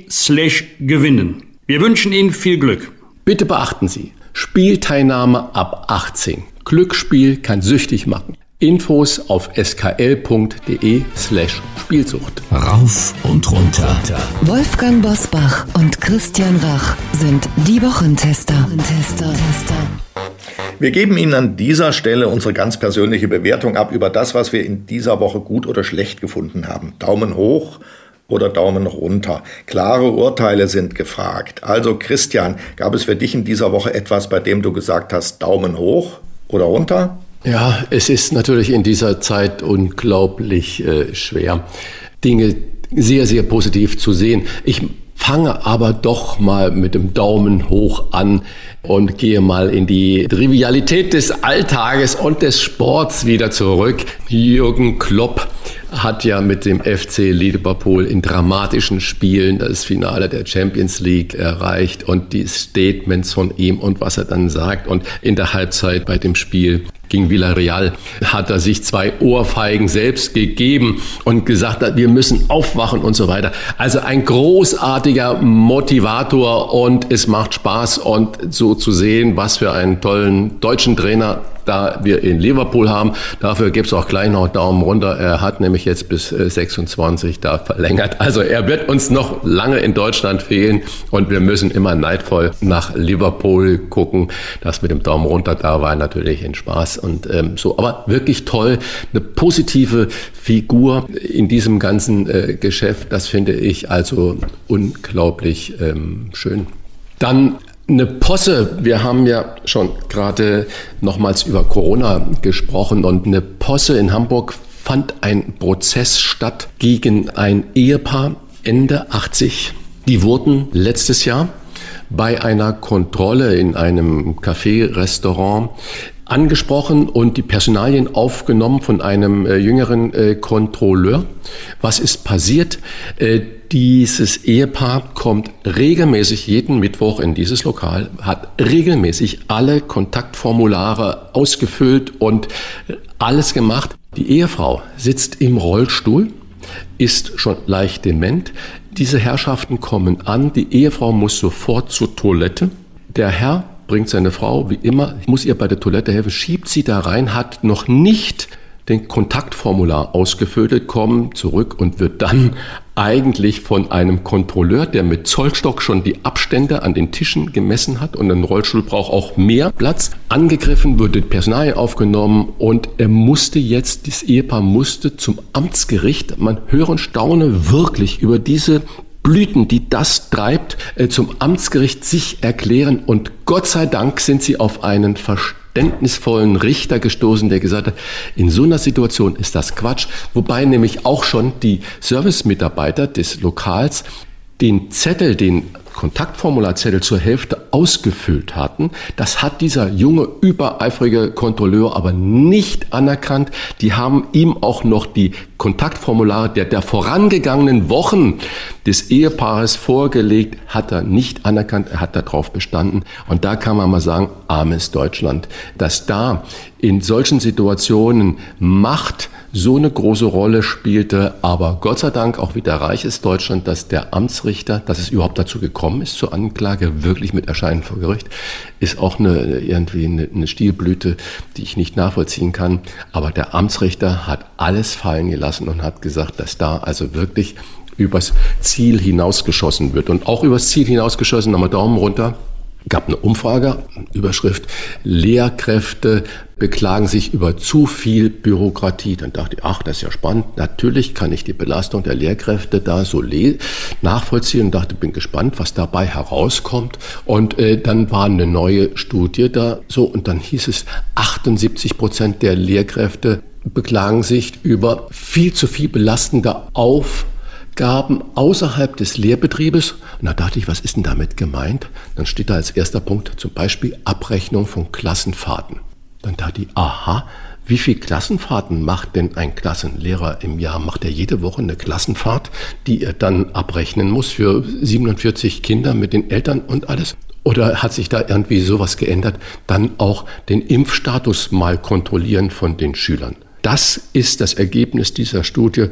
slash gewinnen. Wir wünschen Ihnen viel Glück. Bitte beachten Sie, Spielteilnahme ab 18. Glücksspiel kann süchtig machen. Infos auf skl.de slash Spielsucht. Rauf und runter. Wolfgang Bosbach und Christian Rach sind die Wochentester. Wir geben Ihnen an dieser Stelle unsere ganz persönliche Bewertung ab über das, was wir in dieser Woche gut oder schlecht gefunden haben. Daumen hoch oder Daumen runter. Klare Urteile sind gefragt. Also Christian, gab es für dich in dieser Woche etwas, bei dem du gesagt hast, Daumen hoch oder runter? Ja, es ist natürlich in dieser Zeit unglaublich äh, schwer, Dinge sehr, sehr positiv zu sehen. Ich fange aber doch mal mit dem Daumen hoch an und gehe mal in die Trivialität des Alltages und des Sports wieder zurück. Jürgen Klopp hat ja mit dem FC Liverpool in dramatischen Spielen das Finale der Champions League erreicht und die Statements von ihm und was er dann sagt und in der Halbzeit bei dem Spiel gegen Villarreal hat er sich zwei Ohrfeigen selbst gegeben und gesagt hat, wir müssen aufwachen und so weiter. Also ein großartiger Motivator und es macht Spaß und so zu sehen, was für einen tollen deutschen Trainer da wir in Liverpool haben. Dafür gibt es auch gleich noch Daumen runter. Er hat nämlich jetzt bis 26 äh, da verlängert. Also er wird uns noch lange in Deutschland fehlen und wir müssen immer neidvoll nach Liverpool gucken. Das mit dem Daumen runter da war natürlich ein Spaß und ähm, so. Aber wirklich toll, eine positive Figur in diesem ganzen äh, Geschäft. Das finde ich also unglaublich ähm, schön. Dann eine Posse, wir haben ja schon gerade nochmals über Corona gesprochen und eine Posse in Hamburg fand ein Prozess statt gegen ein Ehepaar Ende 80. Die wurden letztes Jahr bei einer Kontrolle in einem Café-Restaurant angesprochen und die Personalien aufgenommen von einem äh, jüngeren äh, Kontrolleur. Was ist passiert? Äh, dieses Ehepaar kommt regelmäßig jeden Mittwoch in dieses Lokal, hat regelmäßig alle Kontaktformulare ausgefüllt und alles gemacht. Die Ehefrau sitzt im Rollstuhl, ist schon leicht dement. Diese Herrschaften kommen an, die Ehefrau muss sofort zur Toilette. Der Herr bringt seine Frau, wie immer, muss ihr bei der Toilette helfen, schiebt sie da rein, hat noch nicht den Kontaktformular ausgefüllt, kommt zurück und wird dann eigentlich von einem Kontrolleur, der mit Zollstock schon die Abstände an den Tischen gemessen hat und ein Rollstuhl braucht auch mehr Platz, angegriffen, wurde Personal aufgenommen und er musste jetzt, das Ehepaar musste zum Amtsgericht, man höre und staune wirklich über diese Blüten, die das treibt, äh, zum Amtsgericht sich erklären. Und Gott sei Dank sind sie auf einen verständnisvollen Richter gestoßen, der gesagt hat, in so einer Situation ist das Quatsch, wobei nämlich auch schon die Servicemitarbeiter des Lokals den Zettel, den Kontaktformularzettel zur Hälfte ausgefüllt hatten. Das hat dieser junge, übereifrige Kontrolleur aber nicht anerkannt. Die haben ihm auch noch die Kontaktformulare der, der vorangegangenen Wochen des Ehepaares vorgelegt, hat er nicht anerkannt, er hat darauf bestanden. Und da kann man mal sagen, armes Deutschland, dass da in solchen Situationen Macht so eine große Rolle spielte. Aber Gott sei Dank auch wieder reich ist Deutschland, dass der Amtsrichter, dass es überhaupt dazu gekommen ist zur Anklage, wirklich mit Erscheinen vor Gericht, ist auch eine, irgendwie eine, eine Stilblüte, die ich nicht nachvollziehen kann. Aber der Amtsrichter hat alles fallen gelassen und hat gesagt, dass da also wirklich übers Ziel hinausgeschossen wird. Und auch übers Ziel hinausgeschossen, nochmal Daumen runter, gab eine Umfrage, Überschrift, Lehrkräfte beklagen sich über zu viel Bürokratie. Dann dachte ich, ach, das ist ja spannend. Natürlich kann ich die Belastung der Lehrkräfte da so nachvollziehen und dachte, bin gespannt, was dabei herauskommt. Und äh, dann war eine neue Studie da so und dann hieß es, 78 Prozent der Lehrkräfte beklagen sich über viel zu viel belastende Auf Gaben außerhalb des Lehrbetriebes. Und da dachte ich, was ist denn damit gemeint? Dann steht da als erster Punkt zum Beispiel Abrechnung von Klassenfahrten. Dann dachte ich, aha, wie viel Klassenfahrten macht denn ein Klassenlehrer im Jahr? Macht er jede Woche eine Klassenfahrt, die er dann abrechnen muss für 47 Kinder mit den Eltern und alles? Oder hat sich da irgendwie sowas geändert? Dann auch den Impfstatus mal kontrollieren von den Schülern. Das ist das Ergebnis dieser Studie.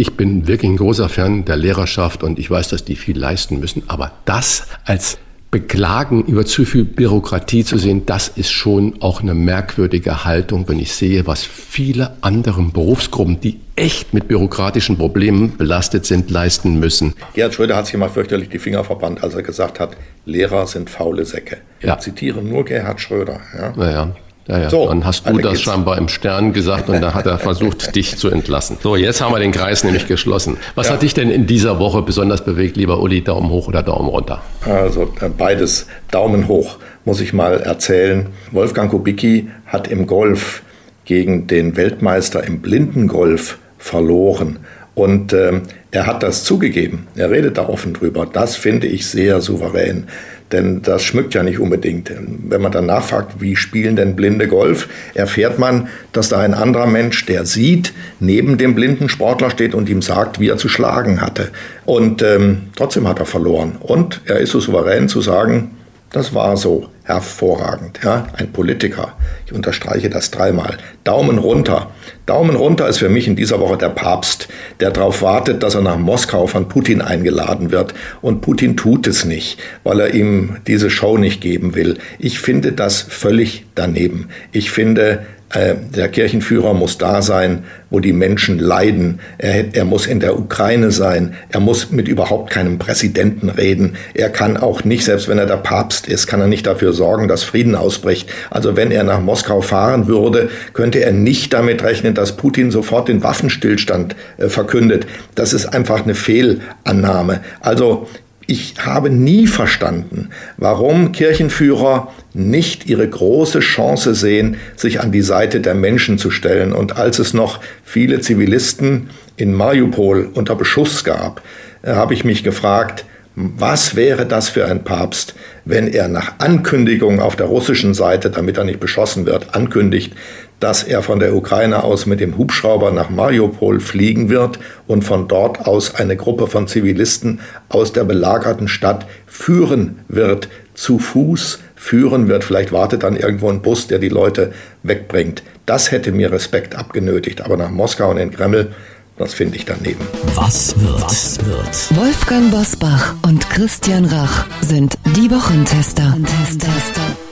Ich bin wirklich ein großer Fan der Lehrerschaft und ich weiß, dass die viel leisten müssen. Aber das als beklagen, über zu viel Bürokratie zu sehen, das ist schon auch eine merkwürdige Haltung, wenn ich sehe, was viele andere Berufsgruppen, die echt mit bürokratischen Problemen belastet sind, leisten müssen. Gerhard Schröder hat sich immer fürchterlich die Finger verbannt, als er gesagt hat, Lehrer sind faule Säcke. Ja. Ich zitiere nur Gerhard Schröder. Ja. Naja. Ja, ja. So, dann hast du das geht's. scheinbar im Stern gesagt und da hat er versucht, <laughs> dich zu entlassen. So, jetzt haben wir den Kreis nämlich geschlossen. Was ja. hat dich denn in dieser Woche besonders bewegt, lieber Uli? Daumen hoch oder Daumen runter? Also äh, beides. Daumen hoch, muss ich mal erzählen. Wolfgang Kubicki hat im Golf gegen den Weltmeister im Blindengolf verloren. Und ähm, er hat das zugegeben. Er redet da offen drüber. Das finde ich sehr souverän. Denn das schmückt ja nicht unbedingt. Wenn man dann nachfragt, wie spielen denn Blinde Golf, erfährt man, dass da ein anderer Mensch, der sieht, neben dem blinden Sportler steht und ihm sagt, wie er zu schlagen hatte. Und ähm, trotzdem hat er verloren. Und er ist so souverän zu sagen, das war so hervorragend. Ja? Ein Politiker. Ich unterstreiche das dreimal. Daumen runter. Daumen runter ist für mich in dieser Woche der Papst, der darauf wartet, dass er nach Moskau von Putin eingeladen wird. Und Putin tut es nicht, weil er ihm diese Show nicht geben will. Ich finde das völlig daneben. Ich finde, der Kirchenführer muss da sein, wo die Menschen leiden. Er, er, muss in der Ukraine sein. Er muss mit überhaupt keinem Präsidenten reden. Er kann auch nicht, selbst wenn er der Papst ist, kann er nicht dafür sorgen, dass Frieden ausbricht. Also wenn er nach Moskau fahren würde, könnte er nicht damit rechnen, dass Putin sofort den Waffenstillstand äh, verkündet. Das ist einfach eine Fehlannahme. Also ich habe nie verstanden, warum Kirchenführer nicht ihre große Chance sehen, sich an die Seite der Menschen zu stellen. Und als es noch viele Zivilisten in Mariupol unter Beschuss gab, äh, habe ich mich gefragt, was wäre das für ein Papst, wenn er nach Ankündigung auf der russischen Seite, damit er nicht beschossen wird, ankündigt, dass er von der Ukraine aus mit dem Hubschrauber nach Mariupol fliegen wird und von dort aus eine Gruppe von Zivilisten aus der belagerten Stadt führen wird, zu Fuß führen wird. Vielleicht wartet dann irgendwo ein Bus, der die Leute wegbringt. Das hätte mir Respekt abgenötigt. Aber nach Moskau und den Kreml, das finde ich daneben. Was wird? Was wird? Wolfgang Bosbach und Christian Rach sind die Wochentester. Wochentester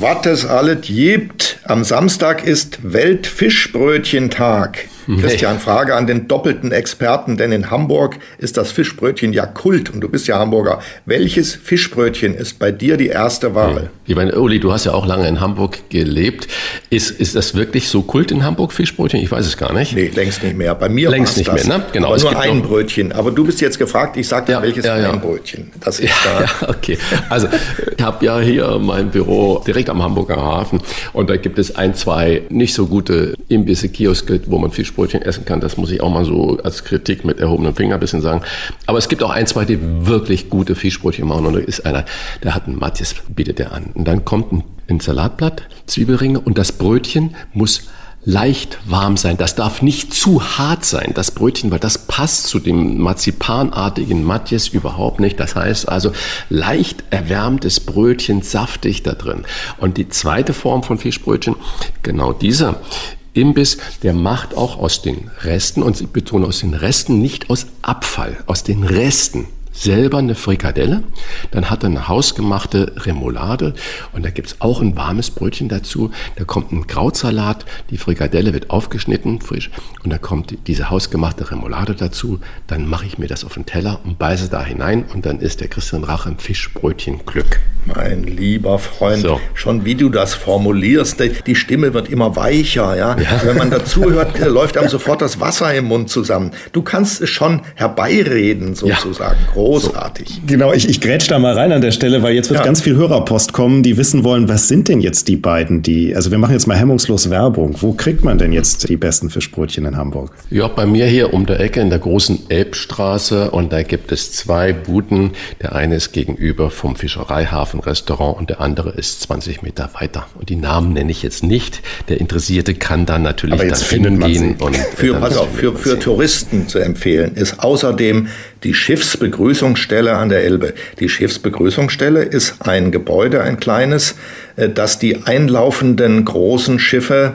was es alles gibt. Am Samstag ist Weltfischbrötchentag. Christian, Frage an den doppelten Experten, denn in Hamburg ist das Fischbrötchen ja Kult und du bist ja Hamburger. Welches Fischbrötchen ist bei dir die erste Wahl? Ich meine, Uli, du hast ja auch lange in Hamburg gelebt. Ist, ist das wirklich so Kult in Hamburg, Fischbrötchen? Ich weiß es gar nicht. Nee, längst nicht mehr. Bei mir längst nicht das. mehr, ne? Genau. Aber nur ein Brötchen. Aber du bist jetzt gefragt, ich sage dir, ja, welches ja, ja. ein Brötchen. Das ist ja, da. okay. Also, ich habe ja hier mein Büro direkt am Hamburger Hafen und da gibt es ein, zwei nicht so gute Imbisse, Kioske, wo man Fischbrötchen essen kann. Das muss ich auch mal so als Kritik mit erhobenem Finger ein bisschen sagen. Aber es gibt auch ein, zwei, die wirklich gute Fischbrötchen machen. Und da ist einer, der hat einen Matthias, bietet er an. Und dann kommt ein, ein Salatblatt, Zwiebelringe und das Brötchen muss leicht warm sein. Das darf nicht zu hart sein, das Brötchen, weil das passt zu dem marzipanartigen Matjes überhaupt nicht. Das heißt also leicht erwärmtes Brötchen, saftig da drin. Und die zweite Form von Fischbrötchen, genau diese, Imbiss, der macht auch aus den Resten, und ich betone aus den Resten, nicht aus Abfall, aus den Resten selber eine Frikadelle, dann hat er eine hausgemachte Remoulade und da gibt's auch ein warmes Brötchen dazu. Da kommt ein Krautsalat, die Frikadelle wird aufgeschnitten, frisch, und da kommt diese hausgemachte Remoulade dazu. Dann mache ich mir das auf den Teller und beiße da hinein und dann ist der Christian Rache im Fischbrötchen Glück. Mein lieber Freund, so. schon wie du das formulierst, die Stimme wird immer weicher. Ja? ja. <laughs> Wenn man dazuhört, läuft einem sofort das Wasser im Mund zusammen. Du kannst es schon herbeireden, sozusagen. Ja. Großartig. So. Genau, ich, ich grätsch da mal rein an der Stelle, weil jetzt wird ja. ganz viel Hörerpost kommen, die wissen wollen, was sind denn jetzt die beiden, die, also wir machen jetzt mal hemmungslos Werbung. Wo kriegt man denn jetzt die besten Fischbrötchen in Hamburg? Ja, bei mir hier um der Ecke in der großen Elbstraße und da gibt es zwei Buden. Der eine ist gegenüber vom Fischereihafen-Restaurant und der andere ist 20 Meter weiter. Und die Namen nenne ich jetzt nicht. Der Interessierte kann dann natürlich Aber jetzt dann hingehen. Und für, pass auf, für, für Touristen zu empfehlen ist außerdem die Schiffsbegrüßungsstelle an der Elbe. Die Schiffsbegrüßungsstelle ist ein Gebäude, ein kleines, äh, das die einlaufenden großen Schiffe,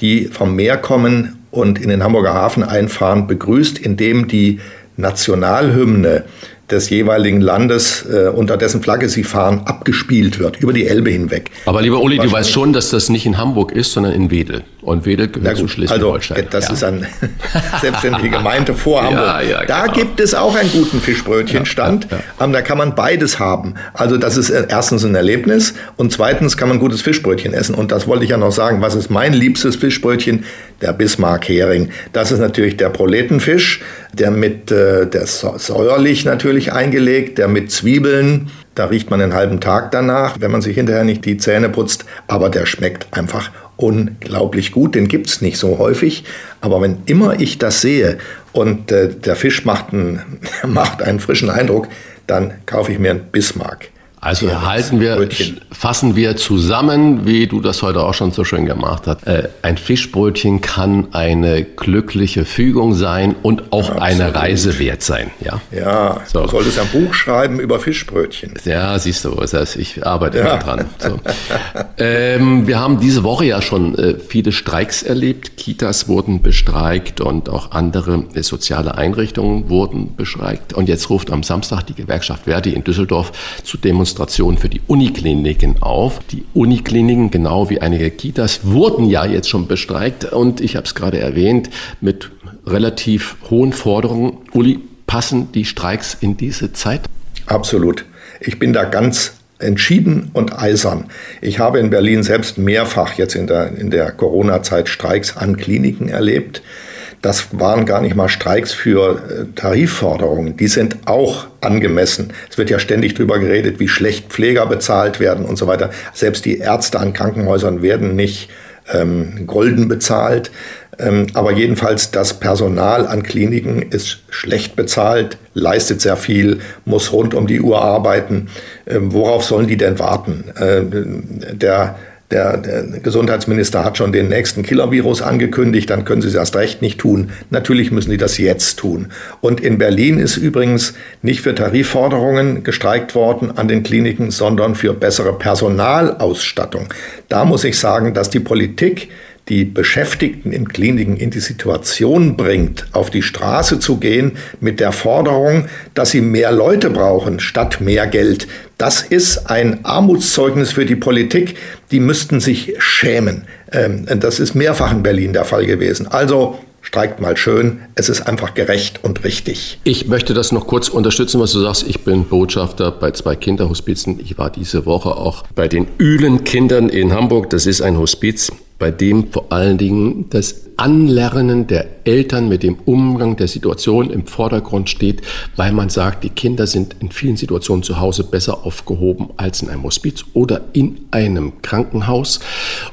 die vom Meer kommen und in den Hamburger Hafen einfahren, begrüßt, indem die Nationalhymne des jeweiligen Landes, äh, unter dessen Flagge sie fahren, abgespielt wird, über die Elbe hinweg. Aber lieber Uli, du weißt schon, dass das nicht in Hamburg ist, sondern in Wedel. Und Wedel gehört zu Schleswig-Holstein. Also, das ja. ist eine <laughs> selbstständige Gemeinde vor Hamburg. Ja, ja, da genau. gibt es auch einen guten Fischbrötchenstand. Ähm, da kann man beides haben. Also das ist erstens ein Erlebnis und zweitens kann man gutes Fischbrötchen essen. Und das wollte ich ja noch sagen. Was ist mein liebstes Fischbrötchen? Der Bismarck-Hering. Das ist natürlich der Proletenfisch, der mit, äh, der säuerlich natürlich eingelegt, der mit Zwiebeln, da riecht man einen halben Tag danach, wenn man sich hinterher nicht die Zähne putzt, aber der schmeckt einfach unglaublich gut. Den gibt es nicht so häufig, aber wenn immer ich das sehe und äh, der Fisch macht, einen, <laughs> macht einen frischen Eindruck, dann kaufe ich mir einen Bismarck. Also ja, halten wir, Brötchen. fassen wir zusammen, wie du das heute auch schon so schön gemacht hast. Äh, ein Fischbrötchen kann eine glückliche Fügung sein und auch Absolut. eine Reise wert sein. Ja, ja so. du solltest ein Buch schreiben über Fischbrötchen. Ja, siehst du, das heißt, ich arbeite ja. dran. So. ähm, wir haben diese Woche ja schon äh, viele Streiks erlebt. Kitas wurden bestreikt und auch andere äh, soziale Einrichtungen wurden bestreikt. Und jetzt ruft am Samstag die Gewerkschaft Verdi in Düsseldorf zu Demonstrationen Demonstration für die Unikliniken auf. Die Unikliniken, genau wie einige Kitas, wurden ja jetzt schon bestreikt und ich habe es gerade erwähnt, mit relativ hohen Forderungen. Uli, passen die Streiks in diese Zeit? Absolut. Ich bin da ganz entschieden und eisern. Ich habe in Berlin selbst mehrfach jetzt in der, in der Corona-Zeit Streiks an Kliniken erlebt. Das waren gar nicht mal Streiks für äh, Tarifforderungen. Die sind auch angemessen. Es wird ja ständig darüber geredet, wie schlecht Pfleger bezahlt werden und so weiter. Selbst die Ärzte an Krankenhäusern werden nicht ähm, golden bezahlt. Ähm, aber jedenfalls das Personal an Kliniken ist schlecht bezahlt, leistet sehr viel, muss rund um die Uhr arbeiten. Ähm, worauf sollen die denn warten? Äh, der der, der Gesundheitsminister hat schon den nächsten Killer-Virus angekündigt, dann können sie es erst recht nicht tun. Natürlich müssen sie das jetzt tun. Und in Berlin ist übrigens nicht für Tarifforderungen gestreikt worden an den Kliniken, sondern für bessere Personalausstattung. Da muss ich sagen, dass die Politik die Beschäftigten in Kliniken in die Situation bringt, auf die Straße zu gehen mit der Forderung, dass sie mehr Leute brauchen statt mehr Geld. Das ist ein Armutszeugnis für die Politik. Die müssten sich schämen. Ähm, das ist mehrfach in Berlin der Fall gewesen. Also streikt mal schön. Es ist einfach gerecht und richtig. Ich möchte das noch kurz unterstützen, was du sagst. Ich bin Botschafter bei zwei Kinderhospizen. Ich war diese Woche auch bei den Ühlen Kindern in Hamburg. Das ist ein Hospiz bei dem vor allen Dingen das Anlernen der Eltern mit dem Umgang der Situation im Vordergrund steht, weil man sagt, die Kinder sind in vielen Situationen zu Hause besser aufgehoben als in einem Hospiz oder in einem Krankenhaus.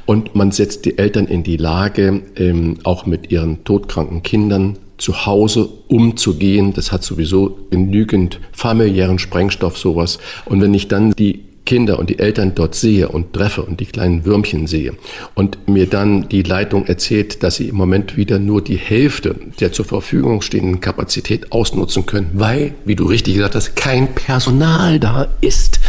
Und man setzt die Eltern in die Lage, ähm, auch mit ihren todkranken Kindern zu Hause umzugehen. Das hat sowieso genügend familiären Sprengstoff, sowas. Und wenn ich dann die Kinder und die Eltern dort sehe und treffe und die kleinen Würmchen sehe und mir dann die Leitung erzählt, dass sie im Moment wieder nur die Hälfte der zur Verfügung stehenden Kapazität ausnutzen können, weil, wie du richtig gesagt hast, kein Personal da ist,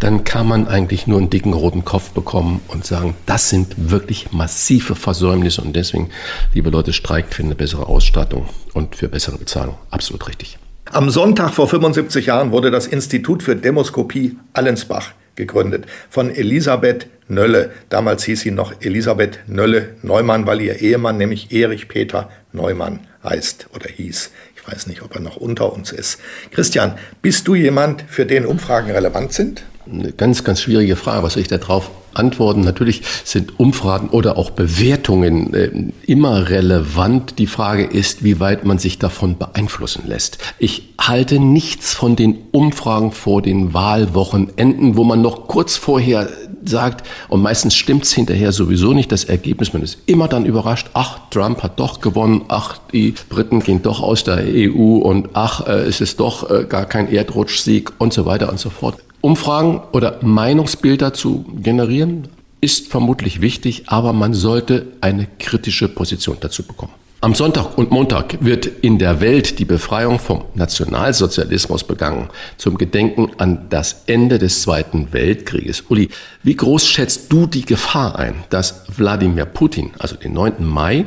dann kann man eigentlich nur einen dicken roten Kopf bekommen und sagen, das sind wirklich massive Versäumnisse und deswegen, liebe Leute, streikt für eine bessere Ausstattung und für bessere Bezahlung. Absolut richtig. Am Sonntag vor 75 Jahren wurde das Institut für Demoskopie Allensbach gegründet von Elisabeth Nölle. Damals hieß sie noch Elisabeth Nölle Neumann, weil ihr Ehemann nämlich Erich Peter Neumann heißt oder hieß. Ich weiß nicht, ob er noch unter uns ist. Christian, bist du jemand, für den Umfragen relevant sind? Eine ganz, ganz schwierige Frage. Was soll ich da drauf antworten? Natürlich sind Umfragen oder auch Bewertungen äh, immer relevant. Die Frage ist, wie weit man sich davon beeinflussen lässt. Ich halte nichts von den Umfragen vor den Wahlwochenenden, wo man noch kurz vorher sagt, und meistens stimmt es hinterher sowieso nicht, das Ergebnis, man ist immer dann überrascht, ach, Trump hat doch gewonnen, ach, die Briten gehen doch aus der EU und ach, äh, es ist doch äh, gar kein Erdrutschsieg und so weiter und so fort. Umfragen oder Meinungsbilder zu generieren, ist vermutlich wichtig, aber man sollte eine kritische Position dazu bekommen. Am Sonntag und Montag wird in der Welt die Befreiung vom Nationalsozialismus begangen, zum Gedenken an das Ende des Zweiten Weltkrieges. Uli, wie groß schätzt du die Gefahr ein, dass Wladimir Putin, also den 9. Mai,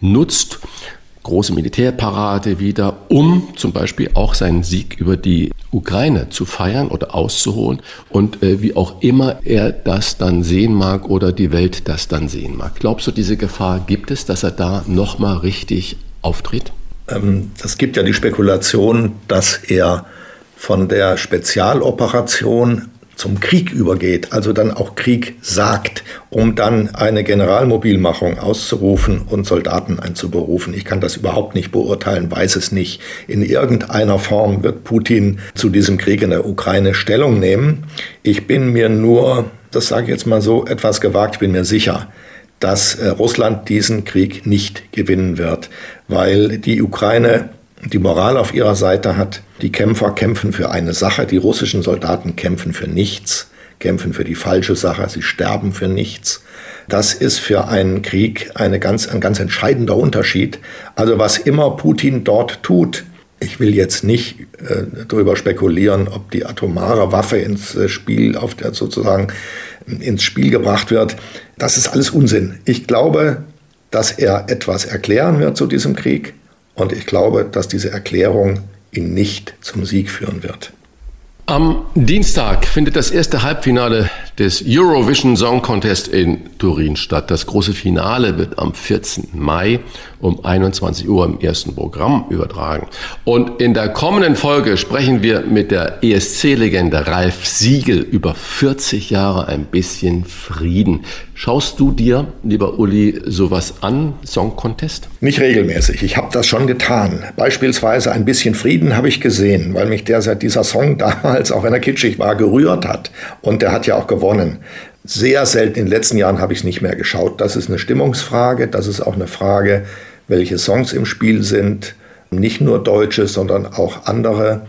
nutzt, große Militärparade wieder, um zum Beispiel auch seinen Sieg über die Ukraine zu feiern oder auszuholen und äh, wie auch immer er das dann sehen mag oder die Welt das dann sehen mag. Glaubst du, diese Gefahr gibt es, dass er da nochmal richtig auftritt? Ähm, es gibt ja die Spekulation, dass er von der Spezialoperation zum Krieg übergeht, also dann auch Krieg sagt, um dann eine Generalmobilmachung auszurufen und Soldaten einzuberufen. Ich kann das überhaupt nicht beurteilen, weiß es nicht. In irgendeiner Form wird Putin zu diesem Krieg in der Ukraine Stellung nehmen. Ich bin mir nur, das sage ich jetzt mal so, etwas gewagt, bin mir sicher, dass äh, Russland diesen Krieg nicht gewinnen wird, weil die Ukraine die Moral auf ihrer Seite hat. Die Kämpfer kämpfen für eine Sache, die russischen Soldaten kämpfen für nichts, kämpfen für die falsche Sache, sie sterben für nichts. Das ist für einen Krieg eine ganz, ein ganz entscheidender Unterschied. Also was immer Putin dort tut, ich will jetzt nicht äh, darüber spekulieren, ob die atomare Waffe ins äh, Spiel, auf der sozusagen ins Spiel gebracht wird. Das ist alles Unsinn. Ich glaube, dass er etwas erklären wird zu diesem Krieg. Und ich glaube, dass diese Erklärung ihn nicht zum Sieg führen wird. Am Dienstag findet das erste Halbfinale des Eurovision Song Contest in Turin statt. Das große Finale wird am 14. Mai um 21 Uhr im ersten Programm übertragen. Und in der kommenden Folge sprechen wir mit der ESC-Legende Ralf Siegel über 40 Jahre ein bisschen Frieden. Schaust du dir, lieber Uli, sowas an, Song Contest? Nicht regelmäßig. Ich habe das schon getan. Beispielsweise ein bisschen Frieden habe ich gesehen, weil mich der, dieser Song <laughs> damals, auch wenn er kitschig war, gerührt hat. Und der hat ja auch gewonnen. Sehr selten in den letzten Jahren habe ich es nicht mehr geschaut. Das ist eine Stimmungsfrage, das ist auch eine Frage, welche Songs im Spiel sind. Nicht nur deutsche, sondern auch andere.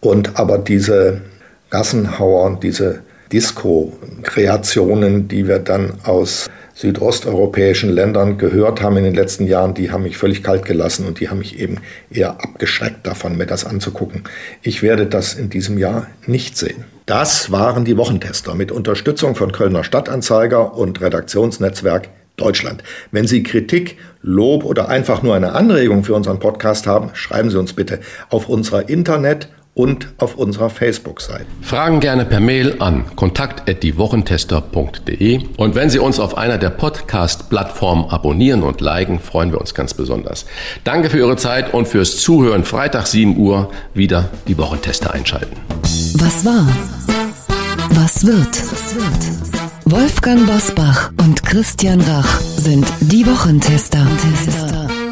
Und aber diese Gassenhauer, diese Disco-Kreationen, die wir dann aus südosteuropäischen Ländern gehört haben in den letzten Jahren, die haben mich völlig kalt gelassen und die haben mich eben eher abgeschreckt davon, mir das anzugucken. Ich werde das in diesem Jahr nicht sehen. Das waren die Wochentester mit Unterstützung von Kölner Stadtanzeiger und Redaktionsnetzwerk Deutschland. Wenn Sie Kritik, Lob oder einfach nur eine Anregung für unseren Podcast haben, schreiben Sie uns bitte auf unserer Internet- und auf unserer Facebook-Seite. Fragen gerne per Mail an kontakt@diewochentester.de und wenn Sie uns auf einer der Podcast-Plattformen abonnieren und liken, freuen wir uns ganz besonders. Danke für Ihre Zeit und fürs Zuhören. Freitag 7 Uhr wieder die Wochentester einschalten. Was war? Was wird? Wolfgang Bosbach und Christian Rach sind die Wochentester.